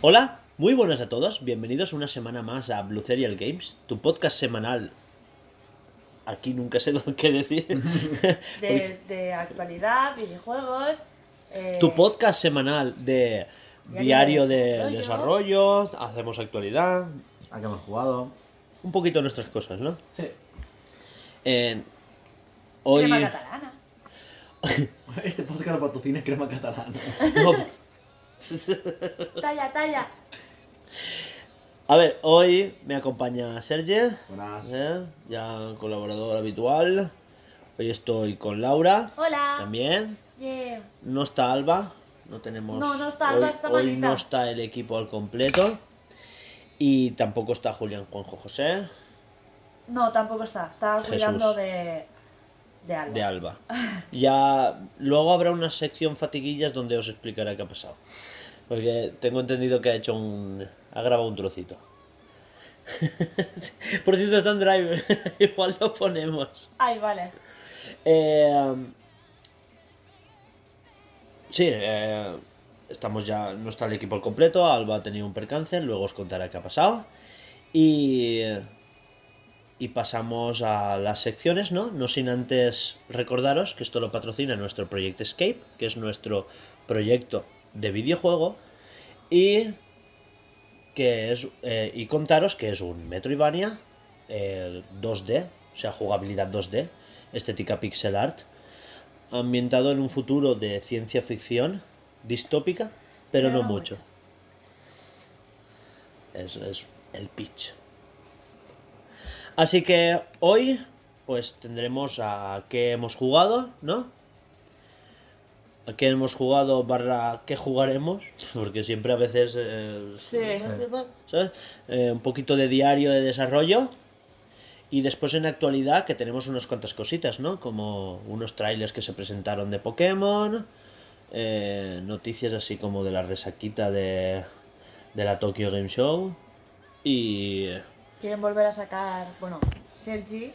Hola, muy buenas a todos, bienvenidos una semana más a Blue Serial Games, tu podcast semanal. Aquí nunca sé qué decir. de, de actualidad, videojuegos. eh, tu podcast semanal de diario Diario de de desarrollo, hacemos actualidad, ¿A qué hemos jugado? un poquito nuestras cosas, ¿no? Sí. Eh, hoy... Crema catalana. Este podcast patrocina Crema Catalana. No, Talla, talla. a ver, hoy me acompaña Sergio, Buenas. ¿eh? ya colaborador habitual. Hoy estoy con Laura, Hola. también. Yeah. No está Alba, no tenemos. No, no está Alba, hoy, está hoy malita. no está el equipo al completo. Y tampoco está Julián Juanjo José No, tampoco está. Estaba Jesús. cuidando de. de algo. de Alba. Ya luego habrá una sección fatiguillas donde os explicaré qué ha pasado. Porque tengo entendido que ha hecho un. ha grabado un trocito. Por cierto, está en drive. Igual lo ponemos. Ay, vale. Eh, sí, eh, estamos ya, no está el equipo al completo, Alba ha tenido un percance, luego os contaré qué ha pasado. Y, y pasamos a las secciones, ¿no? No sin antes recordaros que esto lo patrocina nuestro Project Escape, que es nuestro proyecto de videojuego. Y que es eh, y contaros que es un Metroidvania eh, 2D, o sea, jugabilidad 2D, estética pixel art, ambientado en un futuro de ciencia ficción distópica, pero no Pero no mucho. Es, es el pitch. Así que hoy, pues tendremos a qué hemos jugado, ¿no? A qué hemos jugado barra qué jugaremos, porque siempre a veces... eh, Sí. ¿sabes? Eh, un poquito de diario de desarrollo. Y después en actualidad que tenemos unas cuantas cositas, ¿no? Como unos trailers que se presentaron de Pokémon. Eh, noticias así como de la resaquita de, de la Tokyo Game Show. Y... Quieren volver a sacar. Bueno, Sergi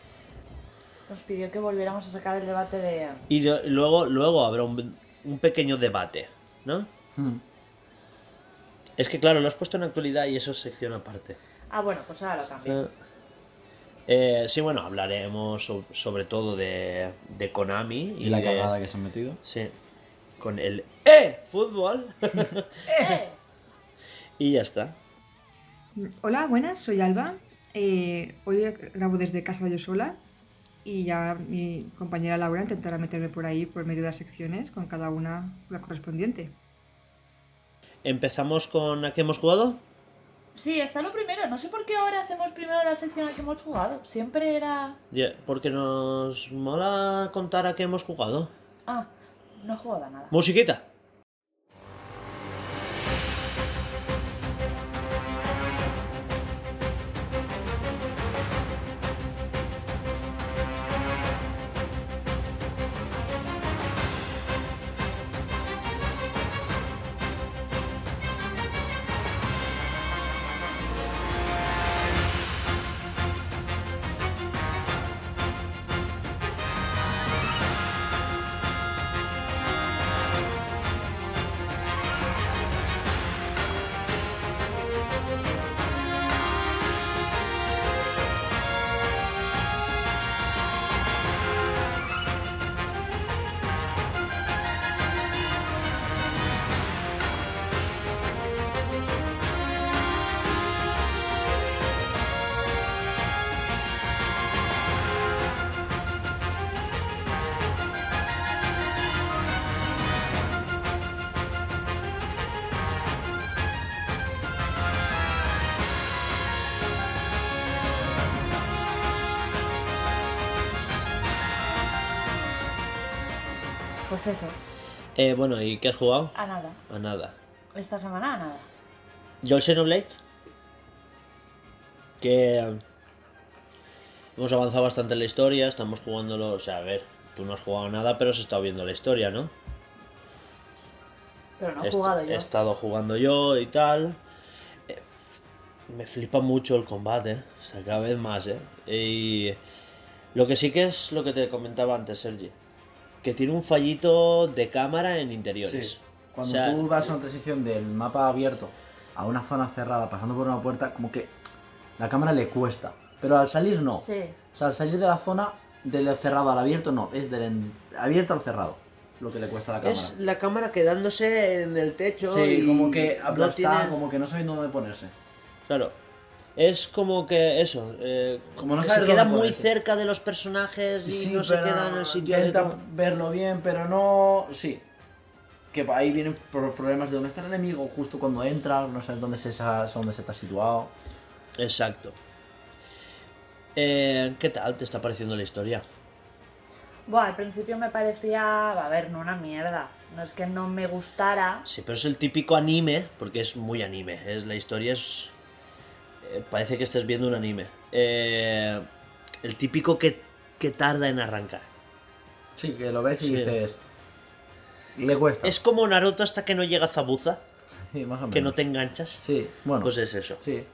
nos pidió que volviéramos a sacar el debate de. Y de- luego, luego habrá un, un pequeño debate, ¿no? Hmm. Es que claro, lo has puesto en actualidad y eso es sección aparte. Ah, bueno, pues ahora lo cambio. Eh, sí, bueno, hablaremos so- sobre todo de, de Konami Y la de- cagada que se han metido. Sí, con el ¡Eh! Fútbol. ¡Eh! y ya está. Hola, buenas, soy Alba. Eh, hoy grabo desde casa yo sola y ya mi compañera Laura intentará meterme por ahí por medio de las secciones con cada una la correspondiente. Empezamos con a qué hemos jugado. Sí, está lo primero. No sé por qué ahora hacemos primero la sección a la que hemos jugado. Siempre era. Porque nos mola contar a qué hemos jugado. Ah, no he a nada. Musiquita. Pues eso, Eh, bueno, ¿y qué has jugado? a nada. A nada. Esta semana a nada. Yo el Xenoblade. Que eh, hemos avanzado bastante en la historia, estamos jugándolo. O sea, a ver, tú no has jugado nada, pero has estado viendo la historia, ¿no? Pero no he Est- jugado yo. He estado jugando yo y tal. Eh, me flipa mucho el combate, o sea, cada vez más, ¿eh? Y lo que sí que es lo que te comentaba antes, Sergi, que tiene un fallito de cámara en interiores. Sí. Cuando O sea, tú vas a una transición del mapa abierto a una zona cerrada pasando por una puerta, como que la cámara le cuesta. Pero al salir no. Sí. O sea, al salir de la zona del cerrado al abierto no. Es del en- abierto al cerrado. Lo que le cuesta a la cámara. Es la cámara quedándose en el techo Sí, y como que no aplastada, tiene- como que no sabiendo dónde ponerse. Claro. Es como que eso, eh, Como no que se queda muy cerca de los personajes y Sí, no se queda en el sitio Intenta verlo bien, pero no. Sí. Que ahí vienen pro- problemas de dónde está el enemigo, justo cuando entra, no sabes dónde se, dónde se está situado. Exacto. Eh, ¿Qué tal te está pareciendo la historia? Bueno, al principio me parecía, a ver, no una mierda. No es que no me gustara. Sí, pero es el típico anime, porque es muy anime. Es, la historia es. Eh, parece que estés viendo un anime. Eh, el típico que, que tarda en arrancar. Sí, que lo ves y Sí. dices. Le cuesta. Es como Naruto hasta que no llega Zabuza, Sí, más o menos. que no te enganchas. Sí, bueno. Pues es eso. Sí.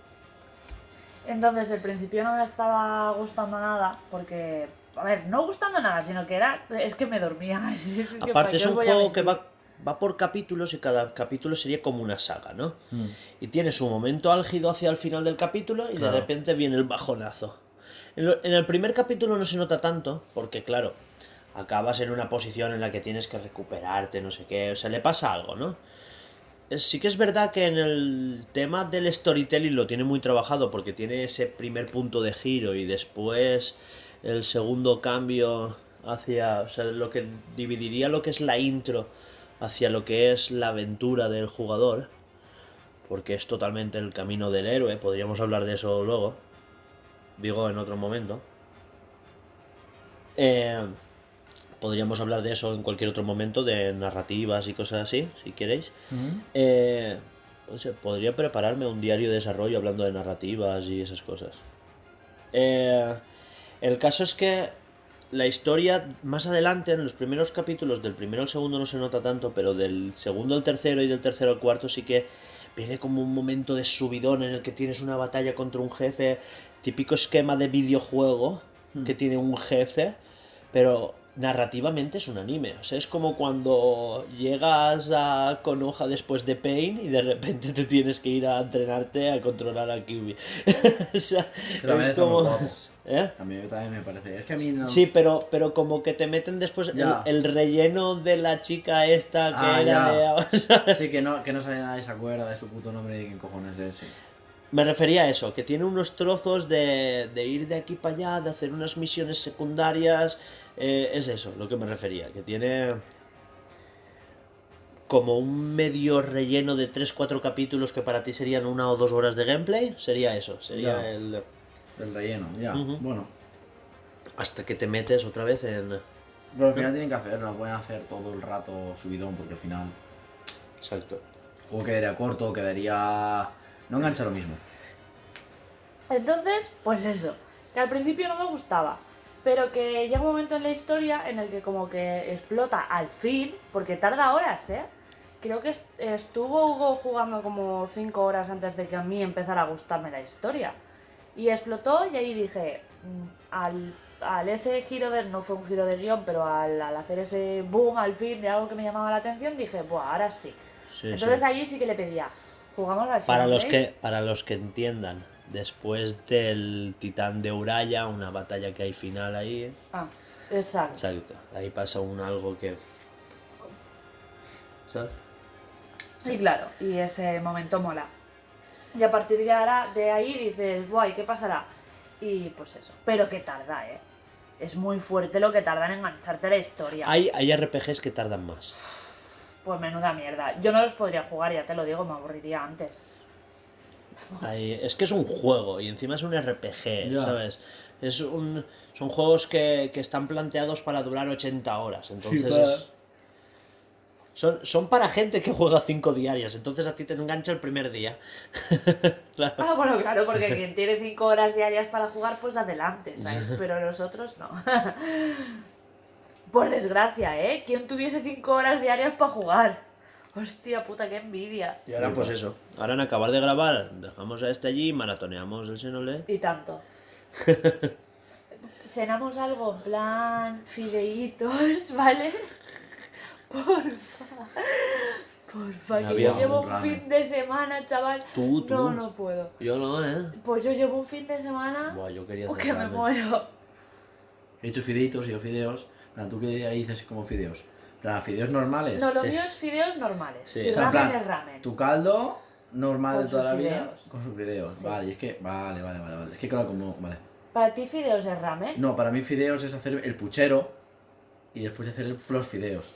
Entonces, al principio no me estaba gustando nada, porque, a ver, no gustando nada, sino que era, es que me dormía. Es que, ¿para Aparte es un juego que va, va por capítulos y cada capítulo sería como una saga, ¿no? Mm. Y tiene su momento álgido hacia el final del capítulo y Claro. de repente viene el bajonazo. En, lo- en el primer capítulo no se nota tanto, porque claro, acabas en una posición en la que tienes que recuperarte, no sé qué, o sea, le pasa algo, ¿no? Eh, Sí que es verdad que en el tema del storytelling lo tiene muy trabajado, porque tiene ese primer punto de giro y después el segundo cambio hacia, o sea, lo que dividiría lo que es la intro hacia lo que es la aventura del jugador porque es totalmente el camino del héroe, podríamos hablar de eso luego, digo en otro momento. Eh, podríamos hablar de eso en cualquier otro momento, de narrativas y cosas así, si queréis. Eh, podría prepararme un diario de desarrollo hablando de narrativas y esas cosas. Eh, el caso es que la historia más adelante, en los primeros capítulos, del primero al segundo no se nota tanto, pero del segundo al tercero y del tercero al cuarto sí que viene como un momento de subidón en el que tienes una batalla contra un jefe, típico esquema de videojuego que tiene un jefe, pero narrativamente es un anime. O sea, es como cuando llegas a Konoha después de Pain y de repente te tienes que ir a entrenarte a controlar a Kyuubi. o sea, es como... ¿Eh? A mí también me parece. Es que a mí no. Sí, pero, pero como que te meten después el, relleno de la chica esta que Ah, era ya. de... Sí, que no, que no sabe nadie se acuerda de su puto nombre y de quién cojones es. Sí. Me refería a eso, que tiene unos trozos de, de ir de aquí para allá, de hacer unas misiones secundarias. Eh, es eso, lo que me refería, que tiene como un medio relleno de 3-4 capítulos que para ti serían una o dos horas de gameplay. Sería eso, sería Ya. el... El relleno, ya. Bueno. Hasta que te metes otra vez en... Pero al final tienen que hacerlo, no pueden hacer todo el rato subidón porque al final Exacto. el juego quedaría corto, quedaría. No engancha lo mismo. Entonces, pues eso, que al principio no me gustaba, pero que llega un momento en la historia en el que como que explota al fin, porque tarda horas, ¿eh? Creo que est- estuvo Hugo jugando como 5 horas antes de que a mí empezara a gustarme la historia. Y explotó y ahí dije, mm, al, al ese giro de, no fue un giro de guion, pero al, al hacer ese boom al fin de algo que me llamaba la atención, dije, buah, ahora sí. Sí, Entonces sí. ahí sí que le pedía, jugamos al Para los, Xenoblade?". que, para los que entiendan, después del titán de Uraya, una batalla que hay final ahí. ¿eh? Ah, exacto. Exacto. Ahí pasa un algo que. ¿Sabes? Sí, claro, y ese momento mola. Y a partir de, ahora, de ahí dices, guay, ¿qué pasará? Y pues eso, pero que tarda, ¿eh? Es muy fuerte lo que tarda en engancharte la historia. Hay, hay RPGs que tardan más. Pues menuda mierda. Yo no los podría jugar, ya te lo digo, me aburriría antes. Es que es un juego y encima es un RPG, Ya. ¿sabes? Es un, son juegos que, que están planteados para durar 80 horas. Entonces es- son, son para gente que juega 5 diarias. Entonces a ti te engancha el primer día. Claro. Ah, bueno, claro, porque quien tiene 5 horas diarias para jugar, pues adelante, ¿sabes? Pero nosotros no. Por desgracia, ¿eh? ¿Quién tuviese 5 horas diarias para jugar? Hostia puta, qué envidia. Y ahora pues eso. Ahora en acabar de grabar, dejamos a este allí, maratoneamos el Xenoblade. Y tanto. Cenamos algo en plan fideitos, ¿vale? Porfa. Porfa, que Había yo llevo un un ramen. fin de semana, chaval. Tú, tú. No, no puedo. Yo no, ¿eh? Pues yo llevo un fin de semana Buah, yo quería o hacer que me ramen. muero. He hecho fideitos y yo fideos. ¿Tú qué ahí dices como fideos? Plan, fideos normales. No, lo Sí. mío es fideos normales. Sí. Y O sea, en ramen plan, es ramen. Tu caldo normal Con de toda sus la vida. fideos. Con sus fideos. Sí. Vale, es que. Vale, vale, vale, vale. Es que claro, como. Vale. ¿Para ti fideos es ramen? No, para mí fideos es hacer el puchero y después hacer el- los fideos.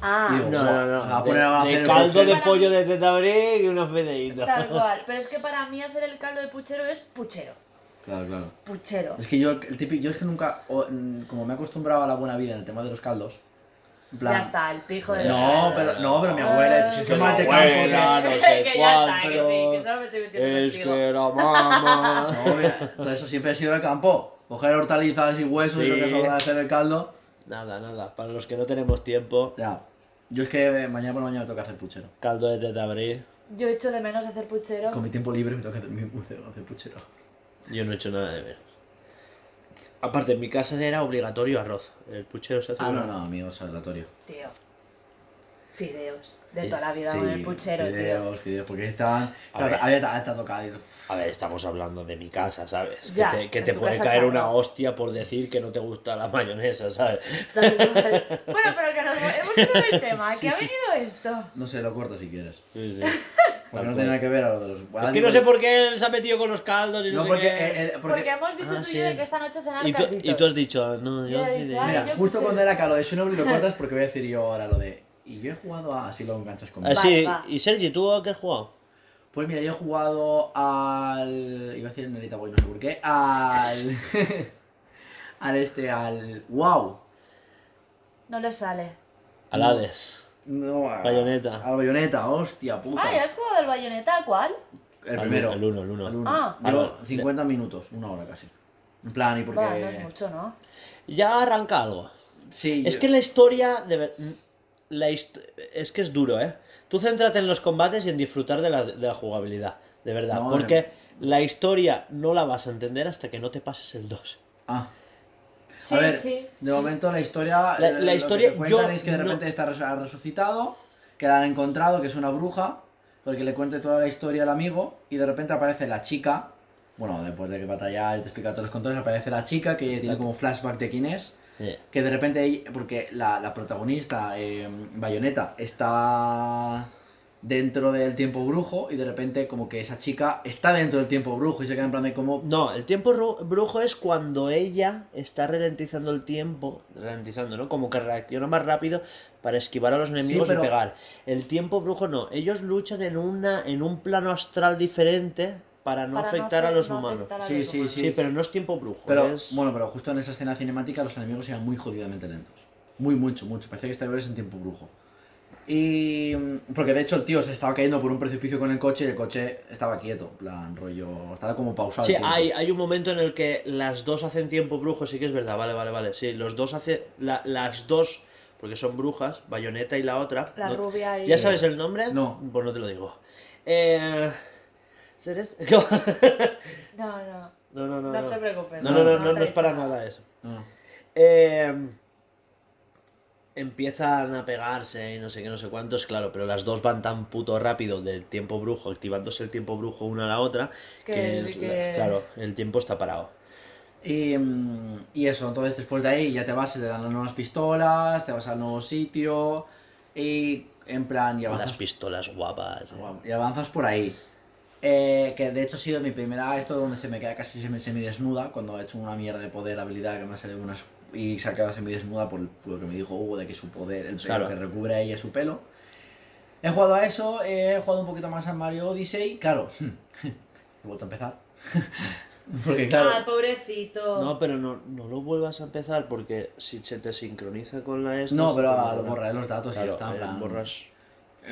Ah, Digo, No, no, se va no. a poner a De, hacer de el caldo de pollo de tetabric y unos fideitos. tal cual. Pero es que para mí hacer el caldo de puchero es puchero. Claro, claro. Puchero. Es que yo, el típico, yo es que nunca, mm, como me he acostumbrado a la buena vida en el tema de los caldos, plan... Ya está, el pijo de No, pero, no, pero mi abuela, si es que más de campo abuela, que... no sé que ya está, que cuánto. sí, que solo me estoy metiendo Es contigo. que la mamá. No, mira, todo eso siempre ha sido del campo. Coger hortalizas y huesos y lo que sobra de hacer el caldo. Nada, nada. Para los que no tenemos tiempo, Ya. Yo es que eh, mañana por la mañana me toca hacer puchero. caldo de tetabric. Yo echo de menos hacer puchero. Con mi tiempo libre me toca hacer puchero. Yo no he hecho nada de menos. Aparte, en mi casa era obligatorio arroz. El puchero se hace Ah, no, no, amigo, es aleatorio. Tío. Fideos. De Sí, toda la vida con el puchero, tío. fideos, fideos, porque estaban... A ver. Había estado tocado. A ver, estamos hablando de mi casa, ¿sabes? Ya, que te, que puede caer una arroz. hostia por decir que no te gusta la mayonesa, ¿sabes? Bueno, pero que nos hemos ido del tema. ¿Qué ha venido esto? No sé, lo corto si quieres. Sí, sí. Porque no tiene nada que ver a lo de los... Es que no sé por qué él se ha metido con los caldos y no, No, sé porque... qué. eh, eh, Porque, porque... hemos dicho Ah, tú y sí. yo de que esta noche cenar y, tú, y tú has dicho, no, yo Ya he dicho, Mira, yo justo cuando era Calo de Shinobi lo cortas porque voy a decir yo ahora lo de... Y yo he jugado a... Así lo enganchas conmigo. Ah, sí, va. y Sergi, ¿tú a qué has jugado? Pues mira, yo he jugado al. Iba a decir Nerita Boy, no sé por qué. Al. al este, al. ¡Wow! No le sale. Al Hades. No, a- Bayonetta. Al bayoneta, hostia puta. Ah, ¿ya has jugado del bayoneta? ¿Cuál? El Al primero. el uno, el uno. Al uno. Ah. Llevo Ah, 50 minutos, una hora casi. En plan, y porque. Va, no es mucho, ¿no? Ya arranca algo. Sí, Es yo- que la historia de ver- la hist- es que es duro, ¿eh? Tú céntrate en los combates y en disfrutar de la, de la jugabilidad, de verdad. No, porque la historia no la vas a entender hasta que no te pases el 2. Ah. Sí, a ver, sí. de momento la historia. La- eh, la que historia, cuentan yo es que de no- repente está res- ha resucitado, que la han encontrado, que es una bruja, porque le cuente toda la historia al amigo, y de repente aparece la chica. Bueno, después de que batallar y te explica todos los controles, aparece la chica que tiene como flashback de quién es. Que de repente, porque la, la protagonista, eh, Bayonetta, está dentro del tiempo brujo y de repente como que esa chica está dentro del tiempo brujo y se queda en plan de como... No, el tiempo ru- brujo es cuando ella está ralentizando el tiempo, ralentizando, ¿no? Como que reacciona más rápido para esquivar a los enemigos pero- y pegar. El tiempo brujo no, ellos luchan en una en un plano astral diferente para no Para afectar a afe- los no humanos. afectar a Sí, los sí, humanos. Sí, pero no es tiempo brujo, Pero es bueno, pero justo en esa escena cinemática los enemigos eran muy jodidamente lentos. Muy, mucho, mucho. Parecía que estaba en tiempo brujo. Y... mm, Porque de hecho el tío se estaba cayendo por un precipicio con el coche y el coche estaba quieto. En plan, rollo... Estaba como pausado. Sí, hay, hay un momento en el que las dos hacen tiempo brujo, sí que es verdad, vale, vale, vale. Sí, los dos hacen. la- las dos, porque son brujas, Bayonetta y la otra. La no- rubia y... ¿Ya sabes el nombre? No. Pues no te lo digo. Eh. ¿Seres? No, no. No, no, no. No No, te preocupes. no, no, no, no no, no es para nada eso. No. Eh, empiezan a pegarse y no sé qué, no sé cuántos, claro, pero las dos van tan puto rápido del tiempo brujo, activándose el tiempo brujo una a la otra, que, Que- es, que- claro, el tiempo está parado. Y, mm, y eso, entonces después de ahí ya te vas, te dan las nuevas pistolas, te vas al nuevo sitio y en plan y Las avanzas, pistolas guapas. eh. y avanzas por ahí. Eh, que de hecho ha sido mi primera esto donde se me queda casi semi- semidesnuda cuando he hecho una mierda de poder habilidad que me ha salido unas y quedado semidesnuda por, lo que me dijo Hugo de que su poder, el pelo Claro. que recubre a ella su pelo. He jugado a eso, he jugado un poquito más a Mario Odyssey, claro, he vuelto a empezar. Porque claro, Ay, pobrecito. No, pero no, no lo vuelvas a empezar porque si se te sincroniza con la esta. no, pero ah, lo los datos y Claro, ya está. eh, plan. borras.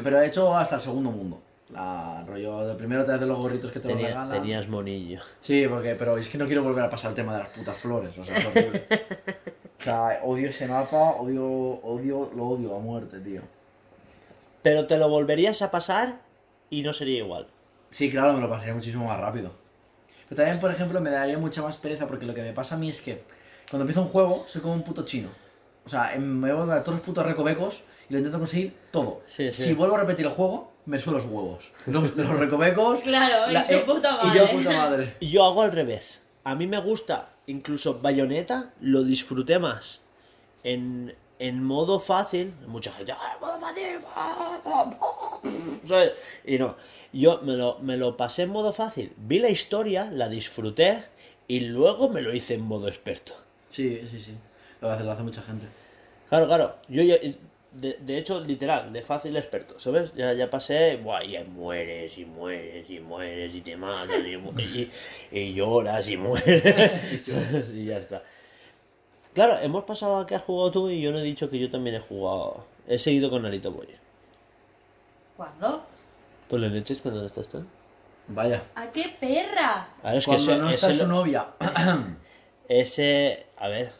Pero he hecho hasta el segundo mundo. La rollo de primero te das de los gorritos que te Tenía- los regalan. tenías monillo. Sí, porque, pero es que no quiero volver a pasar el tema de las putas flores, o sea, es horrible. o sea, odio ese mapa, odio, odio, lo odio a muerte, tío. pero te lo volverías a pasar y no sería igual. Sí, claro, me lo pasaría muchísimo más rápido. Pero también, por ejemplo, me daría mucha más pereza porque lo que me pasa a mí es que cuando empiezo un juego soy como un puto chino. O sea, em- me voy a todos los putos recovecos y lo intento conseguir todo. Sí, sí. Si vuelvo a repetir el juego, me suelo los huevos. Los, los recovecos. Claro, y su puta Y yo, madre. puta madre. Y yo hago al revés. A mí me gusta, incluso Bayonetta, lo disfruté más en, en modo fácil. Mucha gente, "Ah, modo fácil! ¿sabes? Y no, yo me lo, me lo pasé en modo fácil, vi la historia, la disfruté y luego me lo hice en modo experto. Sí, sí, sí. Lo hace, lo hace mucha gente. Claro, claro. Yo ya, de, de hecho, literal, de fácil experto, ¿sabes? Ya, ya pasé, buah, y ahí mueres y mueres y mueres y te matan y, y- y lloras y mueres. y ya está. Claro, hemos pasado a que has jugado tú y yo no he dicho que yo también he jugado. He seguido con Narito Boy. ¿Cuándo? Pues le leches cuando no estás tú. Vaya. ¿A qué perra? A ver, es que Cuando ese, no está ese, su novia. ese- A ver,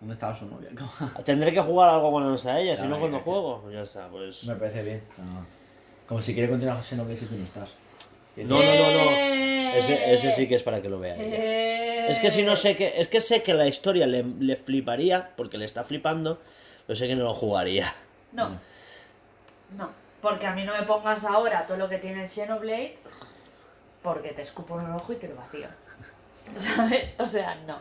¿Dónde estaba su novia? tendré que jugar algo cuando no está ella, si no cuando juego. Pues ya está, pues. Me parece bien. No. Como si quiere continuar Xenoblade si tú no estás. No, no, no, no. Ese, ese sí que es para que lo vea ella. Eh. Es que si no sé que. Es que sé que la historia le, le fliparía, porque le está flipando, pero sé que no lo jugaría. No. No. Porque a mí no me pongas ahora todo lo que tiene el Xenoblade, porque te escupo en el ojo y te lo vacío. ¿Sabes? O sea, no.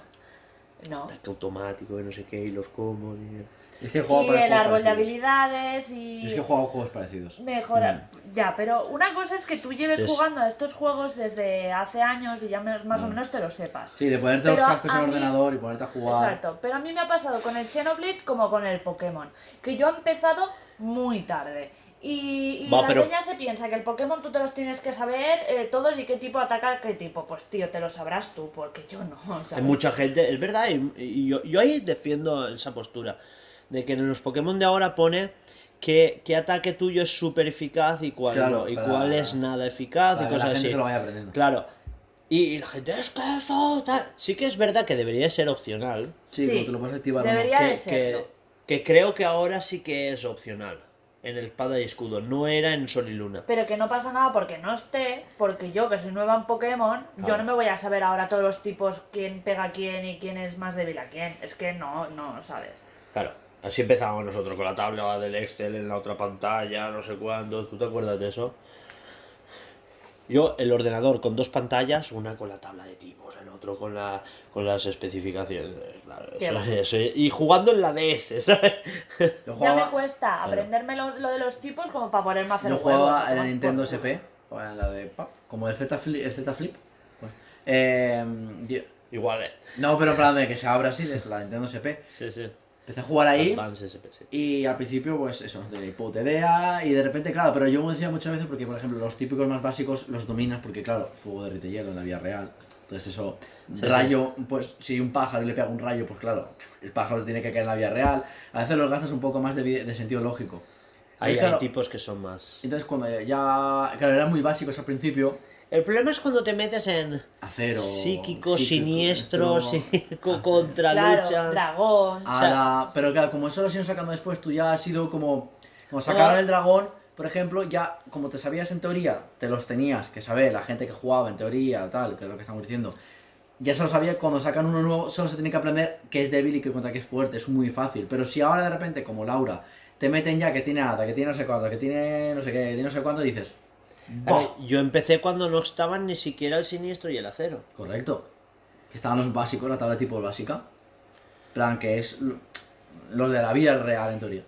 No. Ataque automático y no sé qué, y los combos. y- Es que he jugado Y el árbol de habilidades y. Es que he jugado juegos parecidos. Mejora. Ya, pero una cosa es que tú lleves Este es- jugando a estos juegos desde hace años y ya más o menos te lo sepas. Sí, de ponerte los Pero cascos en el mí- ordenador y ponerte a jugar. Exacto, pero a mí me ha pasado con el Xenoblade como con el Pokémon, que yo he empezado muy tarde. Y, y Va, la pero- peña se piensa que el Pokémon tú te los tienes que saber eh, todos y qué tipo ataca qué tipo. Pues tío, te lo sabrás tú, porque yo no. ¿sabes? Hay mucha gente, es verdad, y, y yo, yo ahí defiendo esa postura. De que en los Pokémon de ahora pone que, qué ataque tuyo es súper eficaz y cuál Claro, no, y para- cuál es nada eficaz Para y que la cosas gente así. se lo vaya aprendiendo. Claro. Y, y la gente, es que eso, tal. Sí que es verdad que debería ser opcional. Sí, Sí, como te lo puedes activar o no. debería- de que, serlo. que, que creo que ahora sí que es opcional. En el espada y escudo. No era en Sol y Luna. Pero que no pasa nada porque no esté, porque yo que soy nueva en Pokémon, yo no me voy a saber ahora todos los tipos quién pega a quién y quién es más débil a quién. Es que no, no, ¿sabes? Claro. Así empezábamos nosotros con la tabla del Excel en la otra pantalla, no sé cuándo. ¿Tú te acuerdas de eso? Yo, el ordenador con dos pantallas, una con la tabla de tipos, el otro con, la, con las especificaciones. Claro, Qué eso- eso- y jugando en la DS, ¿sabes? Yo Ya me cuesta aprenderme lo, lo de los tipos como para ponerme a hacer yo jugaba en la tomar Nintendo por. SP, o en la de como el Z Flip. El Z Flip pues, eh, yo- Igual, ¿eh? no, pero en plan de que se abra así, es la Nintendo SP. Sí, sí. Empecé a jugar ahí Advance SP, sí. y al principio, pues eso, tenía puta idea y de repente, claro, pero yo me decía muchas veces porque, por ejemplo, los típicos más básicos los dominas porque, claro, fuego derrite hielo en la vida real. Entonces eso, Sí, rayo, pues si un pájaro le pega un rayo, pues claro, el pájaro tiene que caer en la vida real. A veces los gastas un poco más de, de sentido lógico. Hay, claro, hay tipos que son más. Entonces cuando ya, claro, eran muy básicos al principio, El problema es cuando te metes en acero, psíquico, psíquico, siniestro, psíquico acero. contra Claro, lucha. dragón. O sea- Hada, pero claro, como eso lo siguen sacando después, tú ya has sido como. Como Ah. el dragón, por ejemplo, ya como te sabías en teoría, te los tenías que saber, la gente que jugaba en teoría, tal, que es lo que estamos diciendo. Ya se lo sabía, cuando sacan uno nuevo, solo se tiene que aprender que es débil y que contra que es fuerte, es muy fácil. Pero si ahora de repente, como Laura, te meten ya que tiene Hada, que tiene no sé cuánto, que tiene no sé qué, que tiene no sé cuánto, dices. Yo empecé cuando no estaban ni siquiera el siniestro y el acero. Correcto. Que estaban los básicos, la tabla de tipo básica. plan, que es lo- los de la vida real en teoría.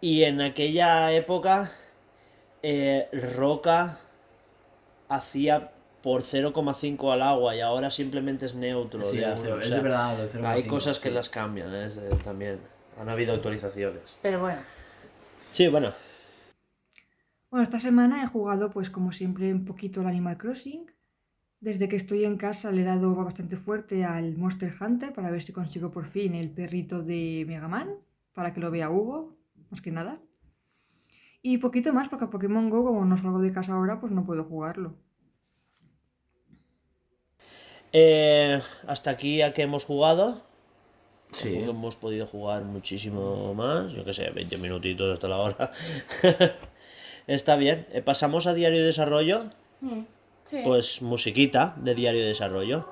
Y en aquella época, eh, Roca hacía por 0,5 al agua y ahora simplemente es neutro. Sí, de uno, o es sea, de verdad. de 0,5, hay cosas que las cambian ¿eh? Eh, también. Han habido actualizaciones. Pero bueno, Sí, bueno. Bueno, esta semana he jugado, pues como siempre, un poquito al Animal Crossing. Desde que estoy en casa le he dado bastante fuerte al Monster Hunter para ver si consigo por fin el perrito de Mega Man, para que lo vea Hugo, más que nada. Y poquito más, porque a Pokémon Go, como no salgo de casa ahora, pues no puedo jugarlo. Eh, hasta aquí a que hemos jugado. Sí. Tampoco hemos podido jugar muchísimo más. Yo que sé, 20 minutitos hasta la hora. Está bien. Eh, Pasamos a diario de desarrollo. Mm, Sí. Pues musiquita de diario de desarrollo.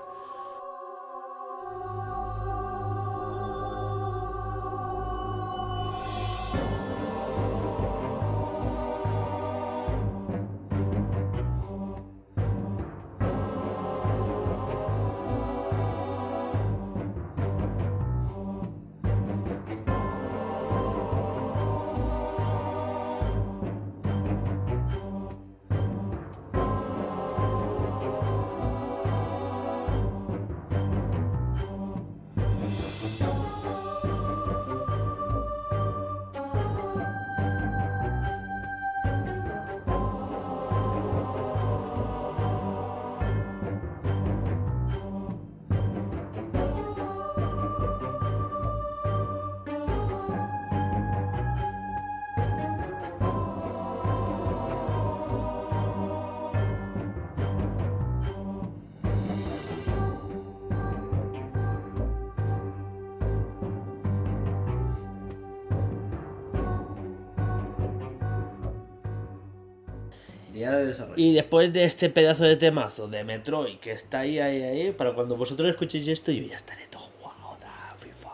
Desarrollo. Y después de este pedazo de temazo de Metroid que está ahí, ahí, ahí, para cuando vosotros escuchéis esto, yo ya estaré todo jugado. da, FIFA.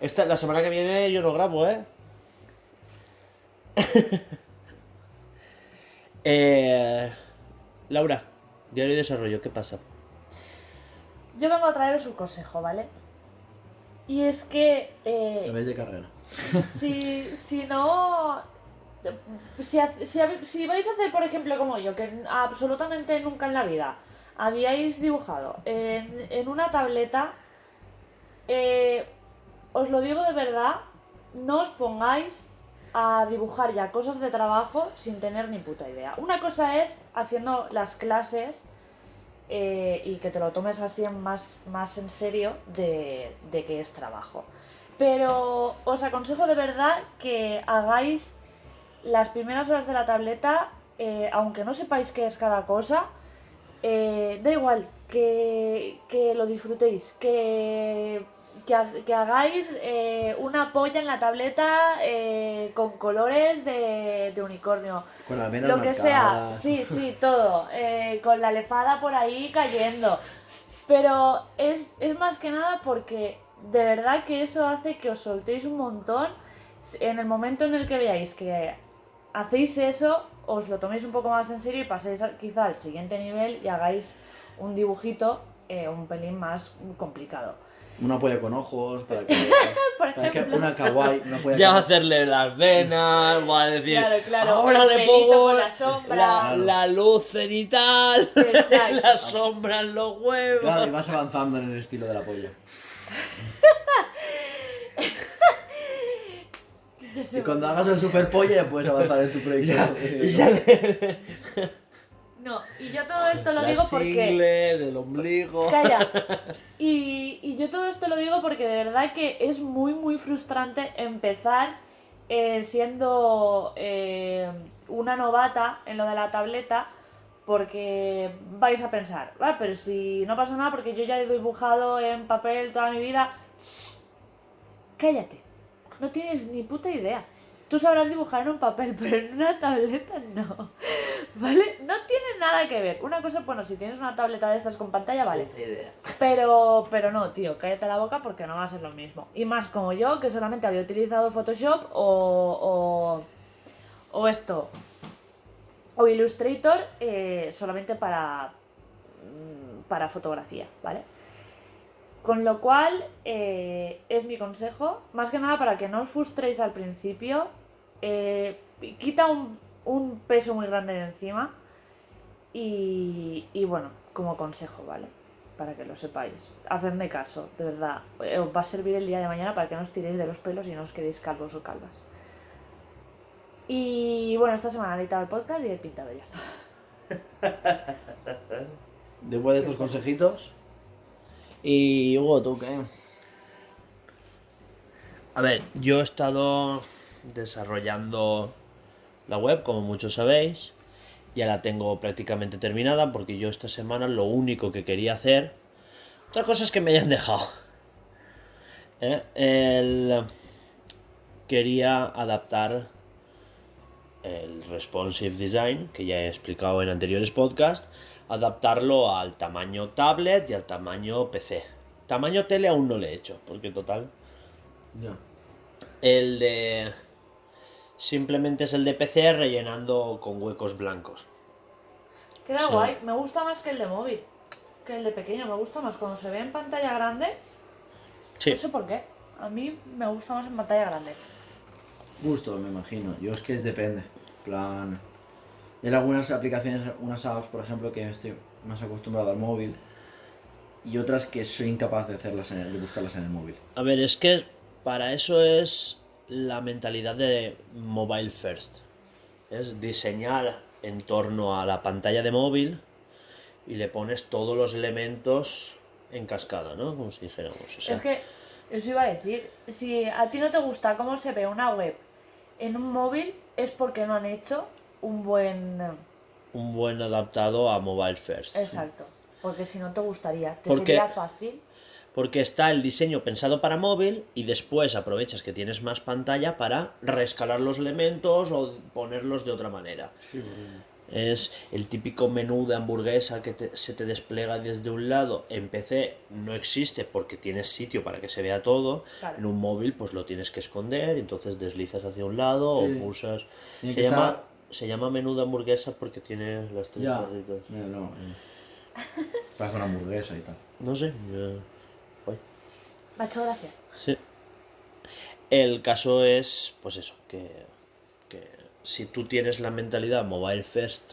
Esta, la semana que viene yo no grabo, ¿eh? eh Laura, diario de desarrollo, ¿qué pasa? Yo vengo a traeros un consejo, ¿vale? Y es que eh, En vez de carrera. si, si no. Si, si, si vais a hacer, por ejemplo, como yo, que absolutamente nunca en la vida habíais dibujado en, en una tableta, eh, os lo digo de verdad, no os pongáis a dibujar ya cosas de trabajo sin tener ni puta idea. Una cosa es haciendo las clases eh, y que te lo tomes así más, más en serio de, de que es trabajo. Pero os aconsejo de verdad que hagáis las primeras horas de la tableta, eh, aunque no sepáis qué es cada cosa, eh, da igual, que, que lo disfrutéis, que, que, ha- que hagáis eh, una polla en la tableta eh, con colores de, de unicornio. Con almenas Lo que sea, sí, sí, todo. con la lefada por ahí cayendo. Pero es, es más que nada porque de verdad que eso hace que os soltéis un montón. En el momento en el que veáis que hacéis eso, os lo toméis un poco más en serio y paséis a- quizá al siguiente nivel y hagáis un dibujito eh, un pelín más complicado. Una polla con ojos, para que. Por para que una kawaii, una polla Ya con- hacerle las venas, voy a decir, Claro, claro, ahora le pongo la sombra. la, la luz cenital, Exacto. la sombra en los huevos. Claro, y vas avanzando en el estilo de la polla. Y cuando hagas el super polla ya puedes avanzar en tu proyecto. Y ya le- No, y yo todo esto lo la digo porque... single, el ombligo. Calla. Y, y yo todo esto lo digo porque de verdad que es muy, muy frustrante empezar eh, siendo eh, una novata en lo de la tableta porque vais a pensar, "Ah, pero si no pasa nada porque yo ya he dibujado en papel toda mi vida. Shh. Cállate. No tienes ni puta idea. Tú sabrás dibujar en un papel, pero en una tableta no. ¿Vale? No tiene nada que ver. Una cosa, bueno, si tienes una tableta de estas con pantalla, vale. Pero, pero no, tío, cállate la boca porque no va a ser lo mismo. Y más como yo, que solamente había utilizado Photoshop o, o, o esto, o Illustrator eh, solamente para, mm, para fotografía, ¿vale? Con lo cual, eh, es mi consejo, más que nada para que no os frustréis al principio, eh, quita un, un peso muy grande de encima y, y bueno, como consejo, ¿vale? Para que lo sepáis. Hacedme caso, de verdad. Eh, Os va a servir el día de mañana para que no os tiréis de los pelos y no os quedéis calvos o calvas. Y bueno, esta semana he editado el podcast y he pintado y ya está. Después de estos consejitos. Y Hugo, ¿tú qué? A ver, yo he estado desarrollando la web, como muchos sabéis. Ya la tengo prácticamente terminada porque yo esta semana lo único que quería hacer... Otra cosa es que me hayan dejado. ¿Eh? El- Quería adaptar el responsive design, que ya he explicado en anteriores podcasts, adaptarlo al tamaño tablet y al tamaño PC. Tamaño tele aún no le he hecho, porque total. Ya. El de. Simplemente es el de PC rellenando con huecos blancos. Queda Sí. guay. Me gusta más que el de móvil. Que el de pequeño. Me gusta más cuando se ve en pantalla grande. Sí. No sé por qué. A mí me gusta más en pantalla grande. Gusto, me imagino. Yo es que depende. En plan. Hay algunas aplicaciones, unas apps, por ejemplo, que estoy más acostumbrado al móvil. Y otras que soy incapaz de hacerlas en el- de buscarlas en el móvil. A ver, es que para eso es la mentalidad de mobile first. Es diseñar en torno a la pantalla de móvil y le pones todos los elementos en cascada, ¿no? Como si dijéramos. O sea, Es que, eso iba a decir, si a ti no te gusta cómo se ve una web en un móvil, es porque no han hecho un buen... un buen adaptado a mobile first. Exacto. Porque si no te gustaría, te Porque- sería fácil. Porque está el diseño pensado para móvil y después aprovechas que tienes más pantalla para reescalar los elementos o ponerlos de otra manera. Es el típico menú de hamburguesa que te- se te despliega desde un lado. En PC no existe porque tienes sitio para que se vea todo. Claro. En un móvil pues lo tienes que esconder, entonces deslizas hacia un lado Sí. o pulsas... Tiene Se llama, se llama menú de hamburguesa porque tiene las tres Ya. barritas. No, no. eh. Con hamburguesa y tal. No sé. ya-. Me ha hecho gracia. Sí. El caso es, pues eso, que, que si tú tienes la mentalidad mobile first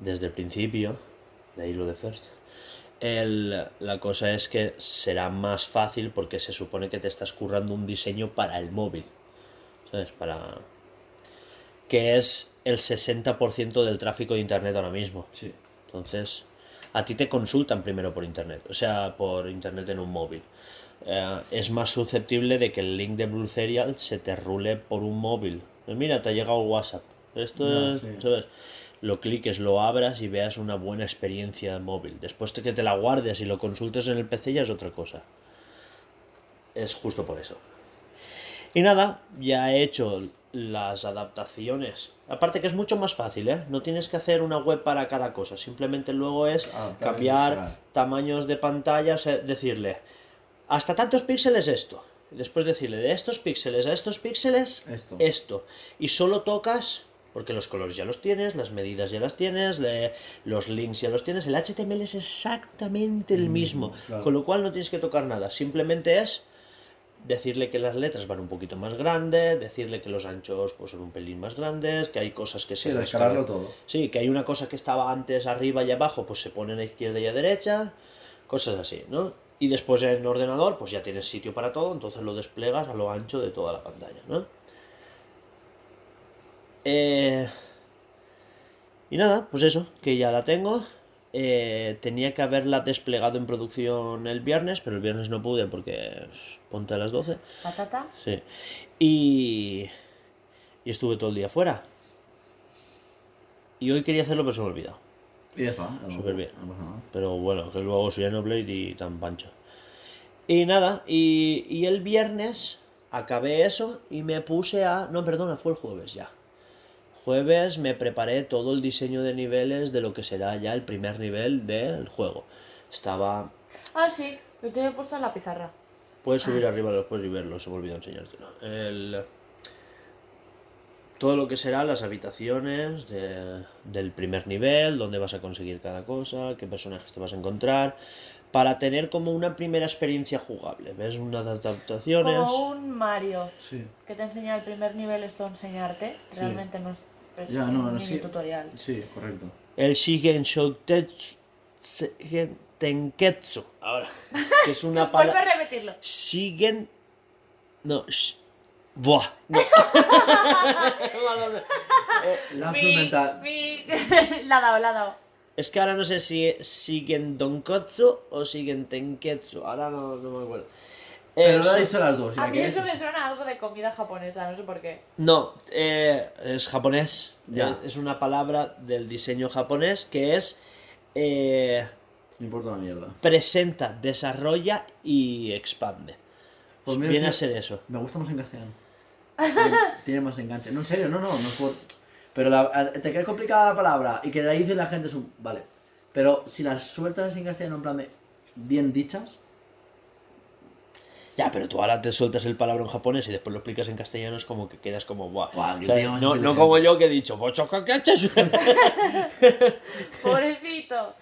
desde el principio, de ahí lo de first, el- la cosa es que será más fácil porque se supone que te estás currando un diseño para el móvil, ¿sabes? Para... que es el 60% del tráfico de internet ahora mismo. Sí. Entonces, a ti te consultan primero por internet, o sea, por internet en un móvil. Eh, es más susceptible de que el link de Blue Serial se te rule por un móvil. Pues mira, te ha llegado WhatsApp. Esto Ya, es, sí. ¿sabes? Lo cliques, lo abras y veas una buena experiencia móvil. Después de que te la guardes y lo consultes en el PC ya es otra cosa. Es justo por eso. Y nada, ya he hecho las adaptaciones. Aparte que es mucho más fácil, ¿eh? No tienes que hacer una web para cada cosa. Simplemente luego es y cambiar tamaños de pantallas, eh, decirle, hasta tantos píxeles esto. Después decirle, de estos píxeles a estos píxeles, Esto. esto. Y solo tocas, porque los colores ya los tienes, las medidas ya las tienes, le- los links ya los tienes. El HTML es exactamente el mismo. claro. Con lo cual no tienes que tocar nada. Simplemente es decirle que las letras van un poquito más grandes, decirle que los anchos pues, son un pelín más grandes, que hay cosas que se Sí, rescalan- todo. Sí, que hay una cosa que estaba antes arriba y abajo, pues se pone a la izquierda y a derecha, cosas así, ¿no? Y después en ordenador, pues ya tienes sitio para todo, entonces lo desplegas a lo ancho de toda la pantalla, ¿no? Eh, Y nada, pues eso, que ya la tengo. Eh, tenía que haberla desplegado en producción el viernes, pero el viernes no pude porque pues, ponte a las 12. Patata. Sí. Y, y estuve todo el día fuera. Y hoy quería hacerlo, pero se me ha olvidado. Y ya está. Súper bien. Pero bueno, que luego soy Xenoblade y tan pancho. Y nada, y, y el viernes acabé eso y me puse a... No, perdona, fue el jueves ya. Jueves me preparé todo el diseño de niveles de lo que será ya el primer nivel del juego. Estaba... Ah, sí, lo tengo puesto en la pizarra. Puedes subir arriba después y verlo, se me olvidó enseñártelo. El... Todo lo que será las habitaciones de- del primer nivel, dónde vas a conseguir cada cosa, qué personajes te vas a encontrar, para tener como una primera experiencia jugable. ¿Ves? Unas adaptaciones. Como un Mario Sí. que te enseña el primer nivel esto a enseñarte. Realmente no es, es Ya, no, un no, mini sí. tutorial. Sí, correcto. El Shigen Shoutetsu Shigen Tenketsu. Ahora, es que es una Vuelve palabra. a repetirlo. Shigen. No, sh- Buah. No. Lapsus Mi- mental. mi- la ha dado, la ha dado. Es que ahora no sé si siguen Donkotsu o siguen Tenketsu. Ahora no, no me acuerdo. Pero Eh, lo ha so- dicho las dos. A mí eso es, me suena a algo de comida japonesa, no sé por qué. No, eh, es japonés. Ya. Eh, Es una palabra del diseño japonés que es eh, Me importa una mierda. presenta, desarrolla y expande. Pues mira, Viene a ser eso. Me gusta más en castellano. tiene, tiene más enganche. No, en serio, no, no, no es por... Pero la- te queda complicada la palabra y que la dice la gente es un... Vale. Pero si las sueltas en castellano en plan de bien dichas, Ya, pero tú ahora te sueltas el palabra en japonés y después lo explicas en castellano, es como que quedas como, buah. O sea, más no, no como yo que he dicho, bocho cacaches, Pobrecito.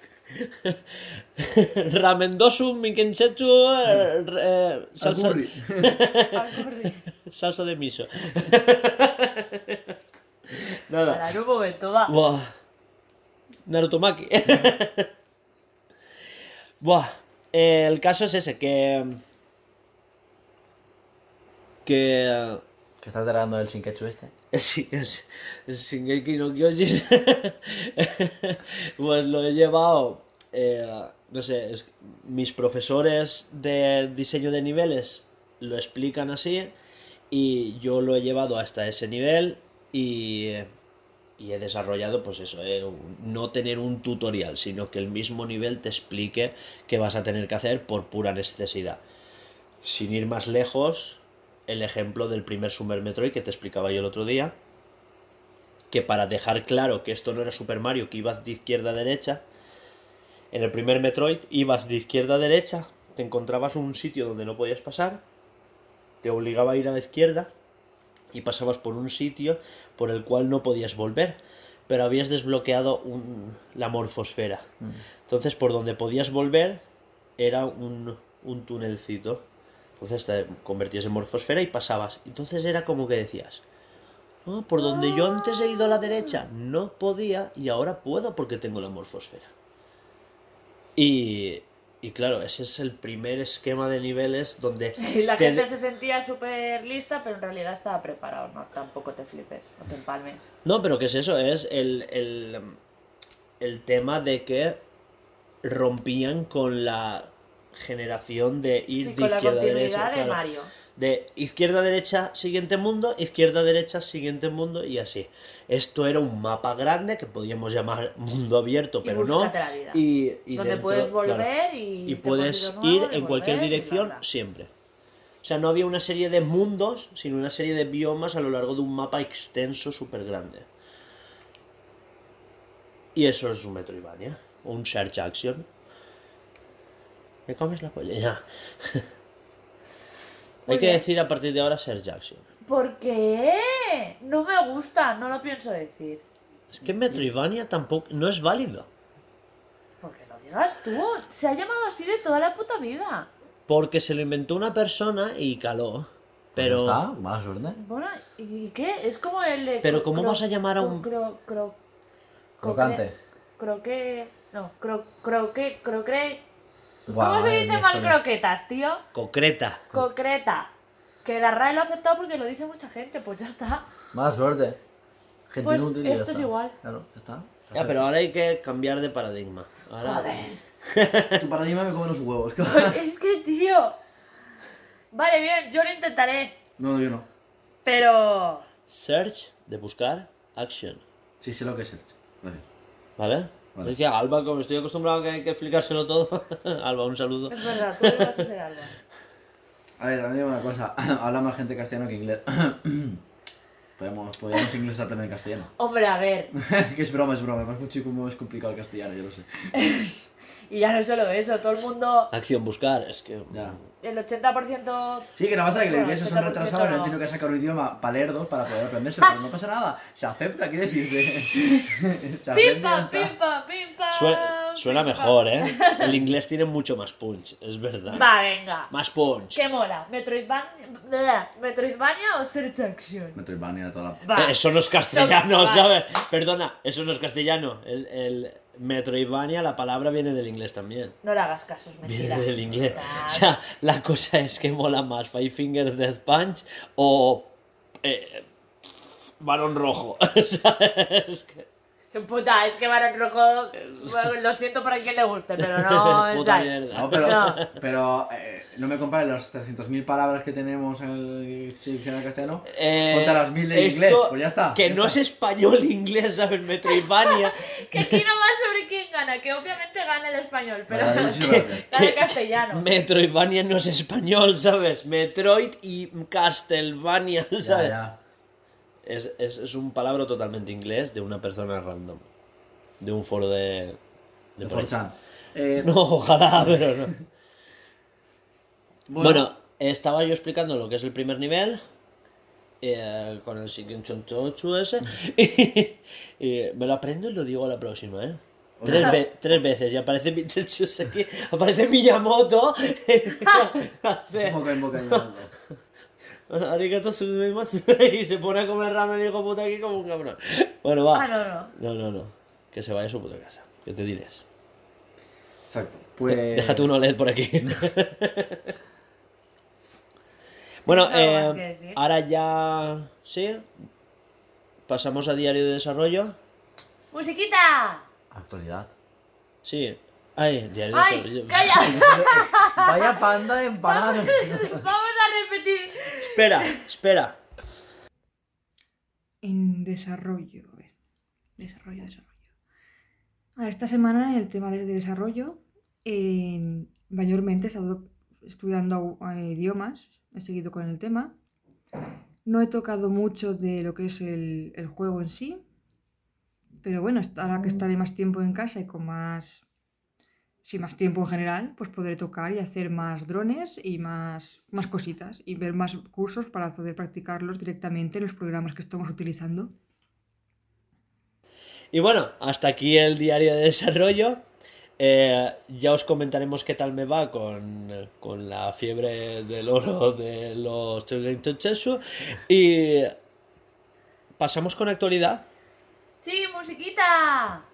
ramendosu, mikensetsu, eh, eh, salsa, salsa de miso. Nada. Para en un momento, va. Buah. Narutomaki. Buah. eh, el caso es ese, que... Que... Que estás derrando del Shinketsu este. Sí, es, Shingeki no Kyojin. pues lo he llevado, eh, no sé, es- mis profesores de diseño de niveles lo explican así y yo lo he llevado hasta ese nivel y, y he desarrollado pues eso, eh, no tener un tutorial, sino que el mismo nivel te explique qué vas a tener que hacer por pura necesidad. Sin ir más lejos, el ejemplo del primer Super Metroid que te explicaba yo el otro día, que para dejar claro que esto no era Super Mario, que ibas de izquierda a derecha, en el primer Metroid ibas de izquierda a derecha, te encontrabas un sitio donde no podías pasar, te obligaba a ir a la izquierda y pasabas por un sitio por el cual no podías volver, pero habías desbloqueado un- la morfosfera. Entonces por donde podías volver era un, un túnelcito. Entonces te convertías en morfosfera y pasabas. Entonces era como que decías, "Ah, por donde yo antes he ido a la derecha no podía y ahora puedo porque tengo la morfosfera. Y, y claro, ese es el primer esquema de niveles donde... Y la te gente se sentía súper lista, pero en realidad estaba preparado. No, tampoco te flipes, no te empalmes. No, pero ¿qué es eso? Es el, el, el tema de que rompían con la generación de ir Sí, de izquierda a derecha. de claro. Mario. De izquierda a derecha, siguiente mundo, izquierda a derecha, siguiente mundo y así. Esto era un mapa grande que podíamos llamar mundo abierto, Y pero no. la vida. Y, y Donde dentro, puedes claro, volver y, y puedes nuevo ir en cualquier bla, dirección bla. siempre. O sea, no había una serie de mundos, sino una serie de biomas a lo largo de un mapa extenso súper grande. Y eso es un Metroidvania, o un Search Action. ¿Me comes la polla? Ya. Hay que decir a partir de ahora Search Action. ¿Por qué? No me gusta, no lo pienso decir. Es que Metroidvania tampoco no es válido. Porque lo digas tú. Se ha llamado así de toda la puta vida. Porque se lo inventó una persona y caló. Pero. Pues está, mala suerte. Bueno, ¿y qué? Es como el de... Pero ¿cómo vas a llamar a cro- un- cro- cro- Crocante. Croque... No, cro, croque... Croque... ¿Cómo se dice mal croquetas, tío? Concreta. Concreta. Que la RAE lo ha aceptado porque lo dice mucha gente, pues ya está. Mala suerte. Gente Pues inútil y ya esto es está. igual. Claro, ya está. Ya, pero ahora hay que cambiar de paradigma. Ahora- Joder. Tu paradigma me come los huevos. es que, tío... Vale, bien, yo lo intentaré. No, yo no. Pero... Search de buscar action. Sí, sé lo que es Search. Gracias. ¿Vale? Vale. Es que a Alba, como estoy acostumbrado a que hay que explicárselo todo. Alba, un saludo. Es verdad, tú ibas a ser algo. A ver, también digo una cosa. Habla más gente castellano que inglés. podemos, podríamos inglés aprender en castellano. Hombre, a ver. que es broma, es broma. Es mucho como es complicado el castellano, yo lo sé. Y ya no solo eso, todo el mundo... Acción buscar, es que. Ya. El 80%... Sí, que no pasa que los ingleses son 80% retrasados y no. han tenido que sacar un idioma para leer dos para poder aprendérselo, pero no pasa nada. Se acepta, quiere decirse. Se Pim pam, está. pim pam, pim pam. Suena, suena pim, mejor, ¿eh? El inglés tiene mucho más punch, es verdad. Va, venga. Más punch. ¿Qué mola? ¿Metroidvania, ¿Metroidvania o Search Action? Metroidvania de toda la... Va. Eh, Eso no es castellano. ¿sabes? Perdona, eso no es castellano. El, el Metroidvania, la palabra viene del inglés también. No le hagas caso, es Viene mentira. del inglés. O sea, la cosa es que mola más Five Fingers Death Punch o. Eh, Varón Rojo. ¿Sabes? Puta, es que Barón Rojo, bueno, lo siento para quien le guste, pero no es Puta mierda. No, pero, No. pero eh, no me compares las 300.000 palabras que tenemos en el diccionario castellano Eh, contra las 1000 de inglés. Pues ya está. Que ya no está. es español inglés, ¿sabes? Metroidvania. Que aquí no va sobre quién gana, que obviamente gana el español, pero gana el castellano. Metroidvania no es español, ¿sabes? Metroid y Castlevania, Ya, ¿sabes? ya. Es, es, es un palabra totalmente inglés de una persona random. De un foro de. De por ahí. 4chan. Eh, No, ojalá, pero no. bueno, Bueno, estaba yo explicando lo que es el primer nivel. eh, con el Shikinchonchochu ese. y me lo aprendo y lo digo a la próxima, ¿eh? Tres, Ojalá. ve- tres veces y aparece aparece Miyamoto. supongo que en boca Arigato gozaimasu, y se pone a comer ramen hijo puta aquí como un cabrón. Bueno, va. Ah, no, no. No, no, no. Que se vaya a su puta casa. Que te dirás. Exacto. Pues. Déjate uno LED por aquí. bueno, ¿Tienes algo más eh, ahora ya. ¿Sí? Pasamos a diario de desarrollo. ¡Musiquita! Actualidad. Sí. Ay, diario de ¡Ay! desarrollo. ¡Calla! Vaya panda de empanadas. Vamos a repetir. Espera, espera. En desarrollo. A ver. Desarrollo, desarrollo. A ver, esta semana en el tema de, de desarrollo, eh, mayormente he estado estudiando eh, idiomas, he seguido con el tema. No he tocado mucho de lo que es el, el juego en sí, pero bueno, ahora que estaré más tiempo en casa y con más, sí, más tiempo en general, pues podré tocar y hacer más drones y más, más cositas y ver más cursos para poder practicarlos directamente en los programas que estamos utilizando. Y bueno, hasta aquí el diario de desarrollo. Eh, ya os comentaremos qué tal me va con, con la fiebre del oro de los Tsugentochesu. Y pasamos con actualidad. ¡Sí, musiquita!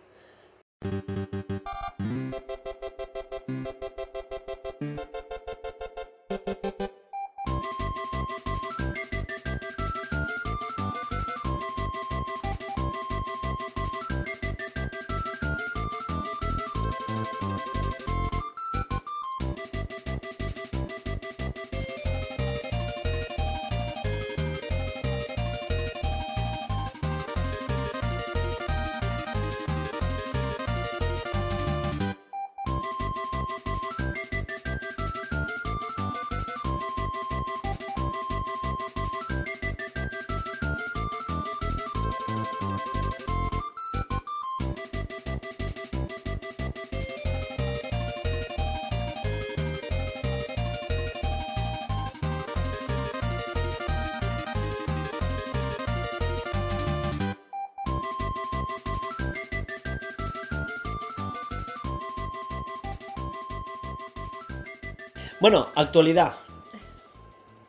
Bueno, actualidad.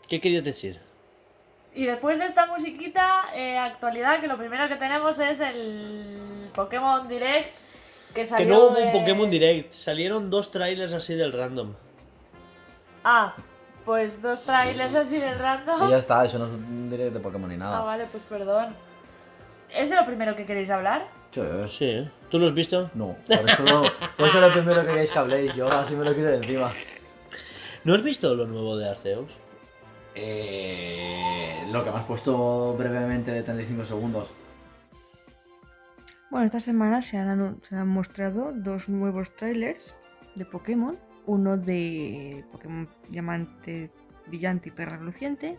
¿Qué querías decir? Y después de esta musiquita, eh, actualidad, que lo primero que tenemos es el Pokémon Direct que Que salió. no hubo un de- Pokémon Direct. Salieron dos trailers así del random. Ah, pues dos trailers así del random. Y ya está, eso no es un directo de Pokémon ni Ah, nada. vale, pues perdón. ¿Es de lo primero que queréis hablar? Sí, es- Sí. ¿tú lo has visto? No, por eso, lo- por eso lo primero que queréis que habléis, yo así me lo quito de encima. ¿No has visto lo nuevo de Arceus? Eh, lo que me has puesto brevemente de 35 segundos. Bueno, esta semana se han, anu- se han mostrado dos nuevos trailers de Pokémon. Uno de Pokémon Diamante Brillante y Perla Reluciente.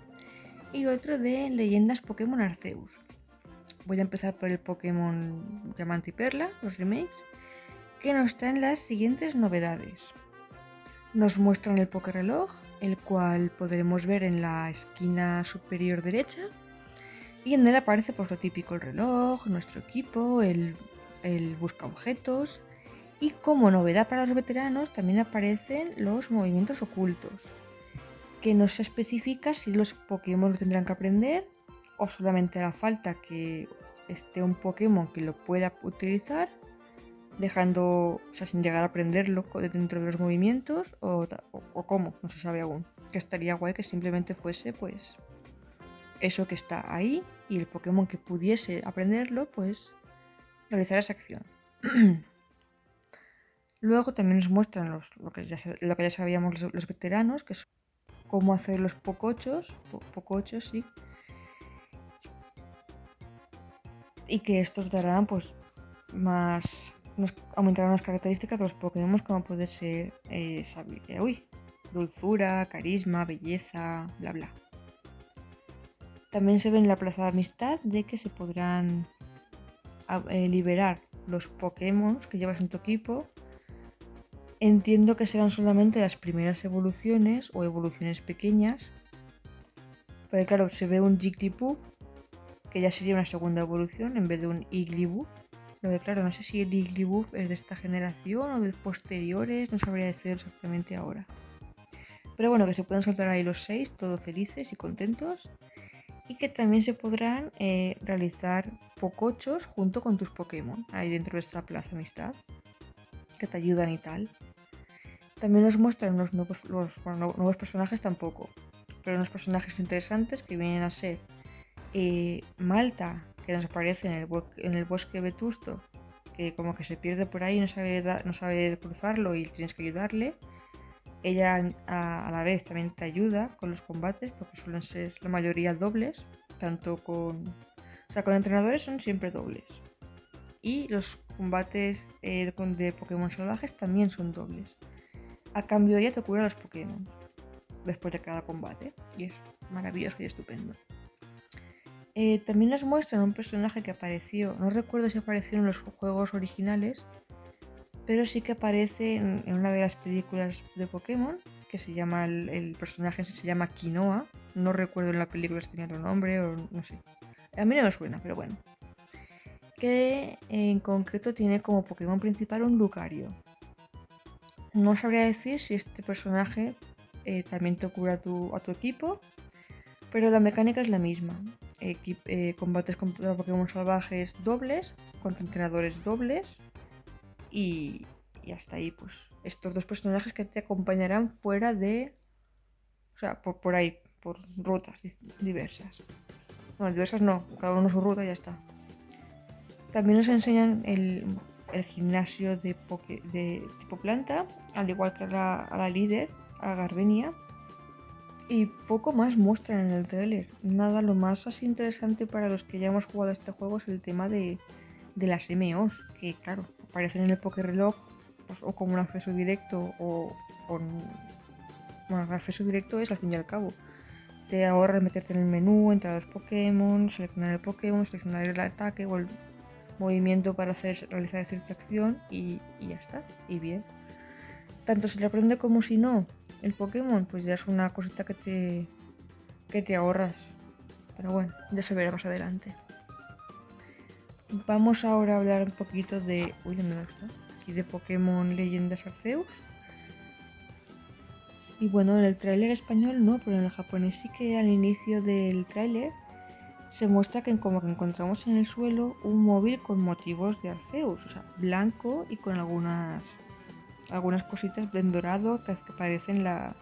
Y otro de Leyendas Pokémon Arceus. Voy a empezar por el Pokémon Diamante y Perla, los remakes, que nos traen las siguientes novedades. Nos muestran el Pokéreloj, el cual podremos ver en la esquina superior derecha. Y en él aparece pues lo típico, el reloj, nuestro equipo, el, el busca objetos. Y como novedad para los veteranos también aparecen los movimientos ocultos. Que no se especifica si los Pokémon lo tendrán que aprender o solamente hará falta que esté un Pokémon que lo pueda utilizar, dejando, o sea, sin llegar a aprenderlo dentro de los movimientos o, o- cómo, no se sabe aún. Que estaría guay que simplemente fuese pues eso que está ahí y el Pokémon que pudiese aprenderlo, pues realizar esa acción. Luego también nos muestran los- lo, que ya, lo que ya sabíamos los, veteranos, que es cómo hacer los pocochos, po- pocochos, sí. Y que estos darán pues más... Nos aumentarán las características de los Pokémon como puede ser eh, uy, dulzura, carisma, belleza, bla bla. También se ve en la plaza de amistad de que se podrán eh, liberar los Pokémon que llevas en tu equipo. Entiendo que serán solamente las primeras evoluciones o evoluciones pequeñas. Porque claro, se ve un Jigglypuff, que ya sería una segunda evolución en vez de un Igglybuff. Lo que claro, no sé si el Igglybuff es de esta generación o de posteriores, no sabría decir exactamente ahora. Pero bueno, que se pueden soltar ahí los seis, todos felices y contentos. Y que también se podrán eh, realizar pocochos junto con tus Pokémon, ahí dentro de esta plaza amistad, que te ayudan y tal. También nos muestran los nuevos, nuevos personajes tampoco, pero unos personajes interesantes que vienen a ser eh, Malta, que nos aparece en el, bosque vetusto, que como que se pierde por ahí, no sabe, no sabe cruzarlo y tienes que ayudarle. Ella a, la vez también te ayuda con los combates, porque suelen ser la mayoría dobles, tanto con... O sea, con entrenadores son siempre dobles. Y los combates eh, de Pokémon salvajes también son dobles. A cambio ella te cura los Pokémon después de cada combate. Y es maravilloso y estupendo. Eh, también nos muestran un personaje que apareció, no recuerdo si apareció en los juegos originales, pero sí que aparece en, una de las películas de Pokémon, que se llama, el, el personaje se llama Quinoa, no recuerdo en la película si tenía otro nombre o no sé. A mí no me suena, pero bueno. Que en concreto tiene como Pokémon principal un Lucario. No sabría decir si este personaje eh, también te cura a tu equipo, pero la mecánica es la misma. Eh, combates contra Pokémon salvajes dobles, contra entrenadores dobles y, y hasta ahí, pues estos dos personajes que te acompañarán fuera de... O sea, por, por ahí, por rutas di- diversas. Bueno, diversas no, cada uno su ruta y ya está. También nos enseñan el, el gimnasio de, de tipo planta, al igual que la, a la líder, a Gardenia. Y poco más muestran en el trailer. Nada, lo más así interesante para los que ya hemos jugado este juego es el tema de, las MOs, que claro, aparecen en el Pokéreloj pues, o como un acceso directo o con... Bueno, el acceso directo es al fin y al cabo. Te ahorra meterte en el menú, entrar a los Pokémon, seleccionar el Pokémon, seleccionar el ataque o el movimiento para hacer, realizar cierta acción y ya está. Y bien. Tanto si le aprende como si no, el Pokémon, pues ya es una cosita que te, que te ahorras. Pero bueno, ya se verá más adelante. Vamos ahora a hablar un poquito de. Uy, ¿dónde está? Aquí de Pokémon Leyendas Arceus. Y bueno, en el tráiler español no, pero en el japonés sí que al inicio del tráiler se muestra que como que encontramos en el suelo un móvil con motivos de Arceus, o sea, blanco y con algunas algunas cositas en dorado que, que parecen la,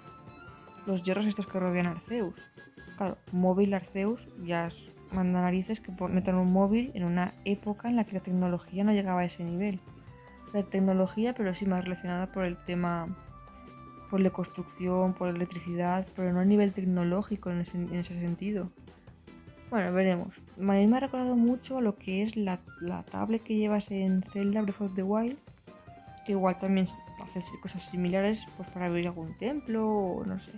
los hierros estos que rodean Arceus. Claro, móvil Arceus ya manda narices que metan un móvil en una época en la que la tecnología no llegaba a ese nivel. La tecnología, pero sí más relacionada por el tema, por la construcción, por electricidad, pero no a nivel tecnológico en ese, en ese sentido. Bueno, veremos. A mí me ha recordado mucho a lo que es la, la tablet que llevas en Zelda Breath of the Wild, que igual también cosas similares pues para abrir algún templo o no sé.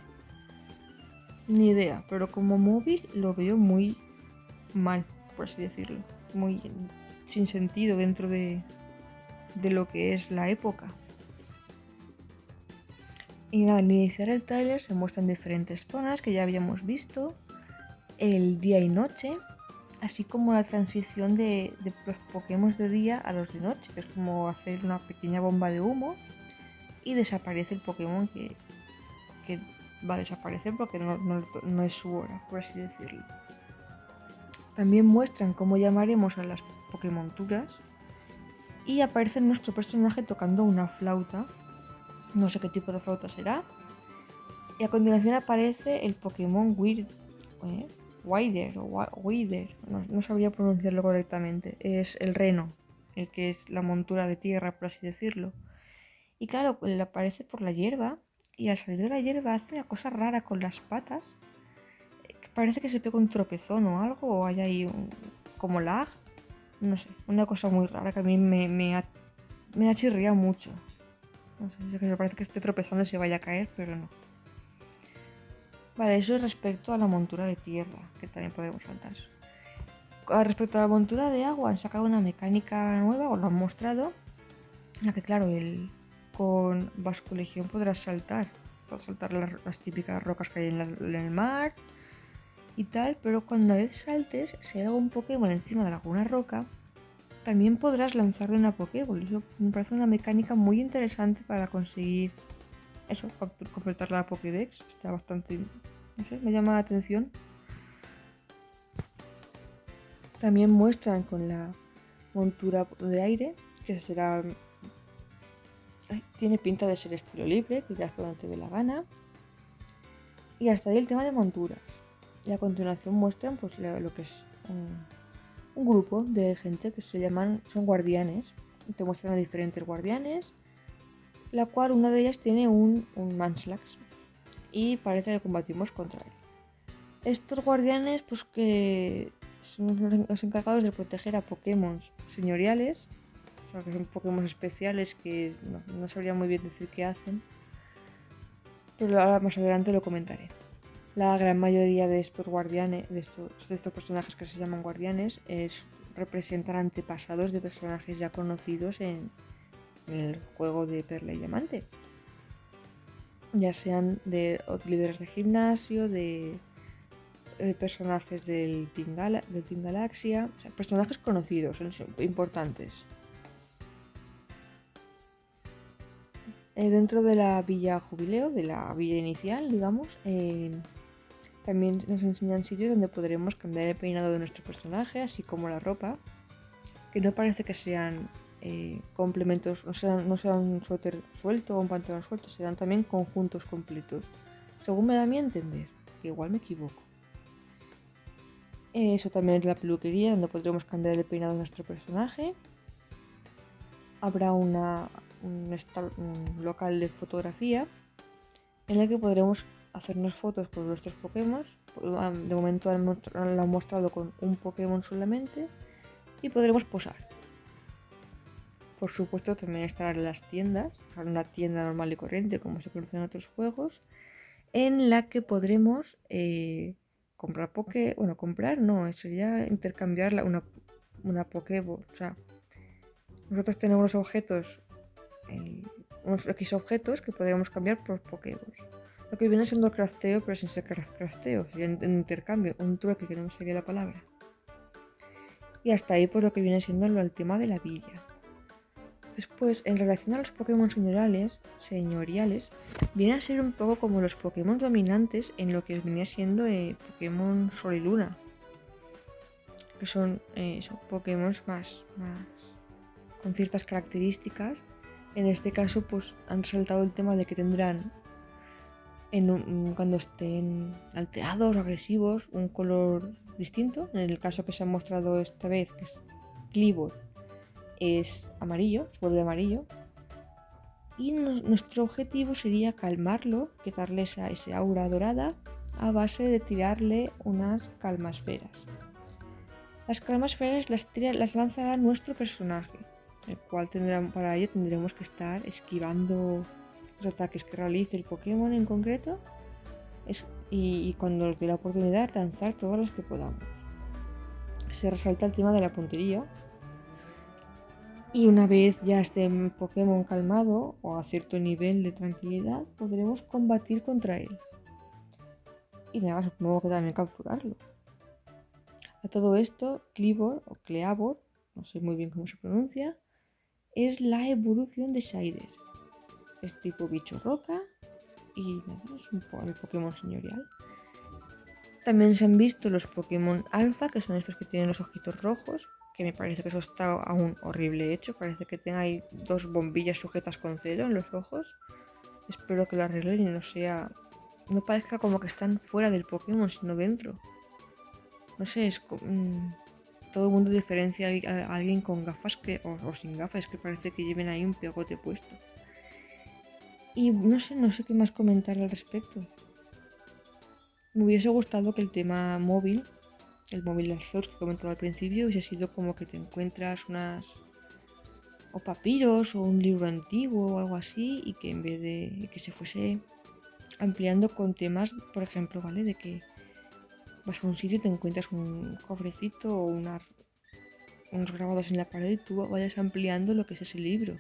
Ni idea, pero como móvil lo veo muy mal, por así decirlo. Muy sin sentido dentro de, de lo que es la época. Y nada, al iniciar el tráiler se muestran diferentes zonas que ya habíamos visto, el día y noche, así como la transición de, de los Pokémon de día a los de noche, que es como hacer una pequeña bomba de humo y desaparece el Pokémon que, que va a desaparecer porque no, no- no es su hora, por así decirlo. También muestran cómo llamaremos a las Pokémonturas y aparece nuestro personaje tocando una flauta, no sé qué tipo de flauta será. Y a continuación aparece el Pokémon Weird, ¿eh? Wider o Wider, no, no sabría pronunciarlo correctamente, es el reno, el que es la montura de tierra, por así decirlo. Y claro, le aparece por la hierba y al salir de la hierba hace una cosa rara con las patas. eh, Parece que se pega un tropezón o algo, o hay ahí un, como lag. No sé, una cosa muy rara que a mí me, me, ha, me ha chirriado mucho. No sé, es que me parece que esté tropezando y se vaya a caer, pero no. Vale, eso es respecto a la montura de tierra, que también podemos saltar. Respecto a la montura de agua, han sacado una mecánica nueva, o lo han mostrado, en la que, claro, el, con basculegión podrás saltar. Saltar las, típicas rocas que hay en, el mar y tal, pero cuando a vez saltes, si hay algún Pokémon encima de alguna roca, también podrás lanzarle una Pokéball. Me parece una mecánica muy interesante para conseguir eso, com- completar la Pokédex. Está bastante, no sé, me llama la atención. También muestran con la montura de aire, que será... tiene pinta de ser estilo libre, es por donde te dé la gana. Y hasta ahí el tema de monturas. Y a continuación muestran pues lo, que es un, grupo de gente que se llaman, son guardianes. Te muestran a diferentes guardianes, la cual una de ellas tiene un, un Manslax. Y parece que combatimos contra él. Estos guardianes, pues que son los encargados de proteger a Pokémon señoriales, o sea, que son Pokémon especiales que no, sabría muy bien decir qué hacen, pero ahora más adelante lo comentaré. La gran mayoría de estos guardianes, de estos, personajes que se llaman guardianes, es, representan antepasados de personajes ya conocidos en, el juego de Perla y Diamante. Ya sean de líderes de gimnasio, de eh, personajes del Team, Gala- del Galaxia, personajes conocidos, importantes. Eh, dentro de la Villa Jubileo, de la villa inicial, digamos, eh, también nos enseñan sitios donde podremos cambiar el peinado de nuestro personaje, así como la ropa, que no parece que sean eh, complementos, no sean, un suéter suelto o un pantalón suelto, serán también conjuntos completos, según me da a mí entender, que igual me equivoco. Eso también es la peluquería, donde podremos cambiar el peinado de nuestro personaje. Habrá una, un, local de fotografía en el que podremos hacernos fotos con nuestros Pokémon. De momento lo han mostrado con un Pokémon solamente y podremos posar. Por supuesto, también estarán las tiendas, o sea, una tienda normal y corriente, como se conoce en otros juegos, en la que podremos eh, comprar Poké. Bueno, comprar no, sería intercambiar una, una Pokéball. O sea, nosotros tenemos unos objetos, el- unos X objetos que podríamos cambiar por Pokéballs. Lo que viene siendo el crafteo, pero sin ser craft- crafteo, sería un intercambio, un trueque, que no me sería la palabra. Y hasta ahí por lo que viene siendo lo- el tema de la villa. Después, en relación a los Pokémon señoriales, señoriales, viene a ser un poco como los Pokémon dominantes en lo que venía siendo eh, Pokémon Sol y Luna. Que son, eh, Pokémon más, más con ciertas características. En este caso, pues han saltado el tema de que tendrán en un- cuando estén alterados o agresivos un color distinto. En el caso que se ha mostrado esta vez, que es Clibor, es amarillo, se vuelve amarillo. Y nuestro objetivo sería calmarlo, que darle esa, ese aura dorada a base de tirarle unas calmasferas. Las calmasferas las lanzará nuestro personaje, el cual tendrá, para ello tendremos que estar esquivando los ataques que realice el Pokémon en concreto y, cuando nos dé la oportunidad lanzar todas las que podamos. Se resalta el tema de la puntería, y una vez ya esté un Pokémon calmado o a cierto nivel de tranquilidad, podremos combatir contra él. Y nada, supongo que también capturarlo. A todo esto, Clibor o Cleavor, no sé muy bien cómo se pronuncia, es la evolución de Shider. Es tipo bicho roca y nada, es un el Pokémon señorial. También se han visto los Pokémon Alpha, que son estos que tienen los ojitos rojos, que me parece que eso está aún horrible hecho. Parece que tenga ahí dos bombillas sujetas con celo en los ojos. Espero que lo arreglen y no sea. No parezca como que están fuera del Pokémon, sino dentro. No sé, es co- mm, todo el mundo diferencia a, alguien con gafas que, o, sin gafas, que parece que lleven ahí un pegote puesto. Y no sé, no sé qué más comentar al respecto. Me hubiese gustado que el tema móvil, el móvil de Arceus que he comentado al principio, hubiese sido como que te encuentras unas. o papiros o un libro antiguo o algo así, y que en vez de. que se fuese ampliando con temas, por ejemplo, ¿vale? De que vas a un sitio y te encuentras un cofrecito o unos grabados en la pared y tú vayas ampliando lo que es ese libro.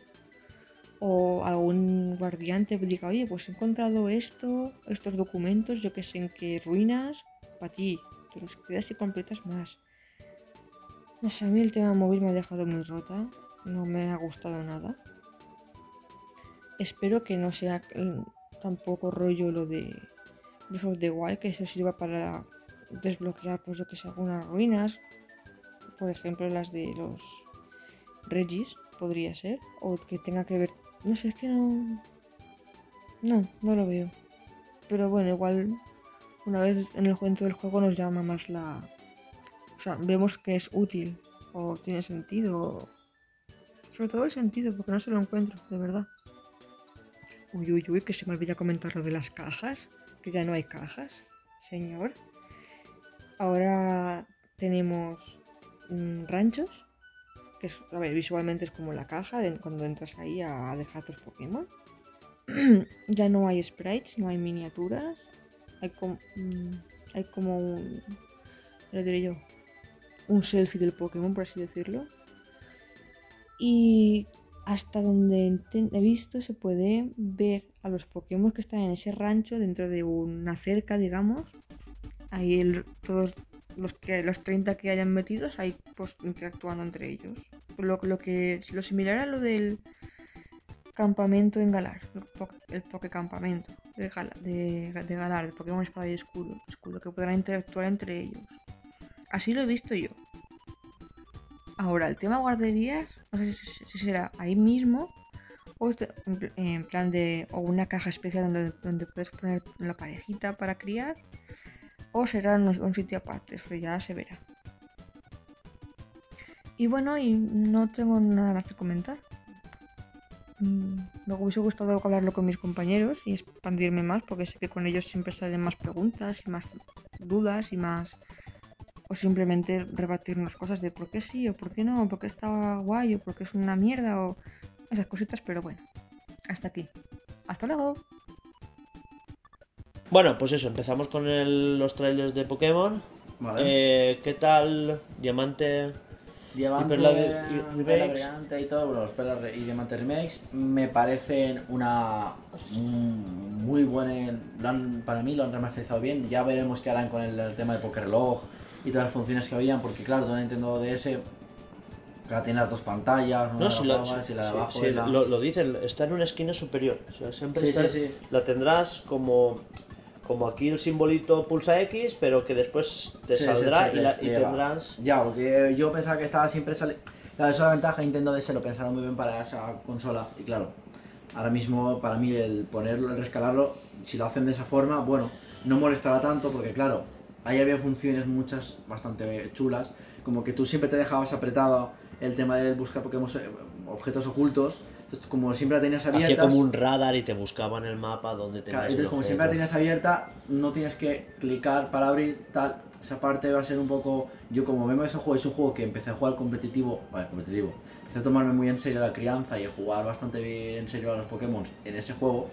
O algún guardián te diga, oye, pues he encontrado esto, estos documentos, yo que sé en qué ruinas, para ti. Te los quedas y completas más. No sé, a mí el tema móvil me ha dejado muy rota. No me ha gustado nada. Espero que no sea mm, tampoco rollo lo de Breath of the Wild, que eso sirva para desbloquear, pues yo que sé, algunas ruinas. Por ejemplo, las de los Regis, podría ser. O que tenga que ver. No sé, es que no. No, no lo veo. Pero bueno, igual una vez en el cuento del juego nos llama más la. O sea, vemos que es útil o tiene sentido. Sobre todo el sentido, porque no se lo encuentro, de verdad. Uy, uy, uy, que se me olvida comentar lo de las cajas. Que ya no hay cajas, señor. Ahora tenemos mm, ranchos. Que a ver, visualmente es como la caja cuando entras ahí a, dejar tus Pokémon. ya no hay sprites, no hay miniaturas. Hay como, hay como un. Lo diré yo. Un selfie del Pokémon, por así decirlo. Y hasta donde he visto se puede ver a los Pokémon que están en ese rancho dentro de una cerca, digamos. Ahí todos los que los 30 que hayan metidos ahí pues interactuando entre ellos. Lo, lo que lo similar a lo del campamento en Galar, el, po- el Pokécampamento de, de, de Galar, de Pokémon Espada y Escudo, escudo, que podrán interactuar entre ellos. Así lo he visto yo. Ahora, el tema guarderías, no sé si, si será ahí mismo o en plan de o una caja especial donde, donde puedes poner la parejita para criar o será en un, sitio aparte, eso ya se verá. Y bueno, y no tengo nada más que comentar. Mm, Me hubiese gustado hablarlo con mis compañeros y expandirme más, porque sé que con ellos siempre salen más preguntas y más dudas y más. O simplemente rebatirnos cosas de por qué sí o por qué no, por qué está guay o por qué es una mierda o esas cositas, pero bueno, hasta aquí. Hasta luego. Bueno, pues eso, empezamos con el- los trailers de Pokémon. Vale. Eh, ¿Qué tal? Diamante. Diamante, y Perla de- y Perla. Brillante y todo, bueno, los y Diamante Remakes me parecen una muy buena. lo han- para mí lo han remasterizado bien. Ya veremos qué harán con el, el tema de Pokerlog y todas las funciones que habían, porque claro, todo Nintendo DS que tiene las dos pantallas, una No, de si lo, abajo y la de sí, abajo sí, la- lo, lo dicen, está en una esquina superior. O sea, siempre Sí, está- sí, sí. la tendrás como, como aquí el simbolito pulsa X, pero que después te Sí, sí, saldrá se y, la- y despliega. tendrás. Ya, porque yo pensaba que estaba siempre sale. Claro, esa es la ventaja de Nintendo DS, lo pensaron muy bien para esa consola. Y claro, ahora mismo para mí el ponerlo, el rescalarlo, si lo hacen de esa forma, bueno, no molestará tanto porque claro, ahí había funciones muchas bastante chulas, como que tú siempre te dejabas apretado el tema del buscar Pokémon eh, objetos ocultos. Entonces, como siempre la tenías abierta. Hacía como un radar y te buscaba en el mapa donde tenías. Claro, entonces, como siempre la tienes abierta, no tienes que clicar para abrir, tal. Esa parte va a ser un poco. Yo, como vengo de ese juego, es un juego que empecé a jugar competitivo. Vale, competitivo. Empecé a tomarme muy en serio la crianza y a jugar bastante bien en serio a los Pokémon en ese juego.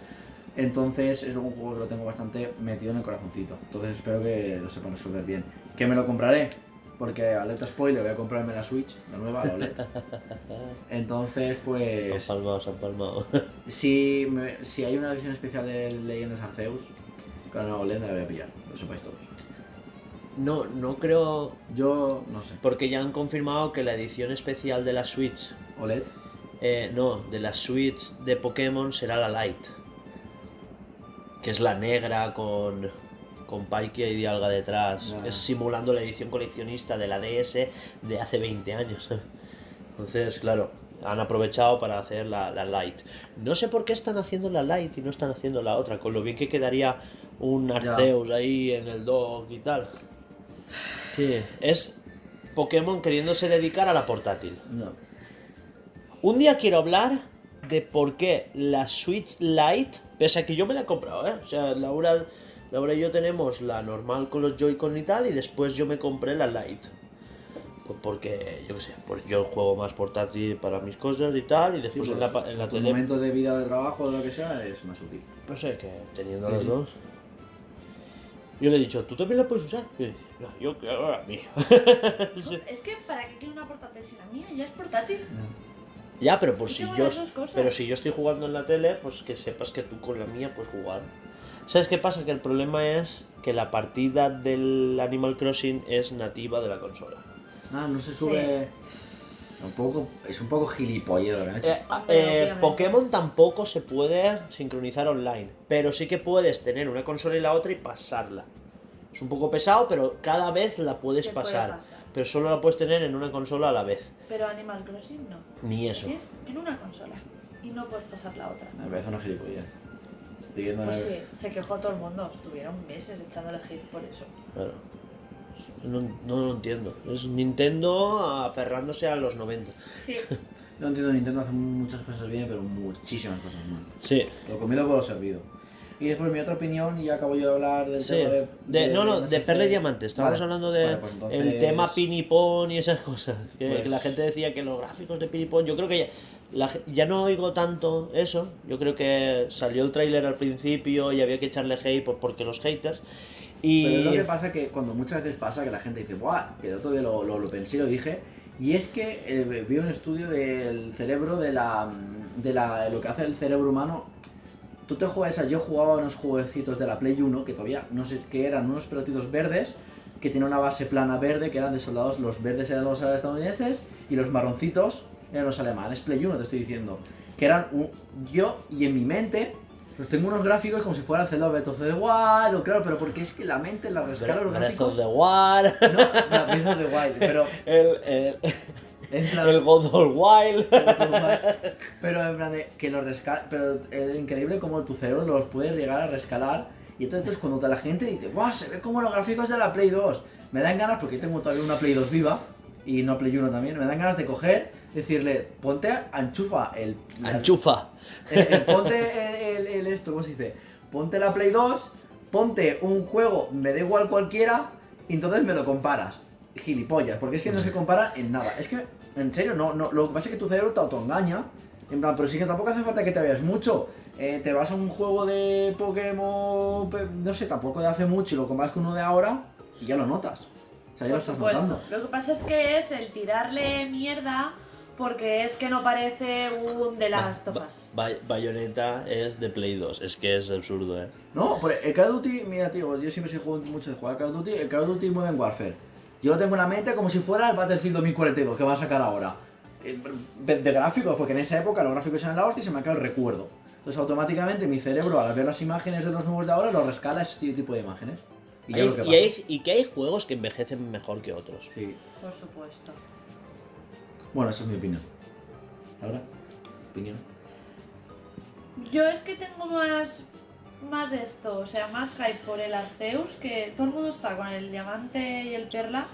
Entonces, es un juego que lo tengo bastante metido en el corazoncito. Entonces, espero que lo sepan resolver bien. ¿Qué me lo compraré? Porque, alerta spoiler, voy a comprarme la Switch, la nueva, la OLED. Entonces, Se pues. han palmado, se han palmado. Si, me- si hay una edición especial de Leyendas Arceus, con la OLED me la voy a pillar, lo sepáis todos. No, no creo. Yo no sé. Porque ya han confirmado que la edición especial de la Switch. OLED. eh, no, de la Switch de Pokémon será la Light. Que es la negra con. Con Palkia y Dialga detrás. Es simulando la edición coleccionista de la DS de hace 20 años. Entonces, claro, han aprovechado para hacer la, la Light. No sé por qué están haciendo la Light y no están haciendo la otra. Con lo bien que quedaría un Arceus ahí en el dock y tal. Sí, es. Pokémon queriéndose dedicar a la portátil. No. Un día quiero hablar de por qué la Switch Lite, pese a que yo me la he comprado, ¿eh? O sea, Laura, Laura y yo tenemos la normal con los Joy-Con y tal, y después yo me compré la Lite. Pues porque, yo qué sé, pues yo juego más portátil para mis cosas y tal, y Sí, después pues, en la, pa- en la tu tele, momento de vida de trabajo o lo que sea es más útil. no sé, que teniendo Sí, las sí. dos. Yo le he dicho, ¿tú también la puedes usar? Y dice, no, yo quiero la mía. Sí. Es que para qué quiero una portátil si la mía ya es portátil. Ya, pero por si yo, pero si yo estoy jugando en la tele, pues que sepas que tú con la mía puedes jugar. ¿Sabes qué pasa? Que el problema es que la partida del Animal Crossing es nativa de la consola. Ah, no se sube. Un poco, es un poco gilipollero hecho. Eh, Hombre, eh. Pokémon tampoco se puede sincronizar online, pero sí que puedes tener una consola y la otra y pasarla. Es un poco pesado, pero cada vez la puedes puede pasar. pasar. Pero solo la puedes tener en una consola a la vez. Pero Animal Crossing no. Ni eso. Es en una consola. Y no puedes pasar la otra. Me parece una gilipollez. Pidiendo Pues sí, se quejó todo el mundo. Estuvieron meses echándole hit por eso. Claro. No, no lo entiendo. Es Nintendo aferrándose a los 90. Sí, Yo entiendo Nintendo hace muchas cosas bien, pero muchísimas cosas mal. Sí. Lo comido por lo servido. Y después mi otra opinión, y ya acabo yo de hablar del Sí. tema de, De, no, no, las de Perla y. Diamante. Estábamos Vale. hablando de Vale, pues entonces- el tema Pinipón y esas cosas. Que, Pues- que la gente decía que los gráficos de Pinipón. Yo creo que ya, la ya no oigo tanto eso. Yo creo que salió el tráiler al principio y había que echarle hate por- porque los haters. Y Pero lo que pasa que cuando muchas veces pasa que la gente dice, ¡buah! Que el otro lo, lo, lo pensé y lo dije. Y es que eh, vi un estudio del cerebro, de la, de la. lo que hace el cerebro humano. Tú te juegas a. Yo jugaba unos jueguecitos de la Play 1 que todavía no sé qué eran, unos pelotitos verdes que tienen una base plana verde que eran de soldados. Los verdes eran los estadounidenses y los marroncitos eran los alemanes. Play 1 te estoy diciendo. Que eran un- yo y en mi mente. Pues tengo unos gráficos como si fuera el Zelda Breath of the Wild, o claro, pero porque es que la mente la rescala los Breath of gráficos. the Wild, No, Breath of the Wild, pero el, el, el God of Wild. pero en plan de que los rescala, pero es increíble como tu cerebro los puede llegar a rescalar y entonces cuando la gente dice, ¡guau! Se ve como los gráficos de la Play 2. Me dan ganas, porque yo tengo todavía una Play 2 viva y no Play 1 también, me dan ganas de coger, decirle, ponte, enchufa el, Anchufa. Ponte el, el- esto, ¿cómo se dice? Ponte la Play 2, ponte un juego, me da igual cualquiera, y entonces me lo comparas. Gilipollas, porque es que no se compara en nada. Es que, en serio, no, no, lo que pasa es que tu cerebro te autoengaña. En plan, pero sí que tampoco hace falta que te veas mucho. Eh, te vas a un juego de Pokémon, no sé, tampoco de hace mucho y lo comparas con uno de ahora y ya lo notas. O sea, ya lo por estás supuesto. notando. Lo que pasa es que es el tirarle mierda porque es que no parece un de las tofas. Ba- Bayonetta es de Play 2. Es que es absurdo, eh. No, por el Call of Duty, mira, tío, yo siempre soy juego mucho de jugar Call of Duty, el Call of Duty Modern Warfare. Yo lo tengo en la mente como si fuera el Battlefield 2042 que va a sacar ahora. Eh, De, de gráficos, porque en esa época los gráficos eran la hostia y se me acaba el recuerdo. Entonces automáticamente mi cerebro al ver las imágenes de los nuevos de ahora lo rescala ese tipo de imágenes. Y Hay- que y, hay, y que hay juegos que envejecen mejor que otros. Sí. Por supuesto. Bueno, esa es mi opinión. ¿Ahora? ¿Opinión? Yo es que tengo más más esto, o sea, más hype por el Arceus, que todo el mundo está con el diamante y el perla,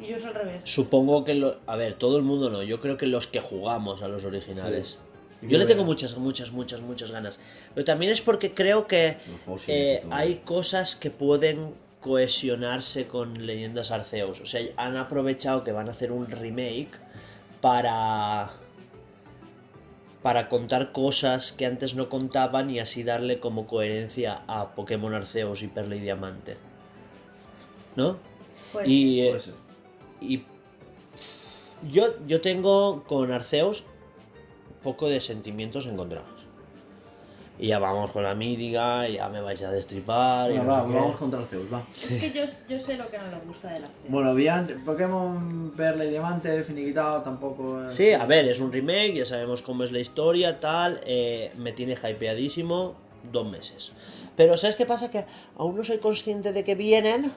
y yo es al revés. Supongo que lo. A ver, todo el mundo no. Yo creo que los que jugamos a los originales. Sí. Yo le tengo muchas, muchas, muchas, muchas ganas. Pero también es porque creo que eh, hay cosas que pueden cohesionarse con Leyendas Arceus. O sea, han aprovechado que van a hacer un remake para. para contar cosas que antes no contaban y así darle como coherencia a Pokémon Arceus y Perla y Diamante. ¿No? Pues y, eh, y yo, yo tengo con Arceus poco de sentimientos encontrados. Y ya vamos con la mítica, y ya me vais a destripar. y Bueno, no va, sé qué. vamos contra Arceus, va. es que yo, yo sé lo que no le gusta del Arceus. Bueno, bien, Pokémon Perla y Diamante, finiquitado, tampoco. es- Sí, a ver, es un remake, ya sabemos cómo es la historia, tal. eh, me tiene hypeadísimo dos meses. Pero ¿sabes qué pasa? Que aún no soy consciente de que vienen.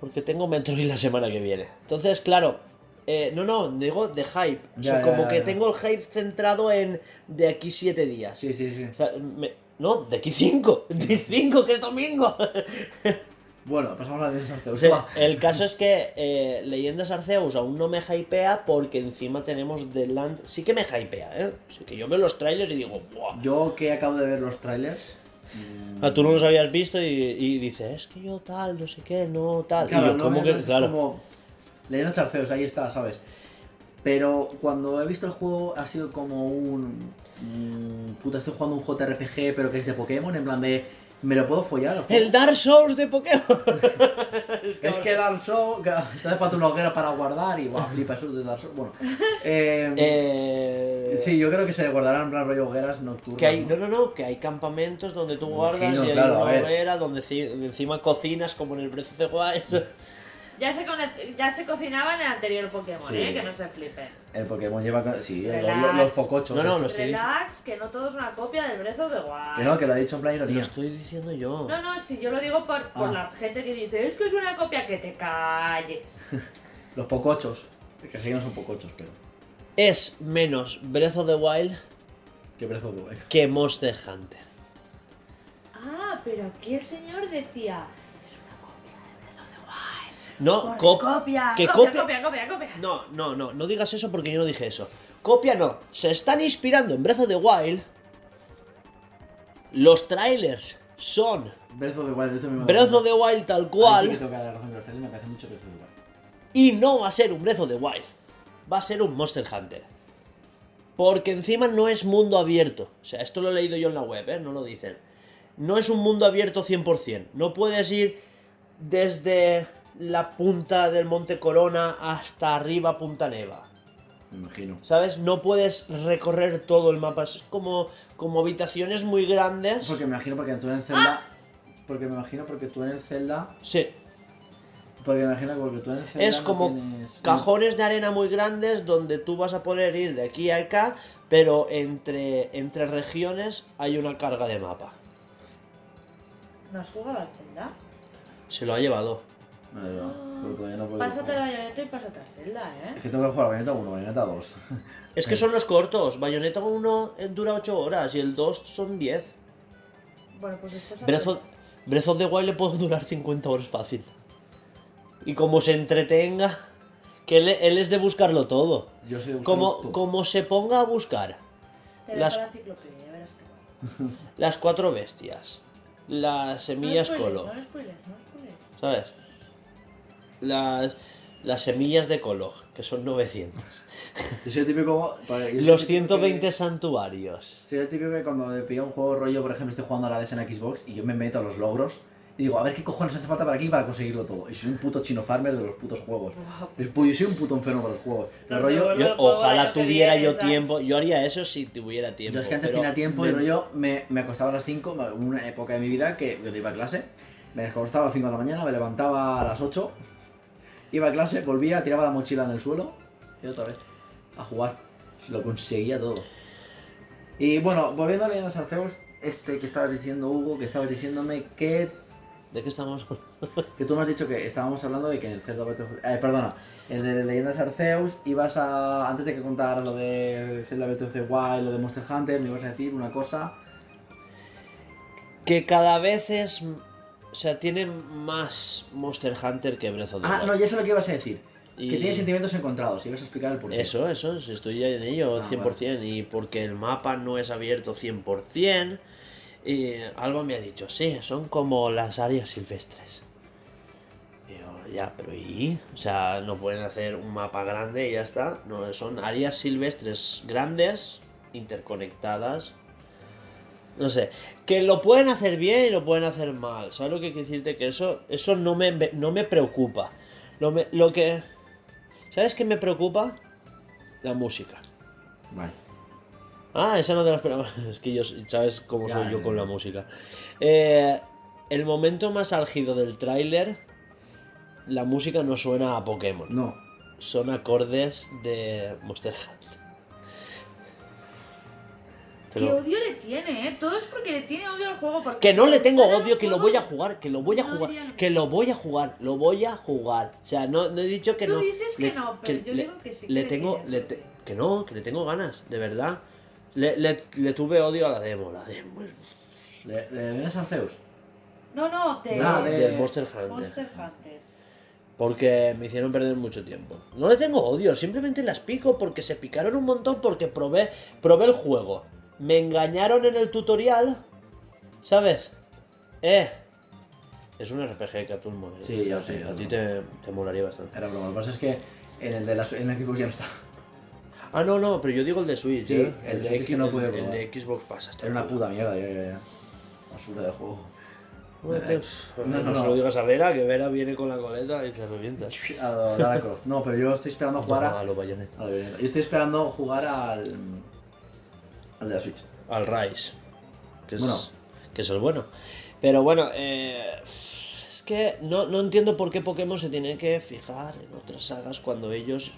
Porque tengo Metroid la semana que viene. Entonces, claro. Eh, no, no, digo de hype. O sea, Ya, ya, como ya, que ya. tengo el hype centrado en de aquí siete días. Sí, sí, sí. O sea, me- no, de aquí cinco. De cinco, que es domingo. Bueno, pasamos a la de Arceus. Sí, el caso es que eh, Leyendas Arceus aún no me hypea porque encima tenemos The Land. Sí que me hypea, ¿eh? Sí que yo veo los trailers y digo, ¡buah! Yo que acabo de ver los trailers. mm, Ah, tú no los habías visto y, y dices, es que yo tal, no sé qué, no tal. Claro, y yo, no Claro. como Leyendas Arceus, ahí está, ¿sabes? Pero cuando he visto el juego ha sido como un... mm, puta, estoy jugando un JRPG pero que es de Pokémon, en plan de... ¿Me lo puedo follar? el Dark Souls de Pokémon. es Es que Dark Souls, que te hace falta una hoguera para guardar y guau, flipa eso de Dark Souls. Bueno, eh, Eh, sí, yo creo que se guardarán plan rollo hogueras nocturnas. Que hay, ¿no? no, no, no, que hay campamentos donde tú guardas imagino, y hay claro, una hoguera donde ci- encima cocinas como en el Breath of the Wild. Ya se, ya se cocinaba en el anterior Pokémon, Sí. ¿eh? Que no se flipen. El Pokémon lleva... Sí, los, Relax. los, los pocochos. No, no, lo diciendo- Relax, que no todo es una copia del Breath of the Wild. Que no, que lo ha dicho en plan lo ironía. estoy diciendo yo. No, no, si yo lo digo por, por Ah. la gente que dice, es que es una copia, que te calles. Los pocochos. Que sí que no son pocochos, pero... Es menos Breath of the Wild Que Breath of the Wild. que Monster Hunter. Ah, pero aquí el señor decía, No, cop- copia, que copia, copia- copia. No, no, no, no digas eso porque yo no dije eso. Copia no. Se están inspirando en Breath of the Wild. Los trailers son Breath of the Wild, esto me Breath of the Wild tal sí cual. tengo que dar la razón, que los trailers me parece mucho Breath of the Wild. Y no va a ser un Breath of the Wild. Va a ser un Monster Hunter. Porque encima no es mundo abierto. O sea, esto lo he leído yo en la web, ¿eh? No lo dicen. No es un mundo abierto 100%. No puedes ir desde la punta del Monte Corona hasta arriba Punta Neva. Me imagino. ¿Sabes? No puedes recorrer todo el mapa. Es como, como habitaciones muy grandes. Porque me imagino porque tú en el Zelda... Porque me imagino porque tú en el Zelda... Sí. Porque me imagino que porque tú en el Zelda Es no como tienes- cajones de arena muy grandes donde tú vas a poder ir de aquí a acá, pero entre, entre regiones hay una carga de mapa. ¿No has jugado al Zelda? Se lo ha llevado. Pero todavía no puedo Pásate jugar. la bayoneta y pásate a Zelda, Es ¿eh? que tengo que jugar Bayonetta 1, Bayonetta 2. Es que son los cortos. Bayonetta 1 dura 8 horas y el 2 son 10. Bueno, pues después... Breath of, Breath of the Wild le puede durar 50 horas fácil. Y como se entretenga, que él, él es de buscarlo todo. Yo soy de Como, todo. como se ponga a buscar Te las- la verás que las cuatro bestias, las semillas no spoilers, colo, No spoilers, no spoilers. ¿sabes? Las, las semillas de colo, que son 900. Yo soy el típico... yo soy Los el típico 120 que- santuarios. Soy el típico que cuando me pilla un juego rollo, por ejemplo, estoy jugando a la DS en Xbox y yo me meto a los logros y digo, a ver qué cojones hace falta para aquí para conseguirlo todo. Y soy un puto chino farmer de los putos juegos. Es pu- Yo soy un puto enfermo para los juegos. Los rollo... Yo- juego ojalá que tuviera yo ¿sabes? tiempo. Yo haría eso si tuviera tiempo. Yo es que antes pero tenía tiempo y me- rollo me, me acostaba a las 5, me- una época de mi vida que yo iba a clase, me acostaba a las 5 de la mañana, me levantaba a las 8, iba a clase, volvía, tiraba la mochila en el suelo y otra vez a jugar. Lo conseguía todo. Y bueno, volviendo a Leyendas Arceus, este que estabas diciendo Hugo, que estabas diciéndome que, ¿De qué estamos? que tú me has dicho que estábamos hablando de que en el Zelda Breath of eh, perdona, el de Leyendas Arceus ibas a antes de que contaras lo de Zelda Breath of the Wild, lo de Monster Hunter, me ibas a decir una cosa que cada vez es. O sea, tiene más Monster Hunter que Breath of the Ah, Wild. no, ya sé lo que ibas a decir. Y- Que tiene sentimientos encontrados, y ibas a explicar el porqué. Eso, eso, estoy en ello Ah, 100%. Y porque el mapa no es abierto 100%. Y Alba me ha dicho, sí, son como las áreas silvestres. Y yo, ya, pero ¿y? O sea, no pueden hacer un mapa grande y ya está. No, son áreas silvestres grandes, interconectadas. No sé, que lo pueden hacer bien y lo pueden hacer mal. ¿Sabes lo que quiero decirte? Que eso, eso no, me, no me preocupa. Lo, me- lo que... ¿Sabes qué me preocupa? La música. Vale. Ah, esa no te la esperaba. Es que yo, ¿sabes cómo Ya, soy yo con la música? Eh, el momento más álgido del tráiler, la música no suena a Pokémon. No. Son acordes de Monster Hunter. Te ¿Qué lo- odio le tiene, eh? Todo es porque le tiene odio al juego. porque Que no le tengo odio, que lo voy a jugar, que lo voy a no jugar, que lo voy a jugar, lo voy a jugar. O sea, no, no he dicho que Tú no. dices que no, pero yo le, digo que sí, que Le le tengo, le te- que no, que le tengo ganas, de verdad. Le, le- le tuve odio a la demo, la demo es ¿Le, le ves a Zeus? No, no, de, Ah, de- Del Monster Hunter. Monster Hunter. Porque me hicieron perder mucho tiempo. No le tengo odio, simplemente las pico porque se picaron un montón porque probé, probé el juego. Me engañaron en el tutorial. ¿Sabes? Eh. Es un RPG que a tú mola. Sí, ya sé, A ya ti te, te molaría bastante. Era broma. Lo que pasa es que en el de la en el Xbox ya no está. Ah, no, no, pero yo digo el de Switch. Sí, ¿eh? el de Switch que no el- pude el, de Xbox pasa. Era una puta mierda, ya, ya, ya. Basura de juego. Vete, No, No, no, se no. lo digas a Vera, que Vera viene con la coleta y te revientas. A Lara. No, pero yo estoy esperando jugar No, a. a lo a. Yo estoy esperando jugar al. Al de la Switch. Al Rise. Que es, Bueno. que es el bueno. Pero bueno, eh, es que no, no entiendo por qué Pokémon se tiene que fijar en otras sagas cuando ellos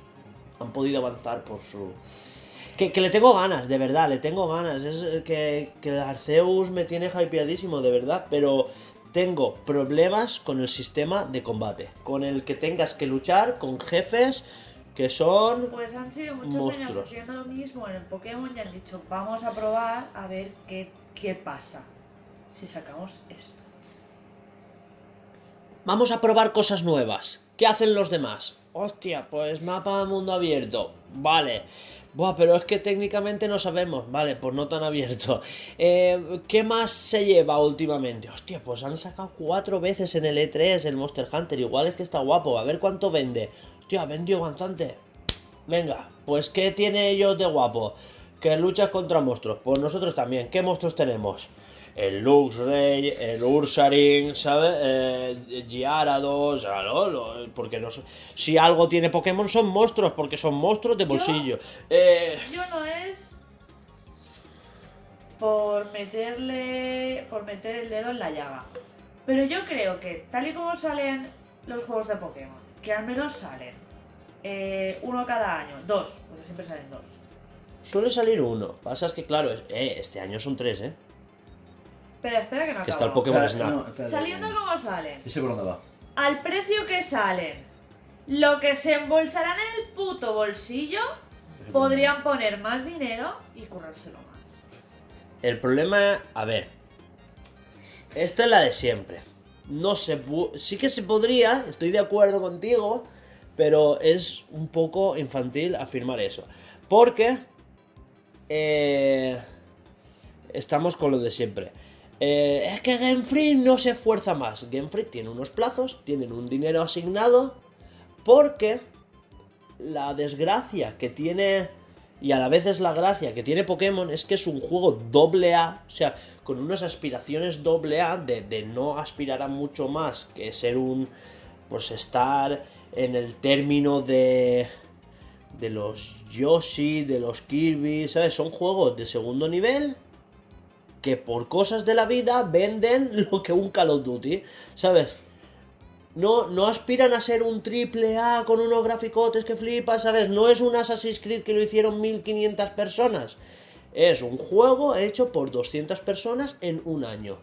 han podido avanzar por su... Que, que le tengo ganas, de verdad, le tengo ganas. Es que, que Arceus me tiene hypeadísimo, de verdad, pero tengo problemas con el sistema de combate. Con el que tengas que luchar con jefes que son... Pues han sido muchos años haciendo lo mismo en el Pokémon y han dicho, vamos a probar a ver qué, qué pasa si sacamos esto. Vamos a probar cosas nuevas. ¿Qué hacen los demás? Hostia, pues mapa mundo abierto. Vale. Buah, pero es que técnicamente no sabemos. Vale, pues no tan abierto. Eh, ¿Qué más se lleva últimamente? Hostia, pues han sacado cuatro veces en el E3 el Monster Hunter. Igual es que está guapo. A ver cuánto vende. Hostia, vendió bastante. Venga, pues ¿qué tiene ellos de guapo? Que luchas contra monstruos. Pues nosotros también. ¿Qué monstruos tenemos? El Luxray, el Ursaring, ¿sabes? Eh, Gyarados, lo- porque no si algo tiene Pokémon son monstruos, porque son monstruos de bolsillo. Eh, Yo no es por meterle por meter el dedo en la llaga. Pero yo creo que tal y como salen los juegos de Pokémon, que al menos salen eh, uno cada año, dos, porque siempre salen dos. suele salir uno. Pasa es que, claro, es- eh, este año son tres, ¿eh? Pero espera que no Que está el acabo. Pokémon Espera, Snap. no, espérate. Saliendo como salen, Yo sé por dónde va. al precio que salen, lo que se embolsarán en el puto bolsillo, podrían poner más dinero y currárselo más. El problema, a ver, esta es la de siempre. No se sí que se podría, estoy de acuerdo contigo, pero es un poco infantil afirmar eso. Porque eh, estamos con lo de siempre. Eh, es que Game Freak no se esfuerza más. Game Freak tiene unos plazos, tienen un dinero asignado, porque la desgracia que tiene y a la vez es la gracia que tiene Pokémon es que es un juego doble A, o sea, con unas aspiraciones doble A de, de no aspirar a mucho más que ser un, pues estar en el término de, de los Yoshi, de los Kirby, ¿sabes? Son juegos de segundo nivel que por cosas de la vida venden lo que un Call of Duty, ¿sabes? No, no aspiran a ser un triple A con unos graficotes que flipas, ¿sabes? No es un Assassin's Creed que lo hicieron 1500 personas. Es un juego hecho por 200 personas en un año.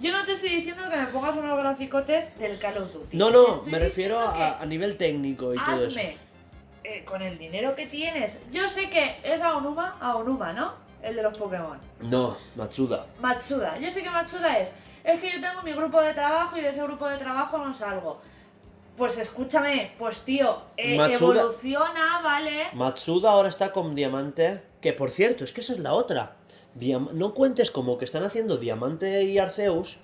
Yo no te estoy diciendo que me pongas unos graficotes del Call of Duty. No, no, me refiero a, a nivel técnico y todo eso. eh, con el dinero que tienes. Yo sé que es Aonuma, Aonuma, ¿no? El de los Pokémon. No, Matsuda. Matsuda. Yo sé que Matsuda es. Es que yo tengo mi grupo de trabajo y de ese grupo de trabajo no salgo. Pues escúchame, pues tío, eh, Matsuda- evoluciona, ¿vale? Matsuda ahora está con Diamante. Que por cierto, es que esa es la otra. Diam- no cuentes como que están haciendo Diamante y Arceus.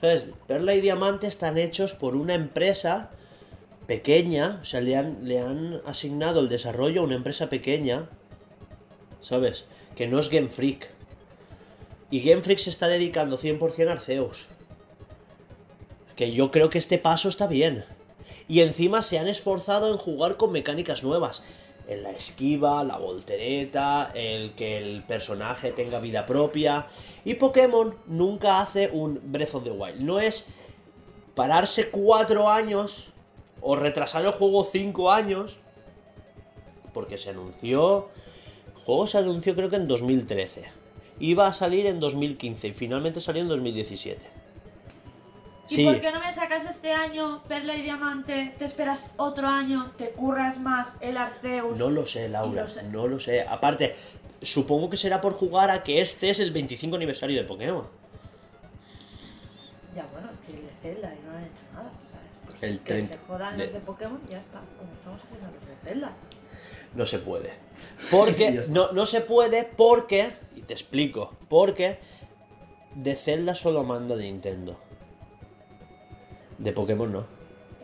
¿Sabes? Perla y Diamante están hechos por una empresa pequeña. O sea, le han, le han asignado el desarrollo a una empresa pequeña. ¿Sabes? Que no es Game Freak. Y Game Freak se está dedicando 100% a Arceus. Que yo creo que este paso está bien. Y encima se han esforzado en jugar con mecánicas nuevas. En la esquiva, la voltereta, el que el personaje tenga vida propia. Y Pokémon nunca hace un Breath of the Wild. No es pararse cuatro años o retrasar el juego cinco años. Porque se anunció. El juego se anunció creo que en 2013. Iba a salir en 2015 y finalmente salió en 2017. ¿Y por qué no me sacas este año Perla y Diamante? Te esperas otro año, te curras más el Arceus. No lo sé, Laura, Lo sé. no lo sé. Aparte, supongo que será por jugar a que este es el 25 aniversario de Pokémon. Zelda y no han hecho nada, ¿sabes? Pues El que 30 se jodan de- los de Pokémon y ya está, como estamos haciendo los de Zelda. No se puede. Porque ya no, no se puede porque, y te explico, porque de Zelda solo manda Nintendo. De Pokémon no.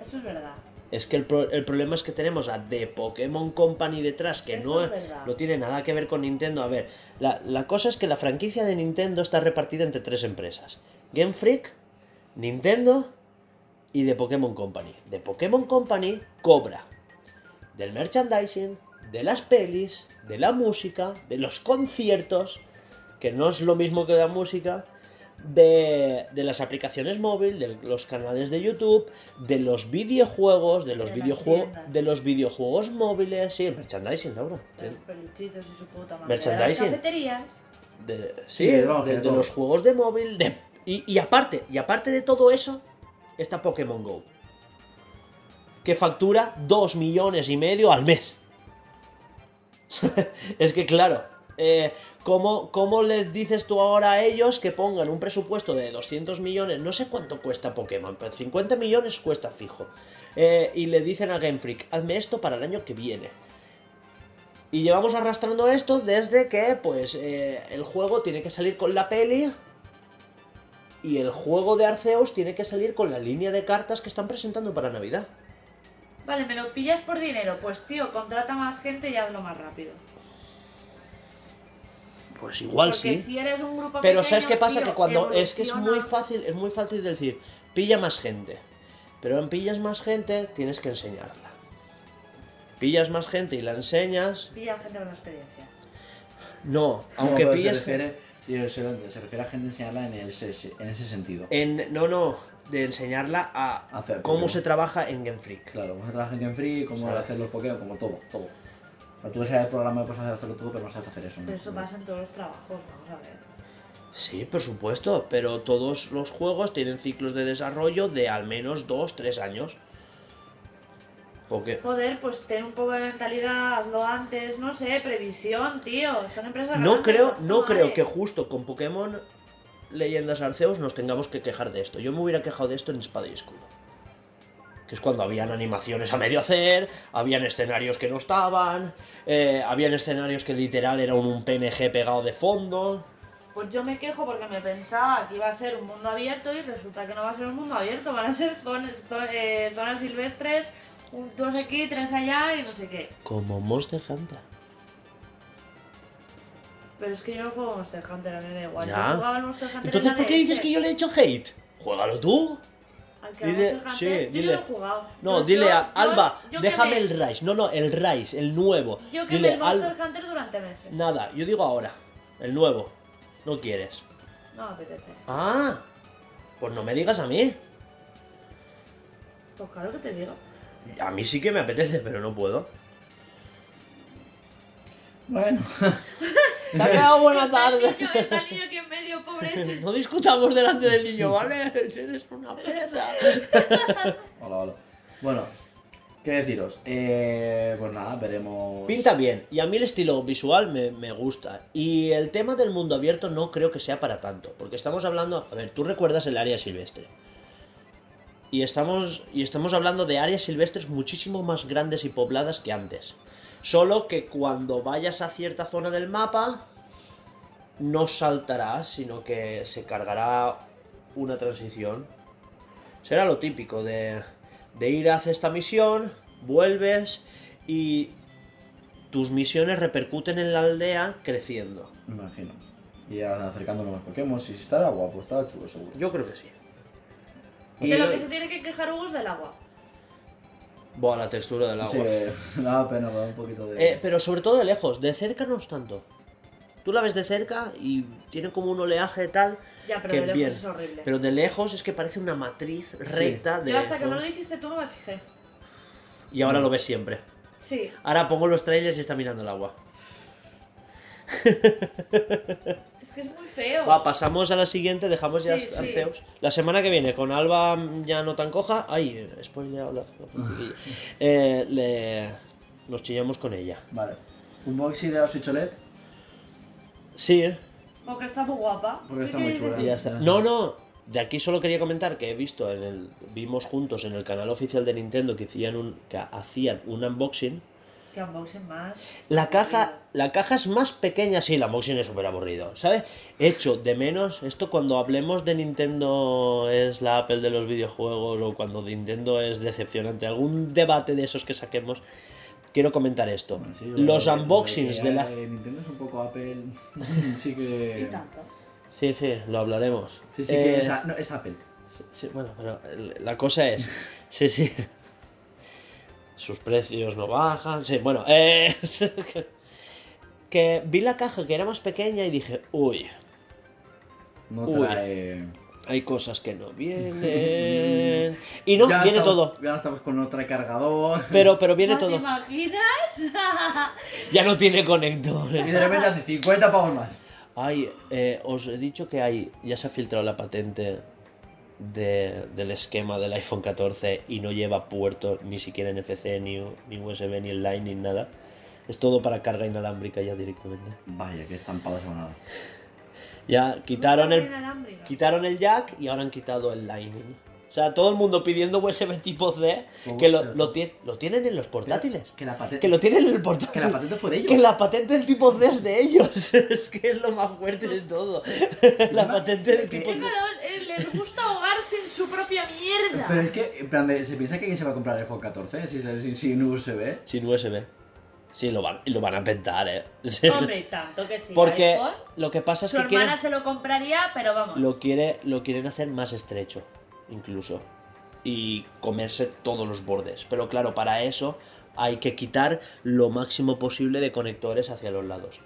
Eso es verdad. Es que el, pro- el problema es que tenemos a The Pokémon Company detrás, que Eso no, es verdad. no tiene nada que ver con Nintendo. A ver, la, la cosa es que la franquicia de Nintendo está repartida entre tres empresas. Game Freak, Nintendo y The Pokémon Company. The Pokémon Company cobra del merchandising, de las pelis, de la música, de los conciertos, que no es lo mismo que la música, de, de las aplicaciones móviles, de los canales de YouTube, de los videojuegos, de los De videojuegos, de los videojuegos móviles, sí, el merchandising, Laura. sí. Los peluchitos y su puta madre. Merchandising. Las cafeterías. De, Sí, sí, vamos, de, de de los juegos de móvil, de, y, y aparte, y aparte de todo eso, está Pokémon Go. Que factura 2 millones y medio al mes. es que claro, eh, ¿cómo, cómo les dices tú ahora a ellos que pongan un presupuesto de 200 millones? No sé cuánto cuesta Pokémon, pero 50 millones cuesta fijo. Eh, y le dicen a Game Freak, hazme esto para el año que viene. Y llevamos arrastrando esto desde que, pues, eh, el juego tiene que salir con la peli. Y el juego de Arceus tiene que salir con la línea de cartas que están presentando para Navidad. Vale, me lo pillas por dinero. Pues tío, contrata más gente y hazlo más rápido. Pues igual Porque sí. si eres un grupo Pero pequeño, ¿sabes qué pasa? tío, Que cuando es que es muy fácil, es muy fácil decir, pilla más gente. Pero en pillas más gente tienes que enseñarla. Pillas más gente y la enseñas. Pilla gente con experiencia. No, No, aunque pero pilles Se refiere, se a gente enseñarla en ese, en ese sentido. en no, no, de enseñarla a Hacer cómo se trabaja en Game Freak. Claro, cómo se trabaja en Game Free, cómo O sea, hacer los Pokémon, como todo, todo. O sea, tú sabes el programa, puedes hacer hacerlo todo, pero no sabes hacer eso. ¿no? Pero eso pasa en todos los trabajos, vamos a ver. Sí, por supuesto, pero todos los juegos tienen ciclos de desarrollo de al menos 2-3 años. Porque Joder, pues ten un poco de mentalidad, hazlo antes, no sé, previsión, tío. Son empresas no grandes, creo, no madre. creo que justo con Pokémon Leyendas Arceus nos tengamos que quejar de esto. Yo me hubiera quejado de esto en Espada y Escudo. Que es cuando habían animaciones a medio hacer, habían escenarios que no estaban, eh, habían escenarios que literal era un, PNG pegado de fondo. Pues yo me quejo porque me pensaba que iba a ser un mundo abierto y resulta que no va a ser un mundo abierto, van a ser zonas, zo- eh, zonas silvestres, un- dos aquí, tres allá y no sé qué. Como Monster Hunter. Pero es que yo no juego Monster Hunter, a mí me da igual. Ya. Yo jugaba al Monster Hunter Entonces, en ¿por qué dices que yo le he hecho hate? Juégalo tú. Al que Dice- sí, Hunter, yo dile. no lo he jugado. No, dile yo- a yo- Alba, yo déjame quemé- el Rise. No, no, el Rise, el nuevo. Yo quemé Dile, el Monster Alba. Hunter durante meses. Nada, yo digo ahora. El nuevo. No quieres. No me apetece. Ah, pues no me digas a mí. Pues claro que te digo. A mí sí que me apetece, pero no puedo. Bueno, Se ha quedado buena Está el tarde. niño- Está el niño aquí en medio, pobre. No discutamos delante del niño, ¿vale? Eres una perra. hola, hola. Bueno, ¿qué deciros? Eh, pues nada, veremos. Pinta bien, y a mí el estilo visual me, me gusta. Y el tema del mundo abierto no creo que sea para tanto, porque estamos hablando, a ver, tú recuerdas el área silvestre. Y estamos, y estamos hablando de áreas silvestres muchísimo más grandes y pobladas que antes. Solo que cuando vayas a cierta zona del mapa, no saltarás, sino que se cargará una transición. Será lo típico de, de ir a hacer esta misión, vuelves y tus misiones repercuten en la aldea creciendo. Me imagino. Y ahora acercándonos más Pokémon, si estará guapo, estará chulo seguro. Yo creo que sí. De lo que se tiene que quejar Hugo es del agua. Buah, la textura del agua. Sí, da pena, da un poquito de. Eh, pero sobre todo de lejos, de cerca no es tanto. Tú la ves de cerca y tiene como un oleaje tal Ya, pero que de lejos bien. es horrible. Pero de lejos es que parece una matriz recta de. Yo hasta que no lo dijiste tú no me fijé. Y ahora lo ves siempre. Sí. Ahora pongo los trailers y está mirando el agua. Es que es muy feo. Va, pasamos a la siguiente, dejamos ya Sí, sí. Arceus. La semana que viene, con Alba ya no tan coja. Ay, spoiler, la, eh, le, nos chillamos con ella. Vale. Un boxy de Osi Cholet. Sí, ¿eh? Porque está muy guapa. Porque ¿Qué está muy chula. y decir? ya está. No, no, de aquí solo quería comentar que he visto en el. Vimos juntos en el canal oficial de Nintendo que hacían un. que hacían un unboxing. Que unboxing más. La caja, la caja es más pequeña, sí, el unboxing es súper aburrido, ¿sabes? Hecho de menos, esto cuando hablemos de Nintendo es la Apple de los videojuegos o cuando Nintendo es decepcionante, algún debate de esos que saquemos, quiero comentar esto. Bueno, sí, Los lo unboxings de la... eh, Nintendo es un poco Apple. sí que. Y tanto. Sí, sí, lo hablaremos. Sí, sí que Eh, es, a- no, es Apple. Sí, sí, bueno, pero la cosa es. Sí, sí. Sus precios no bajan. Sí, bueno, eh, que vi la caja que era más pequeña y dije, uy, No Uy. trae. hay cosas que no vienen. Y no, Ya viene estamos- todo. Ya estamos con otra cargador. Pero, pero viene ¿No te todo. imaginas? Ya no tiene Y conectores. de repente hace 50 pavos más. Ay, eh, os he dicho que hay. Ya se ha filtrado la patente de- del esquema del iPhone 14 y no lleva puerto ni siquiera NFC, ni, ni USB, ni el Lightning, nada. Es todo para carga inalámbrica ya directamente. Vaya, qué estampado se van a dar. Ya quitaron el, quitaron el jack y ahora han quitado el Lightning. O sea, todo el mundo pidiendo USB tipo C, que lo, lo, tie- lo tienen en los portátiles. Que la patente. Que lo tienen en el portátil. Que la patente fue de ellos. Que la patente del tipo C es de ellos. es que es lo más fuerte de todo. la patente del que- tipo C. eh, les gusta ahogarse en su propia mierda. Pero es que, en plan, ¿se piensa que alguien se va a comprar el iPhone 14 si- sin, sin USB? Sin USB. Sí, lo van, lo van a pentar, eh. Sí. Hombre, tanto que sí. Porque iPhone, lo que pasa es su que hermana quieren, se lo compraría, pero vamos. lo, quiere, lo quieren hacer más estrecho, incluso. Y comerse todos los bordes. Pero claro, para eso hay que quitar lo máximo posible de conectores hacia los lados.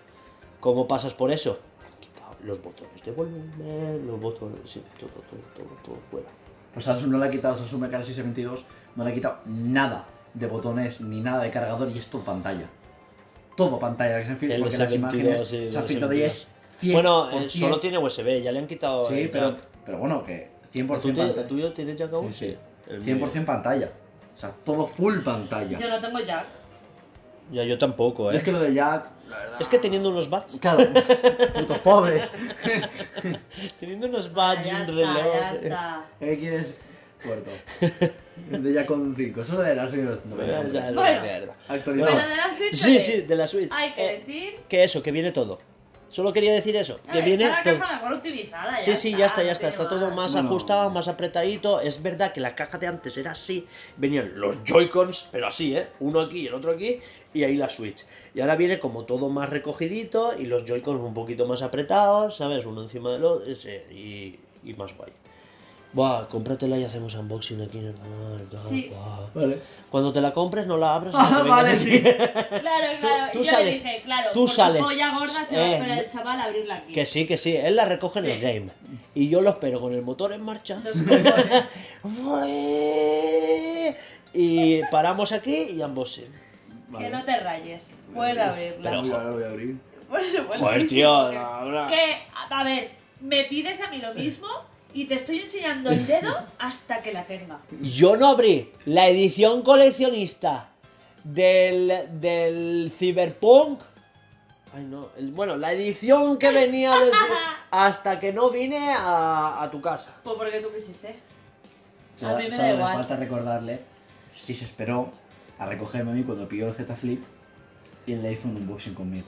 ¿Cómo pasas por eso? Han quitado los botones de volumen, los botones... Sí, todo, todo, todo, todo fuera. Pues Samsung no le ha quitado, Samsung MK 622 no le ha quitado nada de botones ni nada de cargador y es todo pantalla. Todo pantalla que se El porque las S22, imágenes sí, se han el filtrado y S22. es 100%. Bueno, eh, solo tiene USB, ya le han quitado Sí, el pero, jack. pero bueno, que 100% ¿Tú, pantalla. ¿El tuyo tiene jack aún? Sí, sí. El mío. 100% pantalla. O sea, todo full pantalla. Yo no tengo jack. Ya, yo tampoco, ¿eh? Es que lo de Jack, la verdad. Es que teniendo unos bats, Claro, putos pobres. teniendo unos bats y ya un está, reloj. ya está. ¿Qué quieres? Puerto. De Jack con 5. Eso de las siglos Ya, ya, la Bueno. mierda. Actualidad. Pero de la Switch. Sí, sí, de la Switch. Hay que Eh, decir. que eso, que viene todo. Solo quería decir eso, que ver, viene está la caja mejor optimizada. Sí, sí, ya está, ya está. Está todo más Bueno. ajustado, más apretadito. Es verdad que la caja de antes era así. Venían los Joy-Cons, pero así, ¿eh? Uno aquí y el otro aquí. Y ahí la Switch. Y ahora viene como todo más recogidito y los Joy-Cons un poquito más apretados, ¿sabes? Uno encima del otro ese, y, y más guay. Buah, cómpratela y hacemos unboxing aquí en el canal. tal, Sí. Vale. Cuando te la compres no la abres hasta Ah, vale, aquí. sí. Claro, Tú- claro. tú y yo sales, le dije, claro, tú su sales. polla gorda se va Eh, a esperar el chaval a abrirla aquí. Que sí, que sí, él la recoge en Sí. el game. Y yo lo espero con el motor en marcha. Los. Y paramos aquí y unboxing. Que no te rayes. Puedes abrirla. Pero- Mira, ahora voy a abrir. Por supuesto. Joder, tío, ahora- Que, a ver, me pides a mí lo mismo y te estoy enseñando el dedo hasta que la tenga. Yo no abrí la edición coleccionista del, del Cyberpunk. Ay, no. el- bueno, la edición que venía del Cy- hasta que no vine a, a tu casa. Pues porque tú quisiste. Solo, A mí me da le igual. falta recordarle si se esperó a recogerme a mí cuando pilló el Z Flip y el iPhone unboxing conmigo.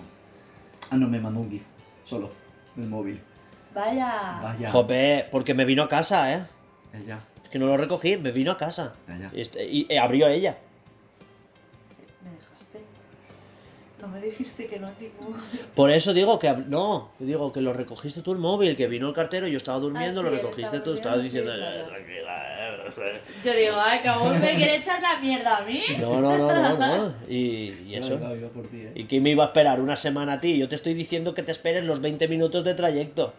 Ah, no, me mandó un GIF. Solo. Del móvil. Vaya. Vaya. Jope, porque me vino a casa, ¿eh? Es que no lo recogí, me vino a casa. Ya, ya. Y, este- y- y abrió ella. Me dejaste. No me dijiste que no ningún. Por eso digo que no, digo que lo recogiste tú el móvil, que vino el cartero, yo estaba durmiendo, Ah, lo sí, recogiste tú, estabas diciendo sí, "Eh, claro. tranquila, eh". Yo digo, ay, aún me quiere echar la mierda a mí. No, no, no, no, no. Y, y eso. Claro, iba por ti, eh. ¿Y quién me iba a esperar una semana a ti? Yo te estoy diciendo que te esperes los 20 minutos de trayecto.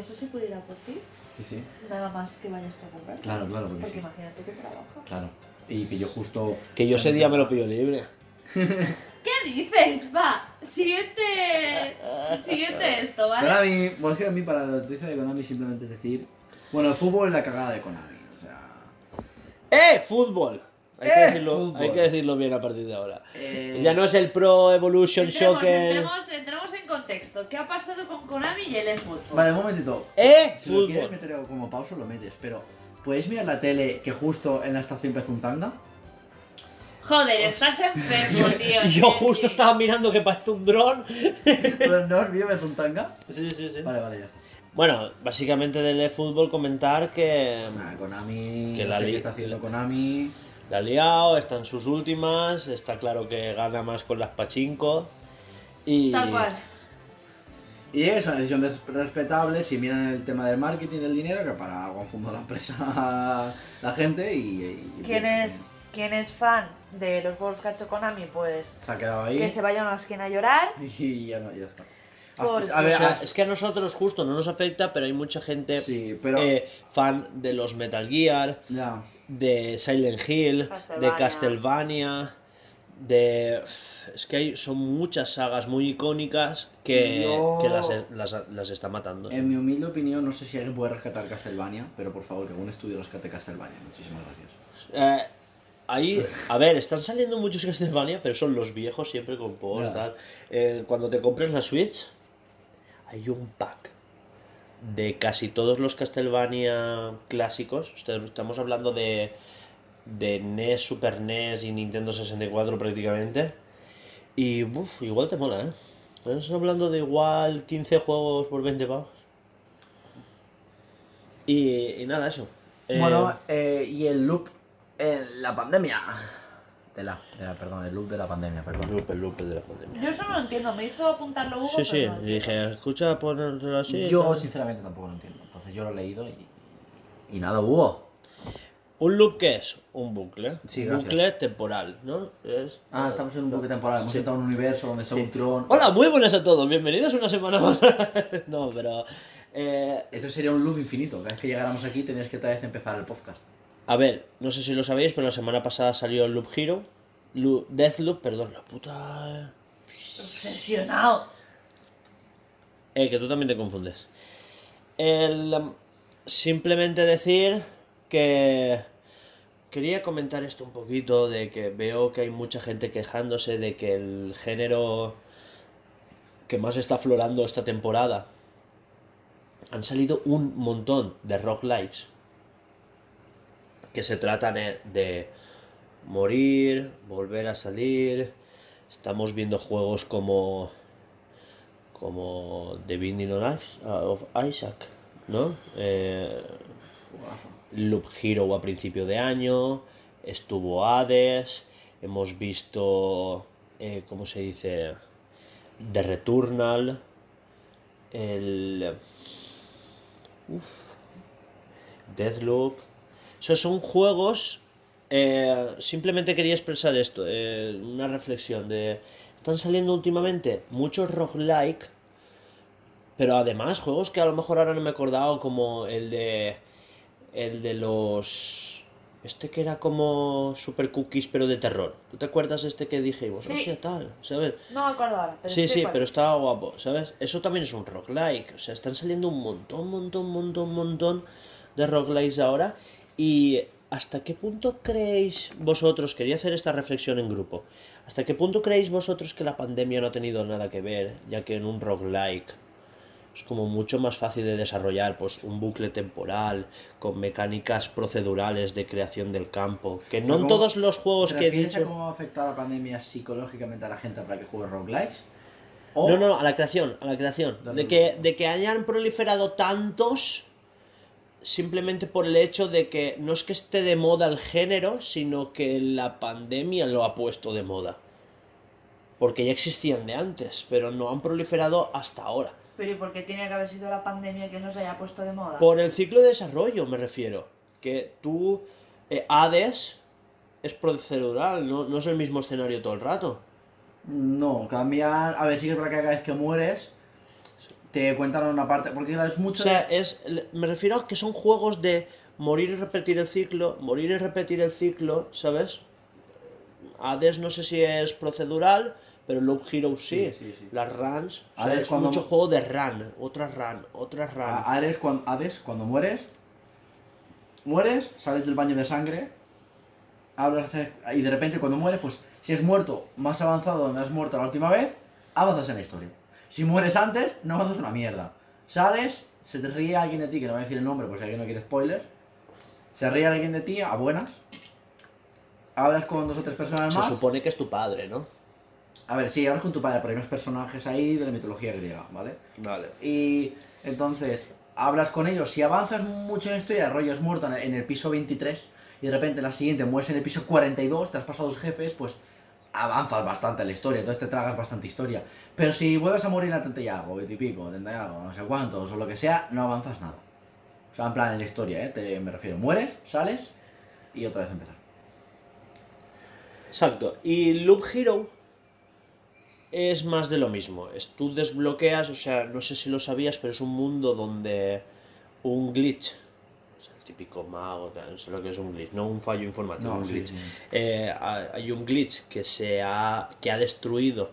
¿Eso se puede ir a por ti? Sí, sí. Nada más que vayas tú a comprar. Claro, claro, porque Porque sí. imagínate que trabaja. Claro. Y que yo justo. Que yo ese día me lo pillo libre. ¿Qué dices? Va, siguiente. Siguiente esto, ¿vale? Konami, bueno, es que a mí para la noticia de Konami simplemente decir. Bueno, el fútbol es la cagada de Konami. O sea. ¡Eh! ¡Fútbol! Hay, que ¡Eh, decirlo, fútbol! hay que decirlo bien a partir de ahora. eh, Ya no es el Pro Evolution Entremos, Soccer. entremos, entremos en contexto. ¿Qué ha pasado con Konami y el eFootball? Vale, un momentito. ¡Eh! Si lo quieres Fútbol. meter como pausa, lo metes, pero ¿puedes mirar la tele que justo en la estación empezó un tanga? Joder, estás enfermo, tío. Yo sí, justo sí. estaba mirando que parece un dron. ¿Pero no has visto empezó un tanga? Sí, sí, sí. Vale, vale, ya está. Bueno, básicamente del eFootball comentar que Nah, Konami, Que no la sé li- qué está haciendo Konami. La ha liado, está en sus últimas, está claro que gana más con las pachinko. Y Tal cual. Y es una decisión respetable si miran el tema del marketing del dinero, que para algo han fundado la empresa la gente y... y ¿Quién es, ¿Quién es fan de los juegos que ha hecho Konami? Pues que Se ha quedado ahí que se vaya a una esquina a llorar. y ya, no, ya está. Porque- a ver, O sea, es que a nosotros justo no nos afecta, pero hay mucha gente Sí, pero... eh, fan de los Metal Gear, ya. De Silent Hill, de Castlevania. De... Es que hay, son muchas sagas muy icónicas que, Yo- que las, las, las está matando. En mi humilde opinión, no sé si alguien puede rescatar Castlevania, pero por favor, que algún estudio rescate Castlevania. Muchísimas gracias. Eh, ahí, a ver, están saliendo muchos Castlevania, pero son los viejos siempre con post, tal. Eh, cuando te compres la Switch, hay un pack de casi todos los Castlevania clásicos. Est- Estamos hablando de, de NES, Super NES y Nintendo 64 prácticamente. Y uf, igual te mola, ¿eh? Estamos hablando de igual 15 juegos por 20 pavos. Y, y nada, eso. Eh, Bueno, eh, y el loop en la pandemia. De la, de la- perdón, el loop de la pandemia, el perdón. loop, el loop de la pandemia. Yo eso no lo entiendo, me hizo apuntarlo Hugo. Sí, sí, no y dije, escucha, ponerlo así. yo tal. sinceramente tampoco lo entiendo. Entonces yo lo he leído y. Y nada, Hugo. ¿Un loop qué es? Un bucle. Sí, un bucle temporal, ¿no? Es- Ah, estamos en un buque temporal. Hemos Sí. entrado en un universo donde está Sí. un tron. Hola, muy buenas a todos, bienvenidos una semana más. no, pero... eh, Eso sería un loop infinito. Cada vez que llegáramos aquí tendrías que otra vez empezar el podcast. A ver, no sé si lo sabéis, pero la semana pasada salió Loop Hero. Deathloop, perdón, la puta... Obsesionado. Eh, que tú también te confundes. El, um, simplemente decir que quería comentar esto un poquito de que veo que hay mucha gente quejándose de que el género que más está aflorando esta temporada han salido un montón de rock likes que se tratan de, morir, volver a salir. Estamos viendo juegos como como The Binding of Isaac, ¿no? Eh, Loop Hero a principio de año, estuvo Hades, hemos visto, eh, ¿cómo se dice? The Returnal, el... Uf, Deathloop. O sea, son juegos... eh, simplemente quería expresar esto, eh, una reflexión de... Están saliendo últimamente muchos roguelike, pero además juegos que a lo mejor ahora no me he acordado, como el de... El de los... Este que era como super cookies pero de terror. ¿Tú te acuerdas este que dijimos? Sí. Hostia, tal, ¿sabes? No me acuerdo ahora. Pero Sí, sí, pero estaba guapo, ¿sabes? Eso también es un roguelike. O sea, están saliendo un montón, montón, montón, montón de roguelikes ahora. Y ¿hasta qué punto creéis vosotros, quería hacer esta reflexión en grupo, ¿hasta qué punto creéis vosotros que la pandemia no ha tenido nada que ver, ya que en un roguelike es como mucho más fácil de desarrollar, pues un bucle temporal, con mecánicas procedurales de creación del campo, que no en ¿Cómo- todos los juegos ¿Te que he a dicho... cómo ha afectado la pandemia psicológicamente a la gente para que juegue roguelikes? O No, no, a la creación, a la creación. De que, de que hayan proliferado tantos simplemente por el hecho de que no es que esté de moda el género, sino que la pandemia lo ha puesto de moda. Porque ya existían de antes, pero no han proliferado hasta ahora. Pero ¿y por qué tiene que haber sido la pandemia que nos haya puesto de moda? Por el ciclo de desarrollo me refiero. Que tú, eh, Hades, es procedural, no, no es el mismo escenario todo el rato. No, cambian. A ver, sí que es verdad que cada vez que mueres te cuentan una parte. Porque claro, es O mucho. sea, de- es, me refiero a que son juegos de morir y repetir el ciclo, morir y repetir el ciclo, ¿sabes? Hades no sé si es procedural, pero Loop Hero sí. Sí, sí, sí. Las runs, o sea, Hades es mucho juego de run, otra run, otra run. Hades, cuando, Hades, cuando mueres, mueres, sales del baño de sangre, hablas y de repente cuando mueres, pues si es muerto más avanzado donde has muerto la última vez, avanzas en la historia. Si mueres antes, no haces una mierda. Sales, se te ríe alguien de ti, que no voy a decir el nombre por si alguien no quiere spoilers. Se ríe alguien de ti a buenas. Hablas con dos o tres personas Se más. supone que es tu padre, ¿no? A ver, sí, hablas con tu padre, pero hay más personajes ahí de la mitología griega, ¿vale? Vale. Y entonces, hablas con ellos. Si avanzas mucho en historia, el rollo es muerto en el, en el piso 23 y de repente en la siguiente mueres en el piso 42, te has pasado dos jefes, pues avanzas bastante la historia, entonces te tragas bastante historia. Pero si vuelves a morir a 30 y algo, 20 y pico, 30 y no sé cuántos, o lo que sea, no avanzas nada. O sea, en plan en la historia, ¿eh? Te, me refiero. Mueres, sales y otra vez empezar. Exacto. Y Loop Hero es más de lo mismo. Es, tú desbloqueas, o sea, no sé si lo sabías, pero es un mundo donde un glitch, o sea, el típico mago, sé lo que es un glitch, no un fallo informático, No, un glitch. sí. Eh, ha- hay un glitch que se ha, que ha destruido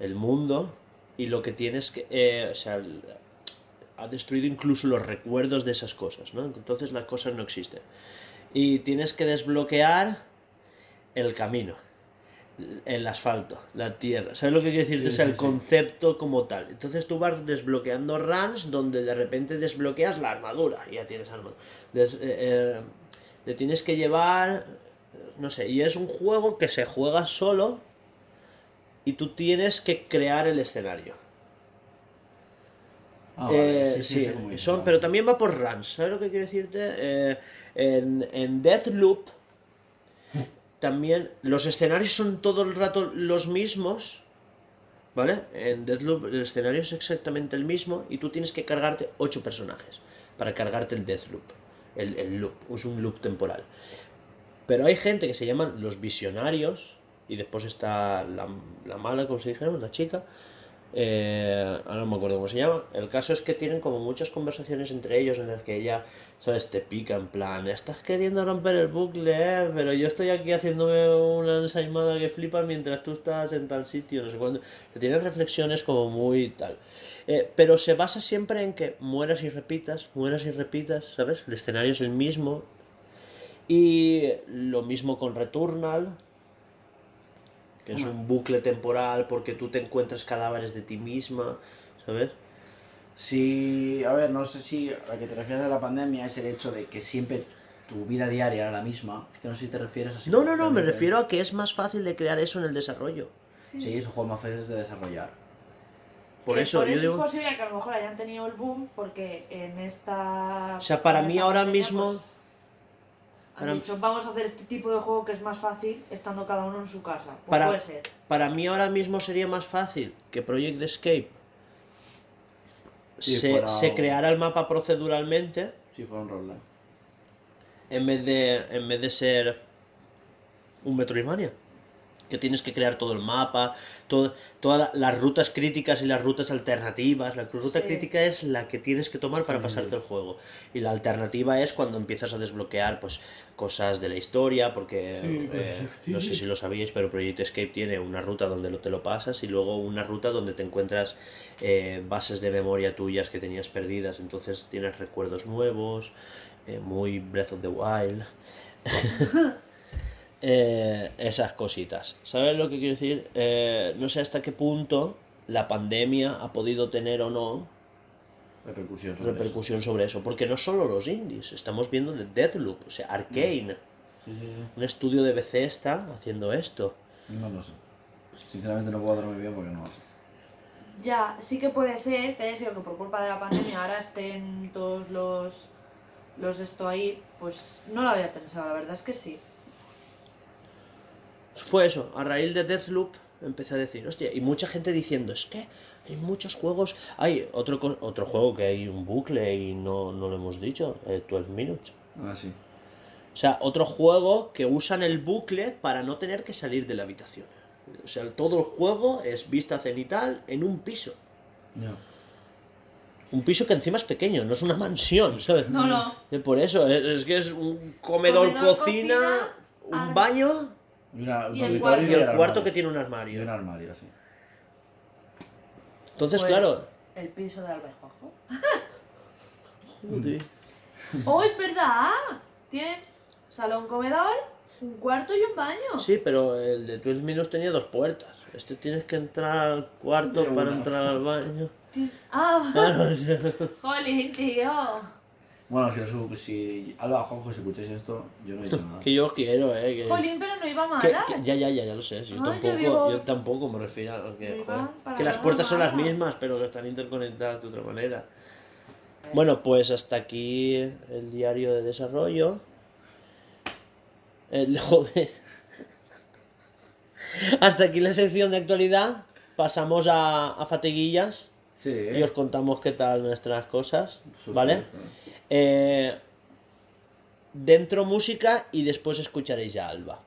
el mundo y lo que tienes que, eh, o sea, ha destruido incluso los recuerdos de esas cosas, ¿no? Entonces las cosas no existen. Y tienes que desbloquear el camino, el asfalto, la tierra. ¿Sabes lo que quiero decirte? Sí, o sea, sí, el sí. concepto como tal. Entonces tú vas desbloqueando runs donde de repente desbloqueas la armadura y ya tienes armadura. Des- eh, eh, le tienes que llevar, no sé, y es un juego que se juega solo y tú tienes que crear el escenario. Ah, Eh, sí, cómo dices, son, vale. pero también va por runs. ¿Sabes lo que quiero decirte? Eh, en, en Deathloop también los escenarios son todo el rato los mismos. ¿Vale? En Deathloop el escenario es exactamente el mismo y tú tienes que cargarte 8 personajes para cargarte el Deathloop. El, el loop, es un loop temporal. Pero hay gente que se llaman los visionarios y después está la, la mala, como se dijeron, la chica. Eh, ahora no me acuerdo cómo se llama. El caso es que tienen como muchas conversaciones entre ellos en las que ella, ¿sabes? Te pica en plan, estás queriendo romper el bucle, ¿eh? pero yo estoy aquí haciéndome una ensaimada que flipas mientras tú estás en tal sitio, no sé cuándo. Tienen reflexiones como muy tal. Eh, pero se basa siempre en que mueras y repitas, mueras y repitas, ¿sabes? El escenario es el mismo. Y lo mismo con Returnal, que es un bucle temporal porque tú te encuentras cadáveres de ti misma, ¿sabes? Sí, a ver, no sé si a lo que te refieres de la pandemia es el hecho de que siempre tu vida diaria era la misma. Es que no sé si te refieres así. No, no, no, me refiero a que es más fácil de crear eso en el desarrollo. Sí, es un juego más fácil de desarrollar. Por eso por yo eso digo... es posible que a lo mejor hayan tenido el boom porque en esta. O sea, para mí ahora pandemia, mismo- pues, han para- dicho, vamos a hacer este tipo de juego que es más fácil estando cada uno en su casa. Pues Para- puede ser. Para mí ahora mismo sería más fácil que Project Escape se, fuera se creara el mapa proceduralmente Si fuera un roguelike. en vez de, en vez de ser un Metroidvania. Que tienes que crear todo el mapa, todo- todas la- las rutas críticas y las rutas alternativas. La ruta Sí. crítica es la que tienes que tomar para Sí. pasarte el juego. Y la alternativa es cuando empiezas a desbloquear pues cosas de la historia, porque Sí, pues, eh, sí, no sé si lo sabíais, pero Project Escape tiene una ruta donde lo, te lo pasas y luego una ruta donde te encuentras eh, bases de memoria tuyas que tenías perdidas. Entonces tienes recuerdos nuevos, eh, muy Breath of the Wild. Eh, esas cositas. ¿Sabes lo que quiero decir? Eh, no sé hasta qué punto la pandemia ha podido tener o no Repercusión sobre repercusión sobre eso. Porque no solo los indies, estamos viendo de Deathloop, o sea, Arkane, eso. Sí, sí, sí. un estudio de Bethesda haciendo esto. No lo sé. Sinceramente no puedo dar muy bien porque no lo sé. Ya, sí que puede ser que haya sido que por culpa de la pandemia ahora estén todos los. los esto ahí. Pues no lo había pensado, la verdad es que sí. Fue eso, a raíz de Deathloop empecé a decir, hostia, y mucha gente diciendo, es que hay muchos juegos, hay otro, co- otro juego que hay un bucle y no, no lo hemos dicho, eh, 12 Minutes. Ah, sí. O sea, otro juego que usan el bucle para no tener que salir de la habitación. O sea, todo el juego es vista cenital en un piso. Ya. Un piso que encima es pequeño, no es una mansión, ¿sabes? No, no. Y por eso, es, es que es un comedor, Comedor, cocina, cocina, un ar- baño una- Y el cuarto. y el armario. cuarto que tiene un Y armario. un armario, sí. Entonces, Pues, claro. El piso de Alberjojo. Joder. ¡Oh, es verdad! Tiene salón comedor, un cuarto y un baño. Sí, pero el de 12 Minutes tenía dos puertas. Este tienes que entrar al cuarto para entrar al baño. Ah, Claro, o sea, jolín, tío. Bueno, si, su- si Alba, Juanjo, si escucháis esto, yo no he dicho nada. que yo os quiero, eh. Que, Jolín, pero no iba mal. que- que- ya, ya, ya, ya lo sé. si yo, Ay, yo tampoco, digo- yo tampoco me refiero a que, Iba joder, para que las la puertas son las mismas, pero que están interconectadas de otra manera. Bueno, pues hasta aquí el diario de desarrollo. El, joder. Hasta aquí la sección de actualidad. Pasamos a, a fatiguillas Sí, y os contamos qué tal nuestras cosas, ¿vale? Eh, dentro música y después escucharéis a Alba.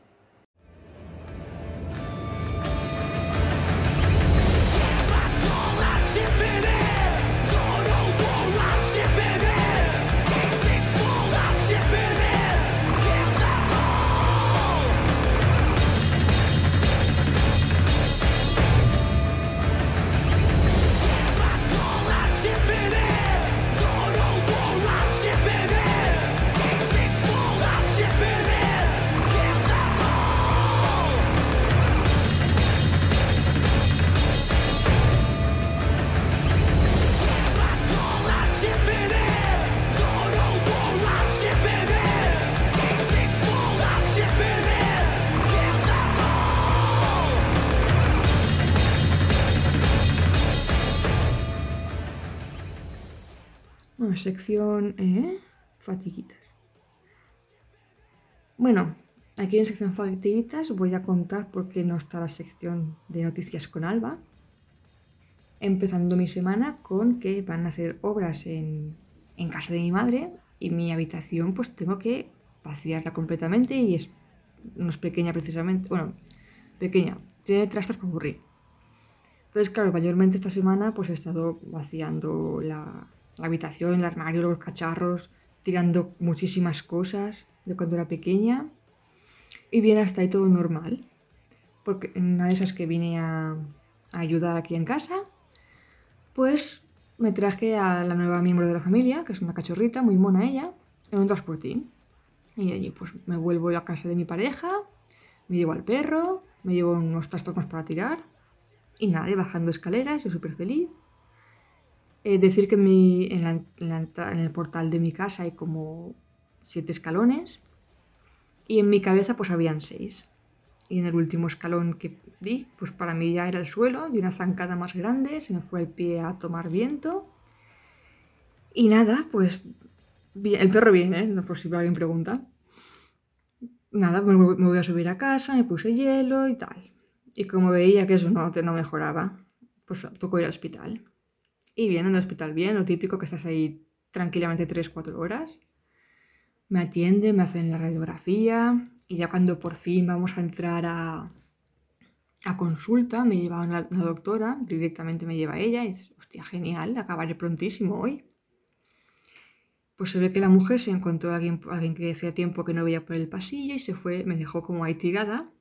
Sección. ¿eh? Fatiguitas. Bueno, aquí en sección Fatiguitas voy a contar por qué no está la sección de noticias con Alba. Empezando mi semana con que van a hacer obras en, en casa de mi madre y mi habitación, pues tengo que vaciarla completamente y es. No es pequeña precisamente. Bueno, pequeña. Tiene trastos para aburrir. Entonces, claro, mayormente esta semana pues he estado vaciando la, la habitación, el armario, los cacharros, tirando muchísimas cosas de cuando era pequeña. Y bien, hasta ahí todo normal. Porque en una de esas que vine a, ayudar aquí en casa, pues me traje a la nueva miembro de la familia, que es una cachorrita, muy mona ella, en un transportín. Y allí pues me vuelvo a casa de mi pareja, me llevo al perro, me llevo unos trastos más para tirar. Y nada, bajando escaleras, yo súper feliz. Eh, decir que en, mi- en, la- en la en el portal de mi casa hay como siete escalones y en mi cabeza pues habían seis. Y en el último escalón que di, pues para mí ya era el suelo, de una zancada más grande, se me fue el pie a tomar viento. Y nada, pues el perro viene, ¿eh? por si alguien pregunta. Nada, me voy me voy a subir a casa, me puse hielo y tal. Y como veía que eso no, no mejoraba, pues tocó ir al hospital. Y bien, en el hospital bien, lo típico que estás ahí tranquilamente 3-4 horas. Me atienden, me hacen la radiografía y ya cuando por fin vamos a entrar a, a consulta, me lleva una, doctora, directamente me lleva ella y dices, hostia, genial, acabaré prontísimo hoy. Pues se ve que la mujer se encontró a alguien, a alguien que hacía tiempo que no veía por el pasillo y se fue, me dejó como ahí tirada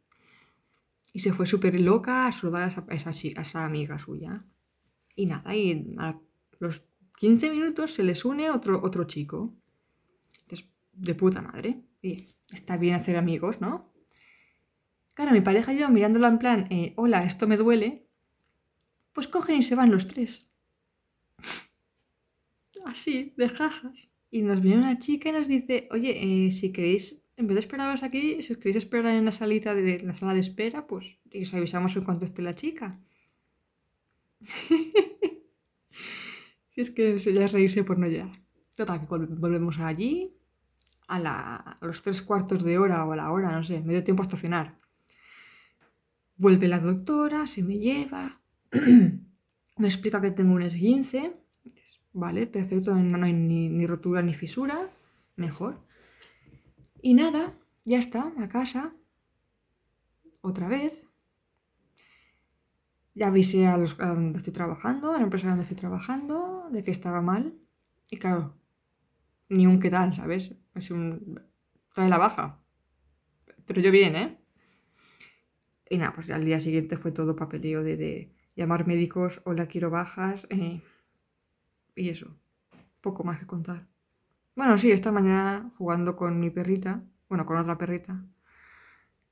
y se fue súper loca a saludar a esa, a esa amiga suya. Y nada, y a los 15 minutos se les une otro, otro chico. Dices, de puta madre. Y está bien hacer amigos, ¿no? Claro, mi pareja y yo mirándola en plan, eh, hola, esto me duele. Pues cogen y se van los tres. Así, de jajas. Y nos viene una chica y nos dice, oye, eh, si queréis, en vez de esperaros aquí, si os queréis esperar en la salita de la sala de espera, pues os avisamos en cuanto esté la chica. si es que ya es reírse por no llegar. Total, que vol- volvemos allí a, a los tres cuartos de hora o a la hora, no sé, medio tiempo hasta cenar. Vuelve la doctora, se me lleva, me explica que tengo un esguince. Vale, perfecto, no, no hay ni, ni rotura ni fisura, mejor. Y nada, ya está, a casa. Otra vez. Ya avisé a, los, a donde estoy trabajando, a la empresa donde estoy trabajando, de que estaba mal. Y claro, ni un qué tal, ¿sabes? Es un... trae la baja. Pero yo bien, ¿eh? Y nada, pues al día siguiente fue todo papeleo de, llamar médicos, hola, quiero bajas. eh, y eso, poco más que contar. Bueno, sí, esta mañana jugando con mi perrita, bueno, con otra perrita,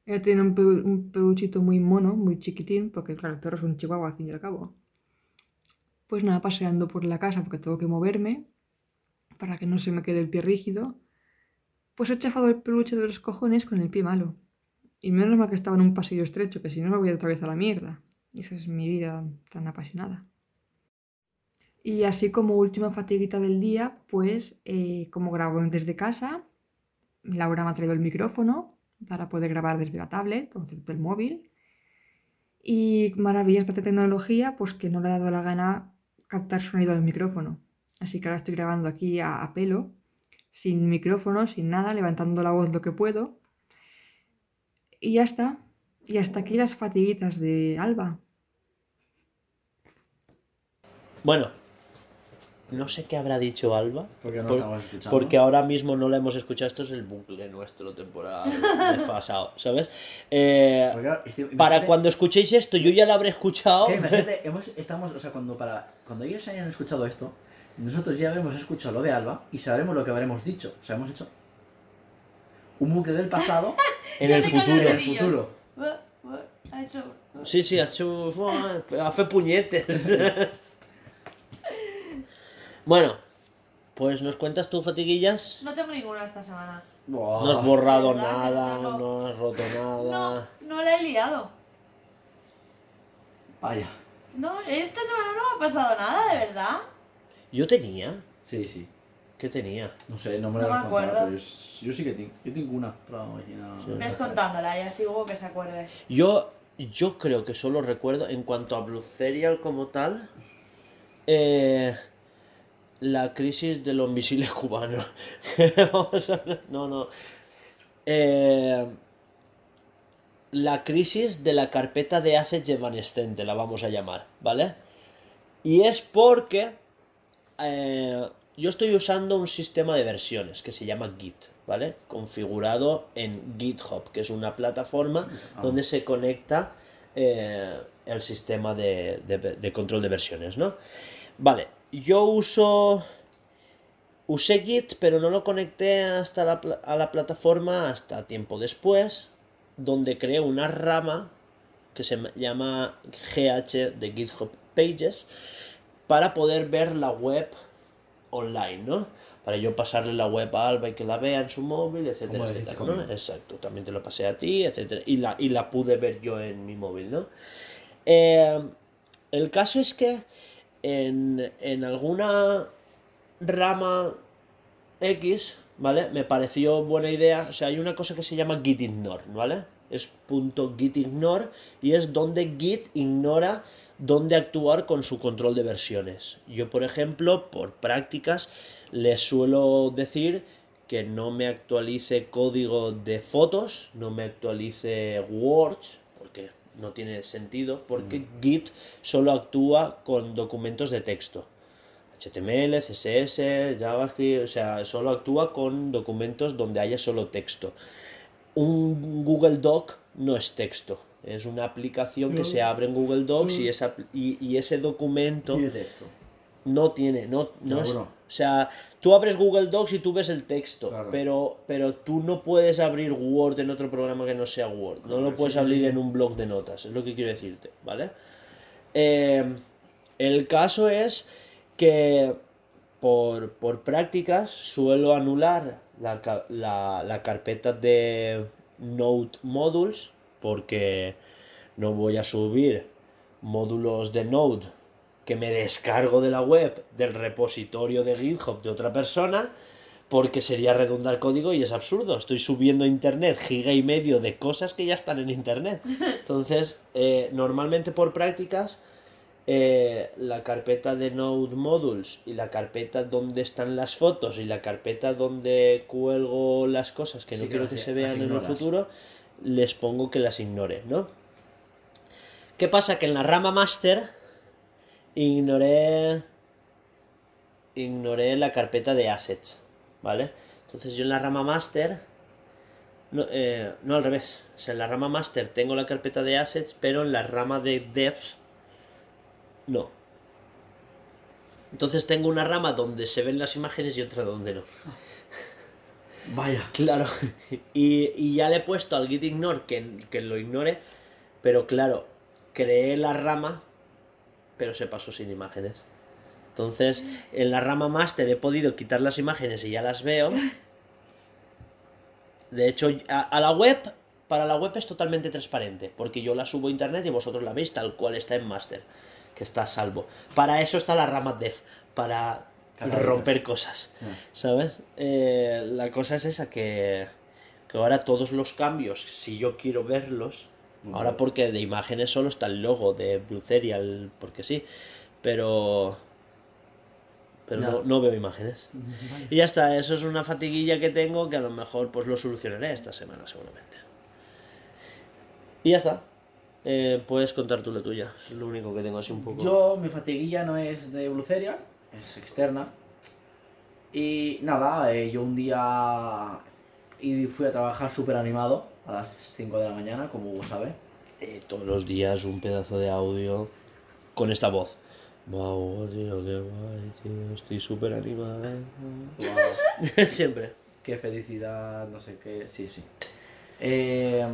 Ella tiene un, pelu- un peluchito muy mono, muy chiquitín, porque claro, el perro es un chihuahua al fin y al cabo. Pues nada, paseando por la casa porque tengo que moverme para que no se me quede el pie rígido. Pues he chafado el peluche de los cojones con el pie malo. Y menos mal que estaba en un pasillo estrecho, que si no me voy otra vez a la mierda. Esa es mi vida tan apasionada. Y así como última fatiguita del día, pues eh, como grabo desde casa, Laura me ha traído el micrófono para poder grabar desde la tablet o desde el móvil. Y maravillas de esta tecnología, pues que no le ha dado la gana captar sonido del micrófono. Así que ahora estoy grabando aquí a, a pelo, sin micrófono, sin nada, levantando la voz lo que puedo. Y ya está. Y hasta aquí las fatiguitas de Alba. Bueno, no sé qué habrá dicho Alba. Porque no por- estabas escuchando. Porque ahora mismo no la hemos escuchado. Esto es el bucle nuestro temporal desfasado, ¿sabes? Eh, claro, este- para cuando escuchéis esto, yo ya lo habré escuchado. que imagínate, hemos, estamos, o sea, cuando, para, cuando ellos hayan escuchado esto, nosotros ya habremos escuchado lo de Alba y sabremos lo que habremos dicho. O sea, hemos hecho un bucle del pasado En el futuro. en el futuro. Sí, sí, ha hecho. Hace puñetes. bueno, pues nos cuentas tú, fatiguillas. No tengo ninguna esta semana. No has borrado ¿Verdad que no nada, no has roto No, nada. no la he liado. Vaya. No, esta semana no me ha pasado nada, de verdad. Yo tenía. Sí, sí. ¿Qué tenía? No sé, no me No lo me has contado, acuerdo. pero es- yo sí que tengo. Yo tengo una. Pero imagina- Sí. Ves contándola y así luego que se acuerde. Yo, yo creo que solo recuerdo, en cuanto a Blue Serial como tal, eh, la crisis de los misiles cubanos. Vamos a hablar- No, no. Eh, la crisis de la carpeta de assets evanescente, la vamos a llamar, ¿vale? Y es porque eh, yo estoy usando un sistema de versiones que se llama Git, ¿vale? Configurado en GitHub, que es una plataforma Ah. donde se conecta eh, el sistema de, de- de control de versiones, ¿no? Vale, yo uso... Usé Git, pero no lo conecté hasta la, a la plataforma hasta tiempo después, donde creé una rama que se llama GH de GitHub Pages para poder ver la web online, ¿no? Para yo pasarle la web a Alba y que la vea en su móvil, etcétera, ¿no? Exacto, también te lo pasé a ti, etcétera, y la, y la pude ver yo en mi móvil, ¿no? Eh, el caso es que en, en alguna rama X, ¿vale? Me pareció buena idea. O sea, hay una cosa que se llama git ignore, ¿vale? Es punto y es donde git ignora dónde actuar con su control de versiones. Yo, por ejemplo, por prácticas, le suelo decir que no me actualice código de fotos, no me actualice Word, porque no tiene sentido, porque Git solo actúa con documentos de texto. HTML, CSS, JavaScript, o sea, solo actúa con documentos donde haya solo texto. Un Google Doc no es texto, es una aplicación que se abre en Google Docs y, esa, y, y ese documento texto. No tiene, no, no es, o sea, tú abres Google Docs y tú ves el texto, Claro. pero, pero tú no puedes abrir Word en otro programa que no sea Word, no lo puedes abrir en un blog de notas, es lo que quiero decirte, ¿vale? Eh, el caso es que por, por prácticas suelo anular la, la, la carpeta de Node Modules porque no voy a subir módulos de Node que me descargo de la web del repositorio de GitHub de otra persona porque sería redundar código y es absurdo. Estoy subiendo a internet giga y medio de cosas que ya están en internet. Entonces, eh, normalmente por prácticas, eh, la carpeta de Node Modules y la carpeta donde están las fotos y la carpeta donde cuelgo las cosas que no Sí, que quiero las- que se vean en el futuro, les pongo que las ignore, ¿no? ¿Qué pasa? Que en la rama master ignoré ignoré la carpeta de assets, ¿vale? Entonces yo en la rama master no, eh, no al revés, o sea, en la rama master tengo la carpeta de assets, pero en la rama de devs no. Entonces tengo una rama donde se ven las imágenes y otra donde no. Vaya. Claro. Y, y ya le he puesto al git ignore que, que lo ignore, pero claro, creé la rama, pero se pasó sin imágenes. Entonces, en la rama master he podido quitar las imágenes y ya las veo. De hecho, a, a la web, para la web es totalmente transparente, porque yo la subo a internet y vosotros la veis tal cual está en master, que está a salvo. Para eso está la rama dev, para romper cosas, Ah. ¿sabes? Eh, la cosa es esa, que, que ahora todos los cambios, si yo quiero verlos, ahora porque de imágenes solo está el logo de Blue Serial, porque sí, pero... Pero no, no veo imágenes. Y ya está, eso es una fatiguilla que tengo que a lo mejor pues lo solucionaré esta semana seguramente. Y ya está. Eh, puedes contar tú la tuya. Es lo único que tengo así un poco. Yo, mi fatiguilla no es de Blue Serial, es externa. Y nada, eh, yo un día y fui a trabajar súper animado a las 5 de la mañana, como Hugo sabe. Eh, todos los días un pedazo de audio con esta voz. Wow, tío, qué guay, tío. Estoy súper animado. Siempre. qué felicidad, no sé qué, sí, sí. Eh,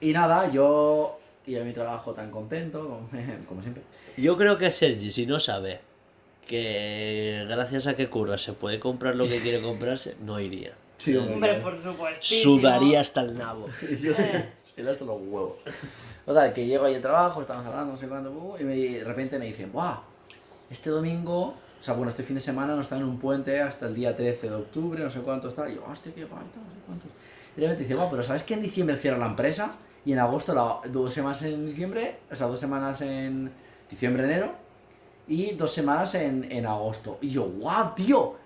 y nada, yo y a mi trabajo tan contento, como, como siempre. Yo creo que Sergi, si no sabe que gracias a que curra se puede comprar lo que quiere comprarse, no iría. Sí, Hombre, por supuesto. Sudaría hasta el nabo. Yo sí, él hasta los huevos. O sea, que llego ahí al trabajo, estamos hablando, no sé cuándo, y me- de repente me dicen, ¡buah! Este domingo, o sea, bueno, este fin de semana no está en un puente hasta el día 13 de octubre, no sé cuánto está. Y yo, hostia, qué guay, tal, no sé cuánto. Y de repente dice, ¡buah! Pero ¿sabes que en diciembre cierra la empresa? Y en agosto, la, dos semanas en diciembre, o sea, dos semanas en diciembre, enero, y dos semanas en, en agosto. Y yo, ¡guau, tío!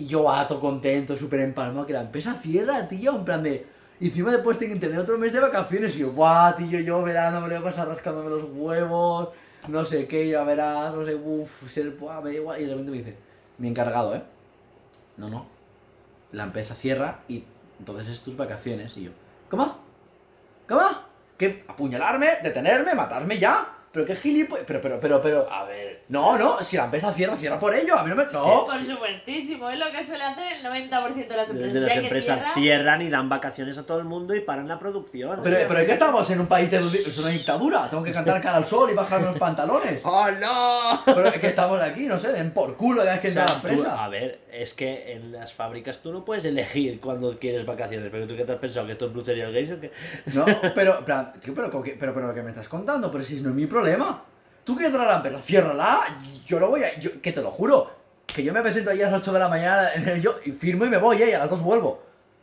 Y yo, ah, todo contento, súper empalmado, que la empresa cierra, tío, en plan de... Y encima después tengo que tener otro mes de vacaciones y yo, guau, tío, yo verano me lo voy a pasar rascándome los huevos, no sé qué, ya verás, no sé, uff, ser, buah, me da igual. Y de repente me dice, mi encargado, ¿eh? No, no, la empresa cierra y entonces es tus vacaciones. Y yo, ¿cómo? ¿Cómo? ¿Qué? ¿Apuñalarme? ¿Detenerme? ¿Matarme ya? ¿Pero qué gilipollas? Pero, pero, pero, pero... A ver. No, no, si la empresa cierra, cierra por ello, a mí no me... No, Por supuestísimo, es lo que suele hacer el 90% de las empresas. De las empresas cierra, cierran y dan vacaciones a todo el mundo y paran la producción. Pero, pero es que estamos en un país de... Es una dictadura, tengo que cantar cara al sol y bajarme los pantalones. ¡Oh, no! Pero es que estamos aquí, no sé, den por culo cada vez que O entra sea, la tú- empresa. a ver, es que en las fábricas tú no puedes elegir cuando quieres vacaciones. Pero tú qué te has pensado que esto es Blue Serial Games o qué? No, pero, plan, tío, pero, ¿cómo que- pero, pero, ¿qué me estás contando? Pero si no es mi problema. Tú quieres entrar a la empresa, ciérrala. Yo lo voy a. Yo, que te lo juro. Que yo me presento ahí a las 8 de la mañana yo, y firmo y me voy, ¿eh? Y a las 2 vuelvo.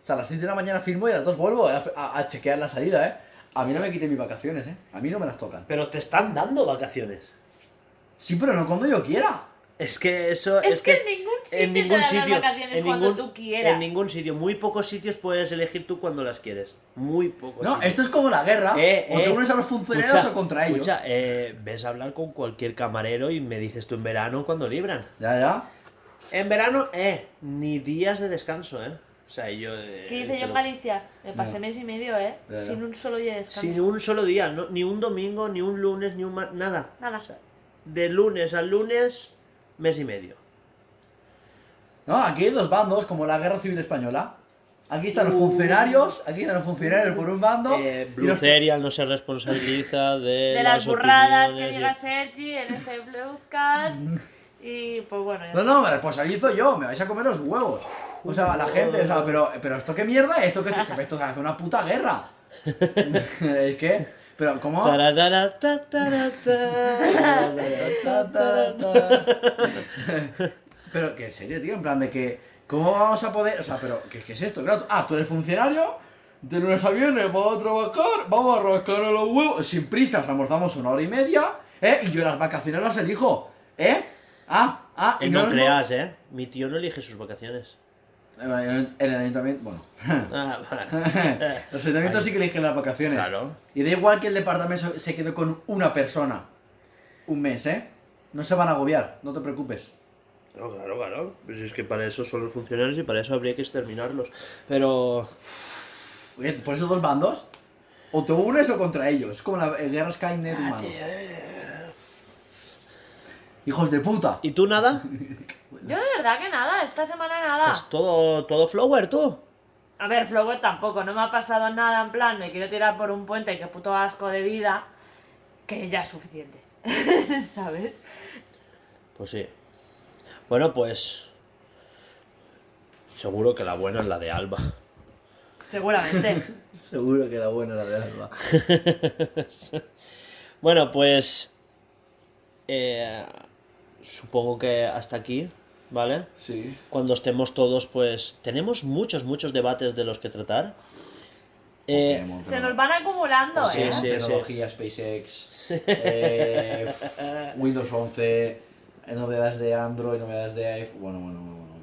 O sea, a las 6 de la mañana firmo y a las 2 vuelvo a, a- a chequear la salida, ¿eh? A mí no me quiten mis vacaciones, ¿eh? A mí no me las tocan. Pero te están dando vacaciones. Sí, pero no cuando yo quiera. Es que eso Es, es, que, en ningún sitio en ningún te sitio, las vacaciones en cuando ningún, tú quieras. en ningún sitio, muy pocos sitios puedes elegir tú cuando las quieres. Muy pocos. No, sitios. esto es como la guerra. Eh, o te eh, unes a los funcionarios escucha, o contra ellos. Escucha, eh, ves a hablar con cualquier camarero y me dices tú en verano cuando libran. Ya, ya. En verano, eh, ni días de descanso, eh. O sea, yo. eh, ¿Qué hice yo en Galicia? Me pasé mes y medio, ¿eh? Ya, ya. Sin un solo día de descanso. Sin un solo día, no- ni un domingo, ni un lunes, ni un mar- nada. Nada. O sea, de lunes al lunes, mes y medio. No, aquí hay dos bandos, como la guerra civil española. Aquí están los Uh. funcionarios, aquí están los funcionarios por un bando. Eh, y Blue los- Serial no se responsabiliza de, de las burradas que opiniones y- diga Sergi en este podcast. y pues bueno, ya No, no, me responsabilizo yo, me vais a comer los huevos. O sea, la gente, o sea, pero, pero esto qué mierda, esto que, es, que esto se hace una puta guerra. es que, pero ¿cómo? Pero en serio, tío, en plan de que, ¿cómo vamos a poder? O sea, pero, ¿qué, qué es esto? Claro, ah, tú eres funcionario, de lunes a viernes vamos a trabajar, vamos a rascar los huevos, sin prisas, almorzamos una hora y media, ¿eh? Y yo las vacaciones las elijo, ¿eh? Ah, ah, y no mo- creas, eh. Mi tío no elige sus vacaciones. El, el ayuntamiento, bueno. Ah, vale. Los ayuntamientos sí que eligen las vacaciones. Claro. Y da igual que el departamento se quede con una persona. Un mes, ¿eh? No se van a agobiar, no te preocupes. No, claro, claro. Pues es que para eso son los funcionarios y para eso habría que exterminarlos. Pero. Oye, ¿Por esos dos bandos? O te unes o contra ellos. Es como la eh, guerra Skynet humanos. Hijos de puta. ¿Y tú nada? Yo de verdad que nada, esta semana nada. Estás todo, todo flower, tú. A ver, Flower tampoco, no me ha pasado nada en plan, me quiero tirar por un puente, que puto asco de vida, que ya es suficiente. ¿Sabes? Pues sí. Bueno, pues. Seguro que la buena es la de Alba. Seguramente. Seguro que la buena la de Alba. Bueno, pues. eh, supongo que hasta aquí, ¿vale? Sí. Cuando estemos todos, pues. Tenemos muchos, muchos debates de los que tratar. Eh, Pokémon, Se nos van acumulando, Pues ¿eh? sí. Tecnología, SpaceX, eh, Windows 11, eh, novedades de Android, novedades de iPhone. Bueno, bueno, bueno. bueno, bueno.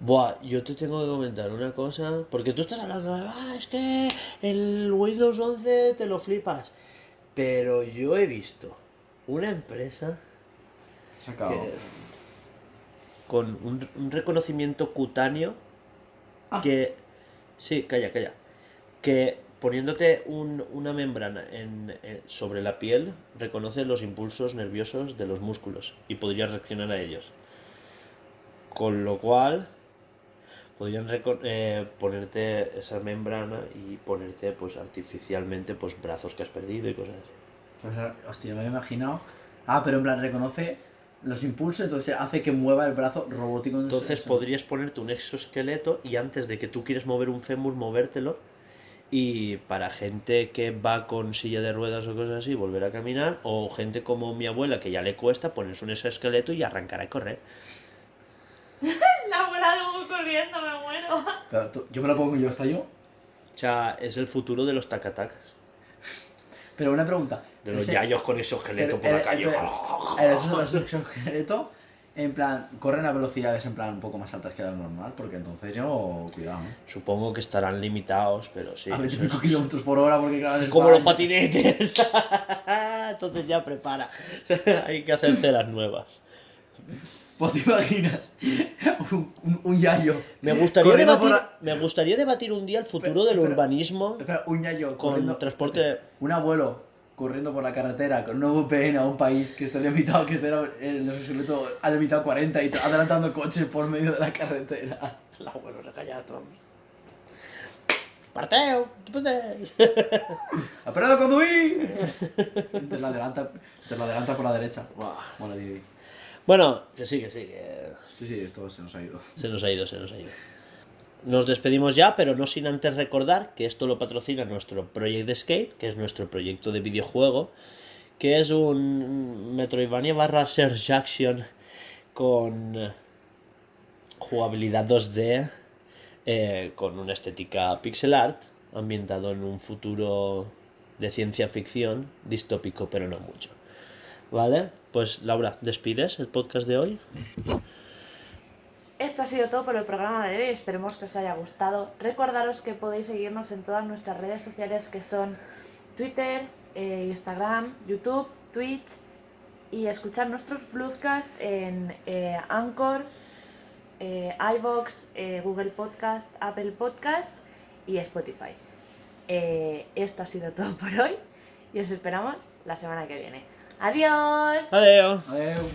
Buah, yo te tengo que comentar una cosa. Porque tú estás hablando de. Ah, es que el Windows 11 te lo flipas. Pero yo he visto una empresa Se ha acabado. que. Con un, un reconocimiento cutáneo Ah. que. Sí, calla, calla. Que poniéndote un- una membrana en, en- sobre la piel reconoce los impulsos nerviosos de los músculos y podrías reaccionar a ellos. Con lo cual podrían eh, ponerte esa membrana y ponerte pues artificialmente pues brazos que has perdido y cosas así. O sea, hostia, me había imaginado. Ah, pero en plan reconoce los impulsos, entonces hace que mueva el brazo robótico. Entonces eso. podrías ponerte un exoesqueleto y antes de que tú quieres mover un fémur, movértelo. Y para gente que va con silla de ruedas o cosas así, volver a caminar. O gente como mi abuela que ya le cuesta ponerse un exoesqueleto y arrancar a correr. La abuela de Hugo corriendo, me muero. Tú- yo me lo pongo yo hasta yo. O sea, es el futuro de los tacatac. Pero una pregunta. De los ese- yayos con exoesqueleto pero- por la eh, calle. pero- esos- los exoesqueletos, en plan, corren a velocidades en plan un poco más altas que las normal, porque entonces yo, cuidado, ¿eh? Supongo que estarán limitados, pero sí. a eso 25 es- kilómetros por hora, porque claro, Como los patinetes. Entonces ya prepara. Hay que hacer ceras nuevas. Pues te imaginas, un, un, un yayo. Me gustaría, debatir, la- me gustaría debatir un día el futuro Pero- del pero- urbanismo Espera, un yayo con corriendo- transporte. Un abuelo corriendo por la carretera con un VPN a un país que está limitado, que está en los exoesqueletos ha limitado 40 y adelantando coches por medio de la carretera. El abuelo se calla todo. ¡Parteo! ¿Tú puedes? ¡Aprende a conducir! Te lo adelanta, te lo adelanta por la derecha. Bueno, que sí, que sí, que Sí, sí, esto se nos ha ido. se nos ha ido, se nos ha ido. Nos despedimos ya, pero no sin antes recordar que esto lo patrocina nuestro Project Escape, que es nuestro proyecto de videojuego, que es un Metroidvania barra Search Action con eh, jugabilidad 2D, eh, con una estética pixel art, ambientado en un futuro de ciencia ficción, distópico, pero no mucho. ¿Vale? Pues Laura, ¿despides el podcast de hoy? Esto ha sido todo por el programa de hoy. Esperemos que os haya gustado. Recordaros que podéis seguirnos en todas nuestras redes sociales que son Twitter, eh, Instagram, YouTube, Twitch y escuchar nuestros podcasts en eh, Anchor, eh, iVoox, eh, Google Podcast, Apple Podcast y Spotify. Eh, esto ha sido todo por hoy y os esperamos la semana que viene. Adiós. Adiós. Adeu.